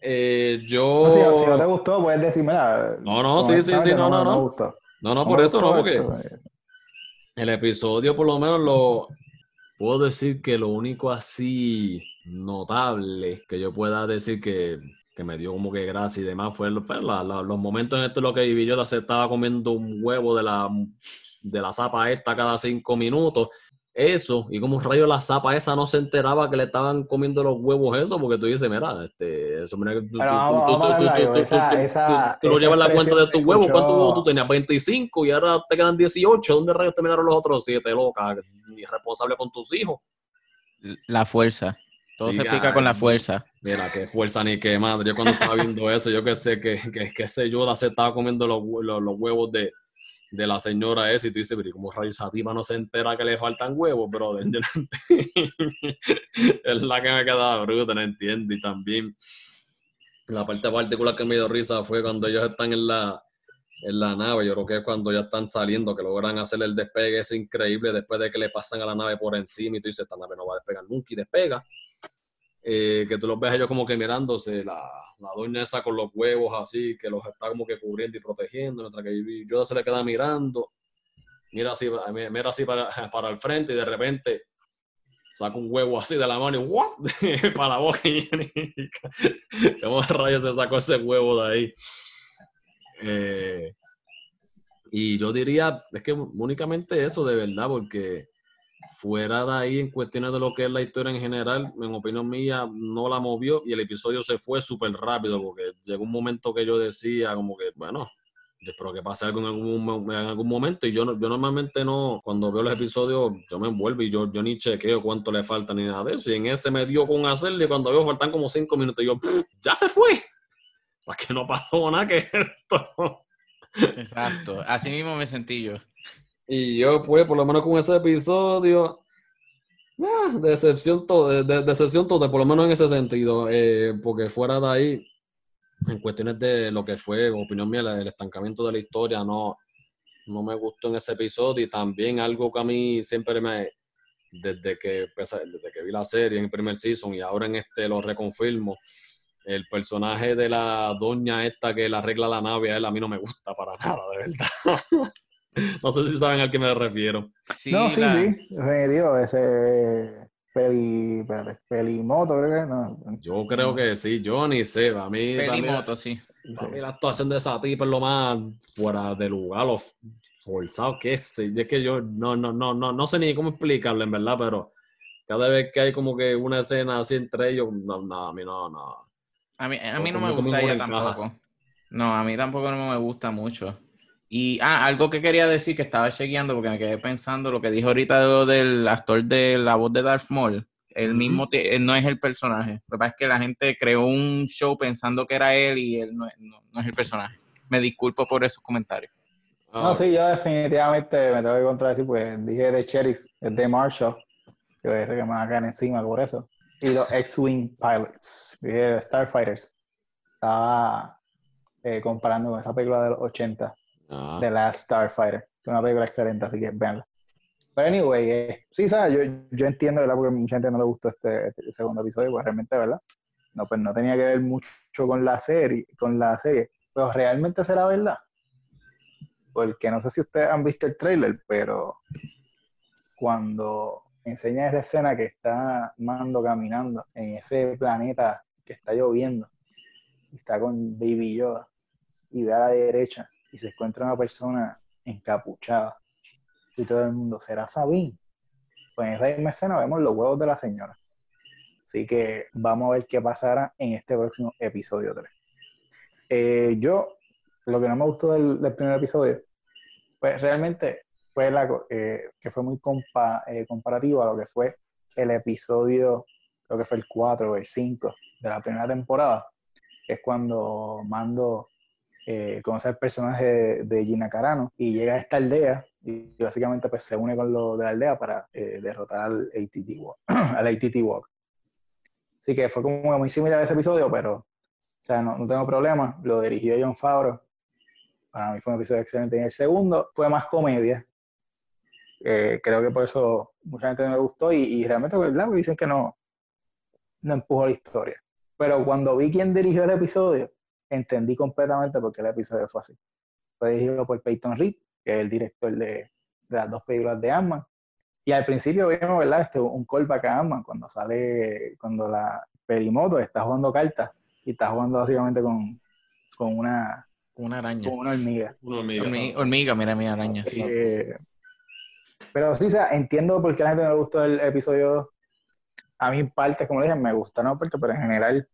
Speaker 2: eh, yo...
Speaker 1: No, si, no te gustó, puedes decirme.
Speaker 2: No, no, sí, sí, sí, no, no, no. No, no, por eso no, porque el episodio por lo menos lo... Puedo decir que lo único así notable que yo pueda decir que, que me dio como que gracia y demás fue, los momentos en esto lo que viví yo se estaba comiendo un huevo de la, de la zapa esta cada cinco minutos. Eso, y como rayo la zapa esa no se enteraba que le estaban comiendo los huevos eso, porque tú dices, mira, este, eso, mira, tú, lo llevas la cuenta de tus huevos, ¿cuántos huevos tú tenías? 25 y ahora te quedan 18, ¿dónde rayos terminaron los otros 7, loca? Irresponsable con tus hijos.
Speaker 3: La fuerza. Todo se pica con la fuerza.
Speaker 2: Mira, qué fuerza ni qué madre. Yo cuando estaba viendo eso, yo que sé que, que, que ese Yoda se estaba comiendo los, los, huevos de, de, la señora esa y tú dices, pero ¿cómo rayos a no se entera que le faltan huevos, bro? es la que me quedaba bruta, no entiendo. Y también la parte particular que me dio risa fue cuando ellos están en la, en la nave. Yo creo que es cuando ya están saliendo, que logran hacer el despegue. Es increíble después de que le pasan a la nave por encima y tú dices, esta nave no va a despegar nunca y despega. Eh, que tú los ves ellos como que mirándose, la, la doña esa con los huevos así, que los está como que cubriendo y protegiendo, mientras que yo se le queda mirando, mira así, mira así para, para el frente y de repente saca un huevo así de la mano y para la boca ¿cómo rayos se sacó ese huevo de ahí? Eh, y yo diría, es que únicamente eso de verdad, porque fuera de ahí en cuestiones de lo que es la historia en general, en opinión mía, no la movió y el episodio se fue súper rápido porque llegó un momento que yo decía como que, bueno, espero que pase algo en algún, en algún momento y yo, yo normalmente no, cuando veo los episodios, yo me envuelvo y yo, yo ni chequeo cuánto le falta ni nada de eso y en ese me dio con hacerle cuando veo faltan como cinco minutos yo, ya se fue, para que no pasó nada que esto.
Speaker 3: Exacto, así mismo me sentí yo.
Speaker 2: Y yo, pues, por lo menos con ese episodio, ah, decepción, de, de, decepción total, por lo menos en ese sentido, eh, porque fuera de ahí, en cuestiones de lo que fue, opinión mía, el estancamiento de la historia, no, no me gustó en ese episodio y también algo que a mí siempre me, desde que, desde que vi la serie en el primer season y ahora en este lo reconfirmo, el personaje de la doña esta que le arregla la nave a él a mí no me gusta para nada, de verdad. No sé si saben a qué me refiero.
Speaker 1: no, sí, sí. Digo, ese peli, pelimoto, creo que no.
Speaker 2: Yo creo que sí, yo ni sé. A mí,
Speaker 3: pelimoto, sí.
Speaker 2: A mí la actuación de esa tipa es lo más fuera de lugar, lo forzado que es. Es que yo no, no, no, no, no sé ni cómo explicarlo, en verdad, pero cada vez que hay como que una escena así entre ellos, no, no a mí no, no.
Speaker 3: A mí, a mí no me gusta ella tampoco. No, a mí tampoco no me gusta mucho. Y ah, algo que quería decir que estaba chequeando porque me quedé pensando lo que dijo ahorita del actor de la voz de Darth Maul. El mismo él no es el personaje. Lo que pasa es que la gente creó un show pensando que era él y él no, es el personaje. Me disculpo por esos comentarios.
Speaker 1: No, sí, yo definitivamente me tengo que contradecir, pues dije de Sheriff, es de Marshall, que es que me va a caer encima por eso. Y los X-Wing Pilots, dije Starfighters. Estaba eh, comparando con esa película de los 80,
Speaker 2: Ah,
Speaker 1: The Last Starfighter, una película excelente, así que veanla. Pero anyway, eh, sí, ¿sabes? Yo, yo entiendo, ¿verdad? Porque mucha gente no le gustó este, este segundo episodio, pues realmente, ¿verdad? No, pues no tenía que ver mucho con la serie, con la serie. Pero realmente será verdad. Porque no sé si ustedes han visto el trailer, pero cuando enseña esa escena que está Mando caminando en ese planeta que está lloviendo, y está con Baby Yoda, y ve a la derecha y se encuentra una persona encapuchada, y todo el mundo, ¿será Sabine? Pues en esa misma escena vemos los huevos de la señora. Así que vamos a ver qué pasará en este próximo episodio 3. Eh, yo, lo que no me gustó del, primer episodio, pues realmente fue la, eh, que fue muy compa- eh, comparativo a lo que fue el episodio, creo que fue el 4 o el 5 de la primera temporada, es cuando Mando eh, conoce al personaje de, de Gina Carano y llega a esta aldea y básicamente pues se une con los de la aldea para eh, derrotar al ATT Walk. al ATT. Así que fue como muy similar a ese episodio, pero o sea, no, no tengo problema. Lo dirigió John Favreau. Para mí fue un episodio excelente. Y el segundo fue más comedia. Eh, creo que por eso mucha gente no le gustó y, y realmente ¿verdad? Porque dicen que no, no empujó la historia. Pero cuando vi quién dirigió el episodio, entendí completamente por qué el episodio fue así. Fue dirigido por Peyton Reed, que es el director de, de las dos películas de Ant-Man. Y al principio vimos, ¿verdad? Este, un callback a Ant-Man cuando sale, cuando la Perimoto está jugando cartas y está jugando básicamente con, con, una,
Speaker 3: Una araña.
Speaker 1: con una hormiga.
Speaker 2: una hormiga,
Speaker 3: hormiga, mira mi araña. sí.
Speaker 1: Eh, pero sí, o sea, entiendo por qué a la gente no le gustó el episodio 2. A mí, partes, como le dije, me gustaron partes, pero en general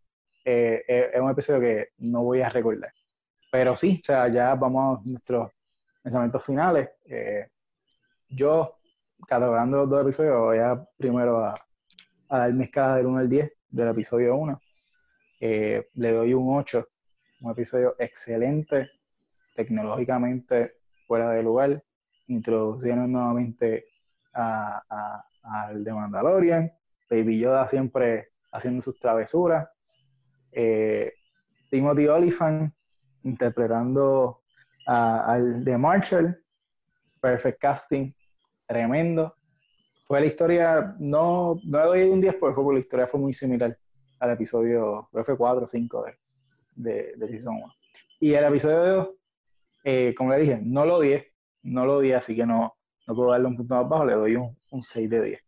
Speaker 1: eh, es es un episodio que no voy a recordar. Pero sí, o sea, ya vamos a nuestros pensamientos finales. Eh, yo, catalogando los dos episodios, voy a primero a, a dar mi escala del 1 al 10 del episodio 1. Eh, le doy un 8, un episodio excelente, tecnológicamente fuera de lugar. Introducieron nuevamente a, a- al de Mandalorian. Baby Yoda siempre haciendo sus travesuras. Eh, Timothy Olyphant interpretando al de Marshall. Perfect casting, tremendo. Fue la historia, no, no le doy un 10 porque fue porque la historia fue muy similar al episodio, creo que fue 4 o 5 de, de, de Season 1. Y el episodio 2, eh, como le dije, no lo odié, no lo odié, así que no, no puedo darle un punto más bajo, le doy un, un 6 de 10.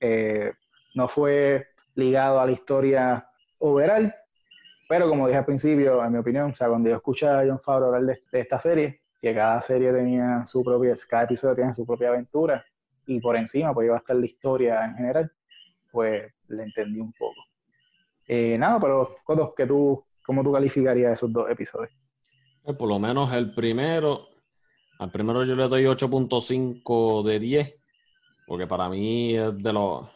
Speaker 1: Eh, no fue ligado a la historia overall, pero como dije al principio, en mi opinión, o sea, cuando yo escuché a John Favreau hablar de, esta serie, que cada serie tenía su propia, cada episodio tenía su propia aventura, y por encima pues iba a estar la historia en general, pues le entendí un poco. Eh, nada, pero Coto, que tú, ¿cómo tú calificarías esos dos episodios?
Speaker 2: Eh, Por lo menos el primero, al primero yo le doy 8.5 de 10, porque para mí es de los,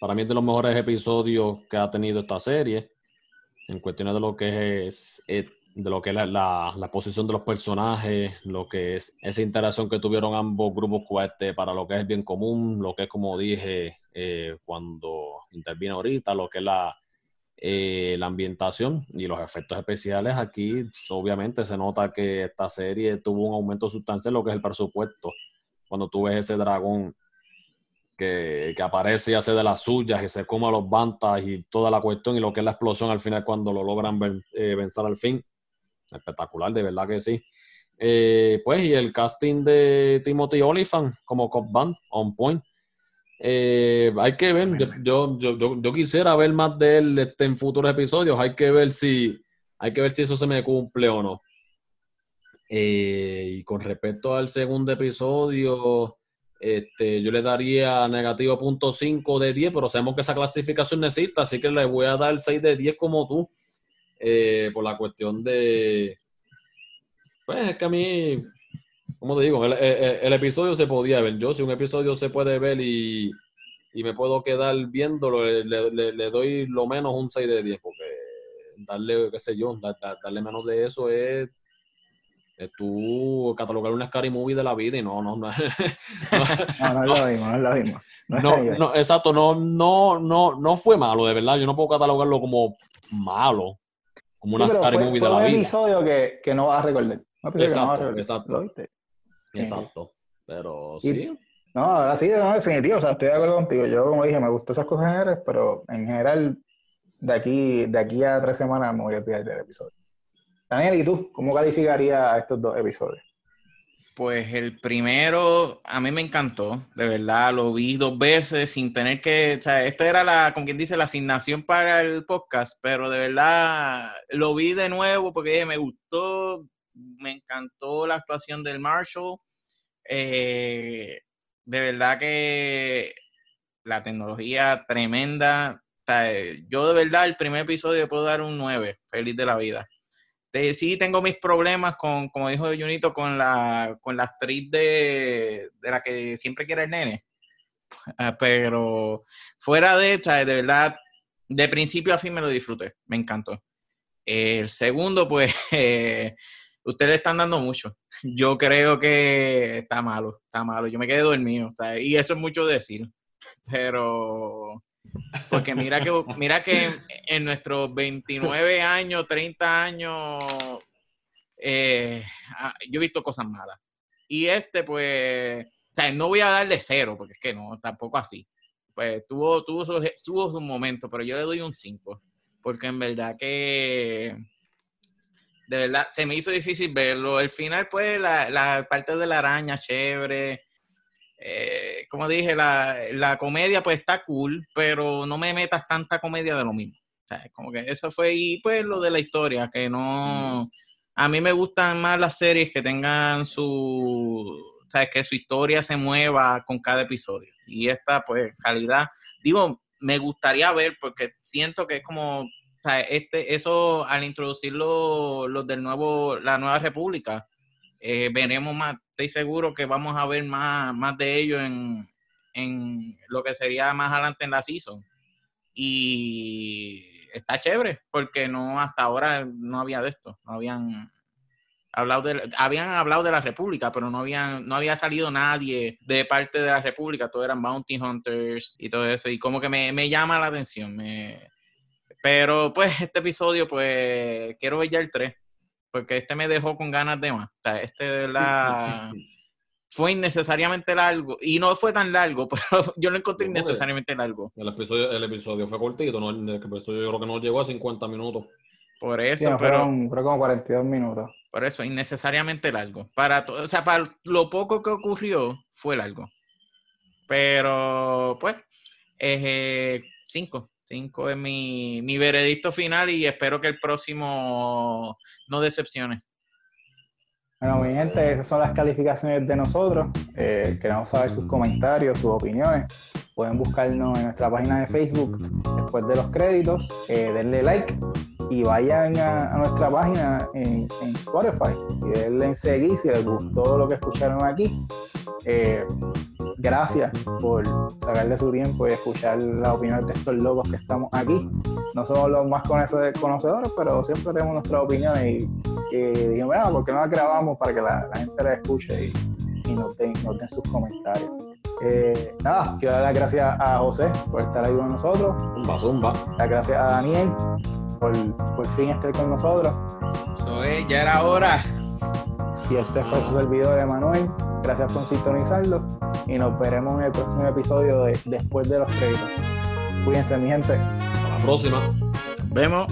Speaker 2: para mí es de los mejores episodios que ha tenido esta serie, en cuestiones de lo que es, eh, de lo que es la, la- posición de los personajes, lo que es esa interacción que tuvieron ambos grupos cohete para lo que es el bien común, lo que es como dije eh, cuando interviene ahorita, lo que es la, eh, la ambientación y los efectos especiales aquí obviamente se nota que esta serie tuvo un aumento sustancial lo que es el presupuesto. Cuando tú ves ese dragón que, aparece y hace de las suyas y se come a los bantas y toda la cuestión y lo que es la explosión al final cuando lo logran ven- eh, vencer al fin. Espectacular de verdad que sí. Eh, pues y el casting de Timothy Olyphant como Cop Band on point. Eh, hay que ver, yo, yo- yo quisiera ver más de él este, en futuros episodios, hay que ver si, hay que ver si eso se me cumple o no. Eh, y con respecto al segundo episodio, este, yo le daría negativo punto cinco de 10, pero sabemos que esa clasificación necesita, así que le voy a dar 6 de 10 como tú, eh, por la cuestión de... Pues es que a mí, como te digo, el, episodio se podía ver. Yo, si un episodio se puede ver y, y me puedo quedar viéndolo, le, le- le doy lo menos un 6 de 10, porque darle, qué sé yo, da- da- darle menos de eso es, es tú catalogar una scary movie de la vida y no, no, no.
Speaker 1: No, no es lo mismo, no es lo mismo. No,
Speaker 2: No, no, exacto, no, no, no, no fue malo, de verdad. Yo no puedo catalogarlo como malo, como una Scary Movie de la vida.
Speaker 1: un episodio que, que, no vas a recordar.
Speaker 2: exacto, exacto. Exacto. Pero sí.
Speaker 1: No, ahora sí, no, definitivo. O sea, estoy de acuerdo contigo. Yo, como dije, me gustan esas cosas generales, pero en general, de aquí, de aquí a tres semanas me voy a olvidar del episodio. Daniel, ¿y tú? ¿Cómo calificarías estos dos episodios?
Speaker 3: Pues el primero a mí me encantó, de verdad, lo vi dos veces sin tener que, o sea, esta era la, como quien dice, la asignación para el podcast, pero de verdad lo vi de nuevo porque me gustó, me encantó la actuación del Marshall, eh, de verdad que la tecnología tremenda, o sea, yo de verdad el primer episodio puedo dar un 9, feliz de la vida sí tengo mis problemas con, como dijo Junito, con la, con la actriz de, la que siempre quiere el nene. Ah, pero fuera de esta, de verdad, de principio a fin me lo disfruté, me encantó. El segundo, pues, ustedes le están dando mucho. Yo creo que está malo, está malo. Yo me quedé dormido, y eso es mucho decir. Pero porque mira que, mira que en nuestros 29 años, 30 años, eh, ah, yo he visto cosas malas. Y este, pues, o sea, no voy a darle cero, porque es que no, tampoco así. Pues tuvo, tuvo, tuvo su momento, pero yo le doy un 5. Porque en verdad que, de verdad, se me hizo difícil verlo. El final, pues, la, la parte de la araña, chévere eh, como dije, la, comedia pues está cool, pero no me metas tanta comedia de lo mismo. como que eso fue, y pues lo de la historia, que no, a mí me gustan más las series que tengan su, o que su historia se mueva con cada episodio. Y esta pues calidad, digo, me gustaría ver porque siento que es como, o sea, este, eso al introducirlo los del nuevo, la nueva república, eh, veremos más, estoy seguro que vamos a ver más, más de ello en, en lo que sería más adelante en la season. Y está chévere, porque no hasta ahora no había de esto, no habían hablado de, habían hablado de la República, pero no habían, no había salido nadie de parte de la República, todos eran bounty hunters y todo eso, y como que me, me llama la atención. Me, pero pues este episodio, pues quiero ver ya el 3 porque este me dejó con ganas de más. O sea, este de la fue innecesariamente largo y no fue tan largo, pero yo lo encontré innecesariamente largo.
Speaker 2: El episodio, el episodio fue cortito, ¿no? el episodio yo creo que no llegó a 50 minutos.
Speaker 3: Por eso, pero
Speaker 1: fueron, como 42 minutos.
Speaker 3: Por eso, innecesariamente largo. Para o sea, para lo poco que ocurrió, fue largo. Pero, pues, eh, cinco. Cinco es mi, mi veredicto final y espero que el próximo no decepcione.
Speaker 1: Bueno, mi gente, esas son las calificaciones de nosotros. Eh, queremos saber sus comentarios, sus opiniones. Pueden buscarnos en nuestra página de Facebook después de los créditos. Eh, denle like y vayan a, nuestra página en, en, Spotify y denle en seguir si les gustó lo que escucharon aquí. Eh, gracias por sacarle su tiempo y escuchar la opinión de estos locos que estamos aquí. No somos los más conocedores, pero siempre tenemos nuestra opinión y, y dijimos, bueno, ¿por qué no la grabamos para que la, gente la escuche y, nos, den, sus comentarios? Eh, nada, quiero dar las gracias a José por estar ahí con nosotros.
Speaker 2: Zumba, zumba.
Speaker 1: Las gracias a Daniel por por fin estar con nosotros.
Speaker 3: Eso es, ya era hora.
Speaker 1: Y este fue su servidor de Manuel. Gracias por sintonizarlo y nos veremos en el próximo episodio de Después de los créditos. Cuídense, mi gente.
Speaker 2: Hasta la próxima.
Speaker 3: vemos.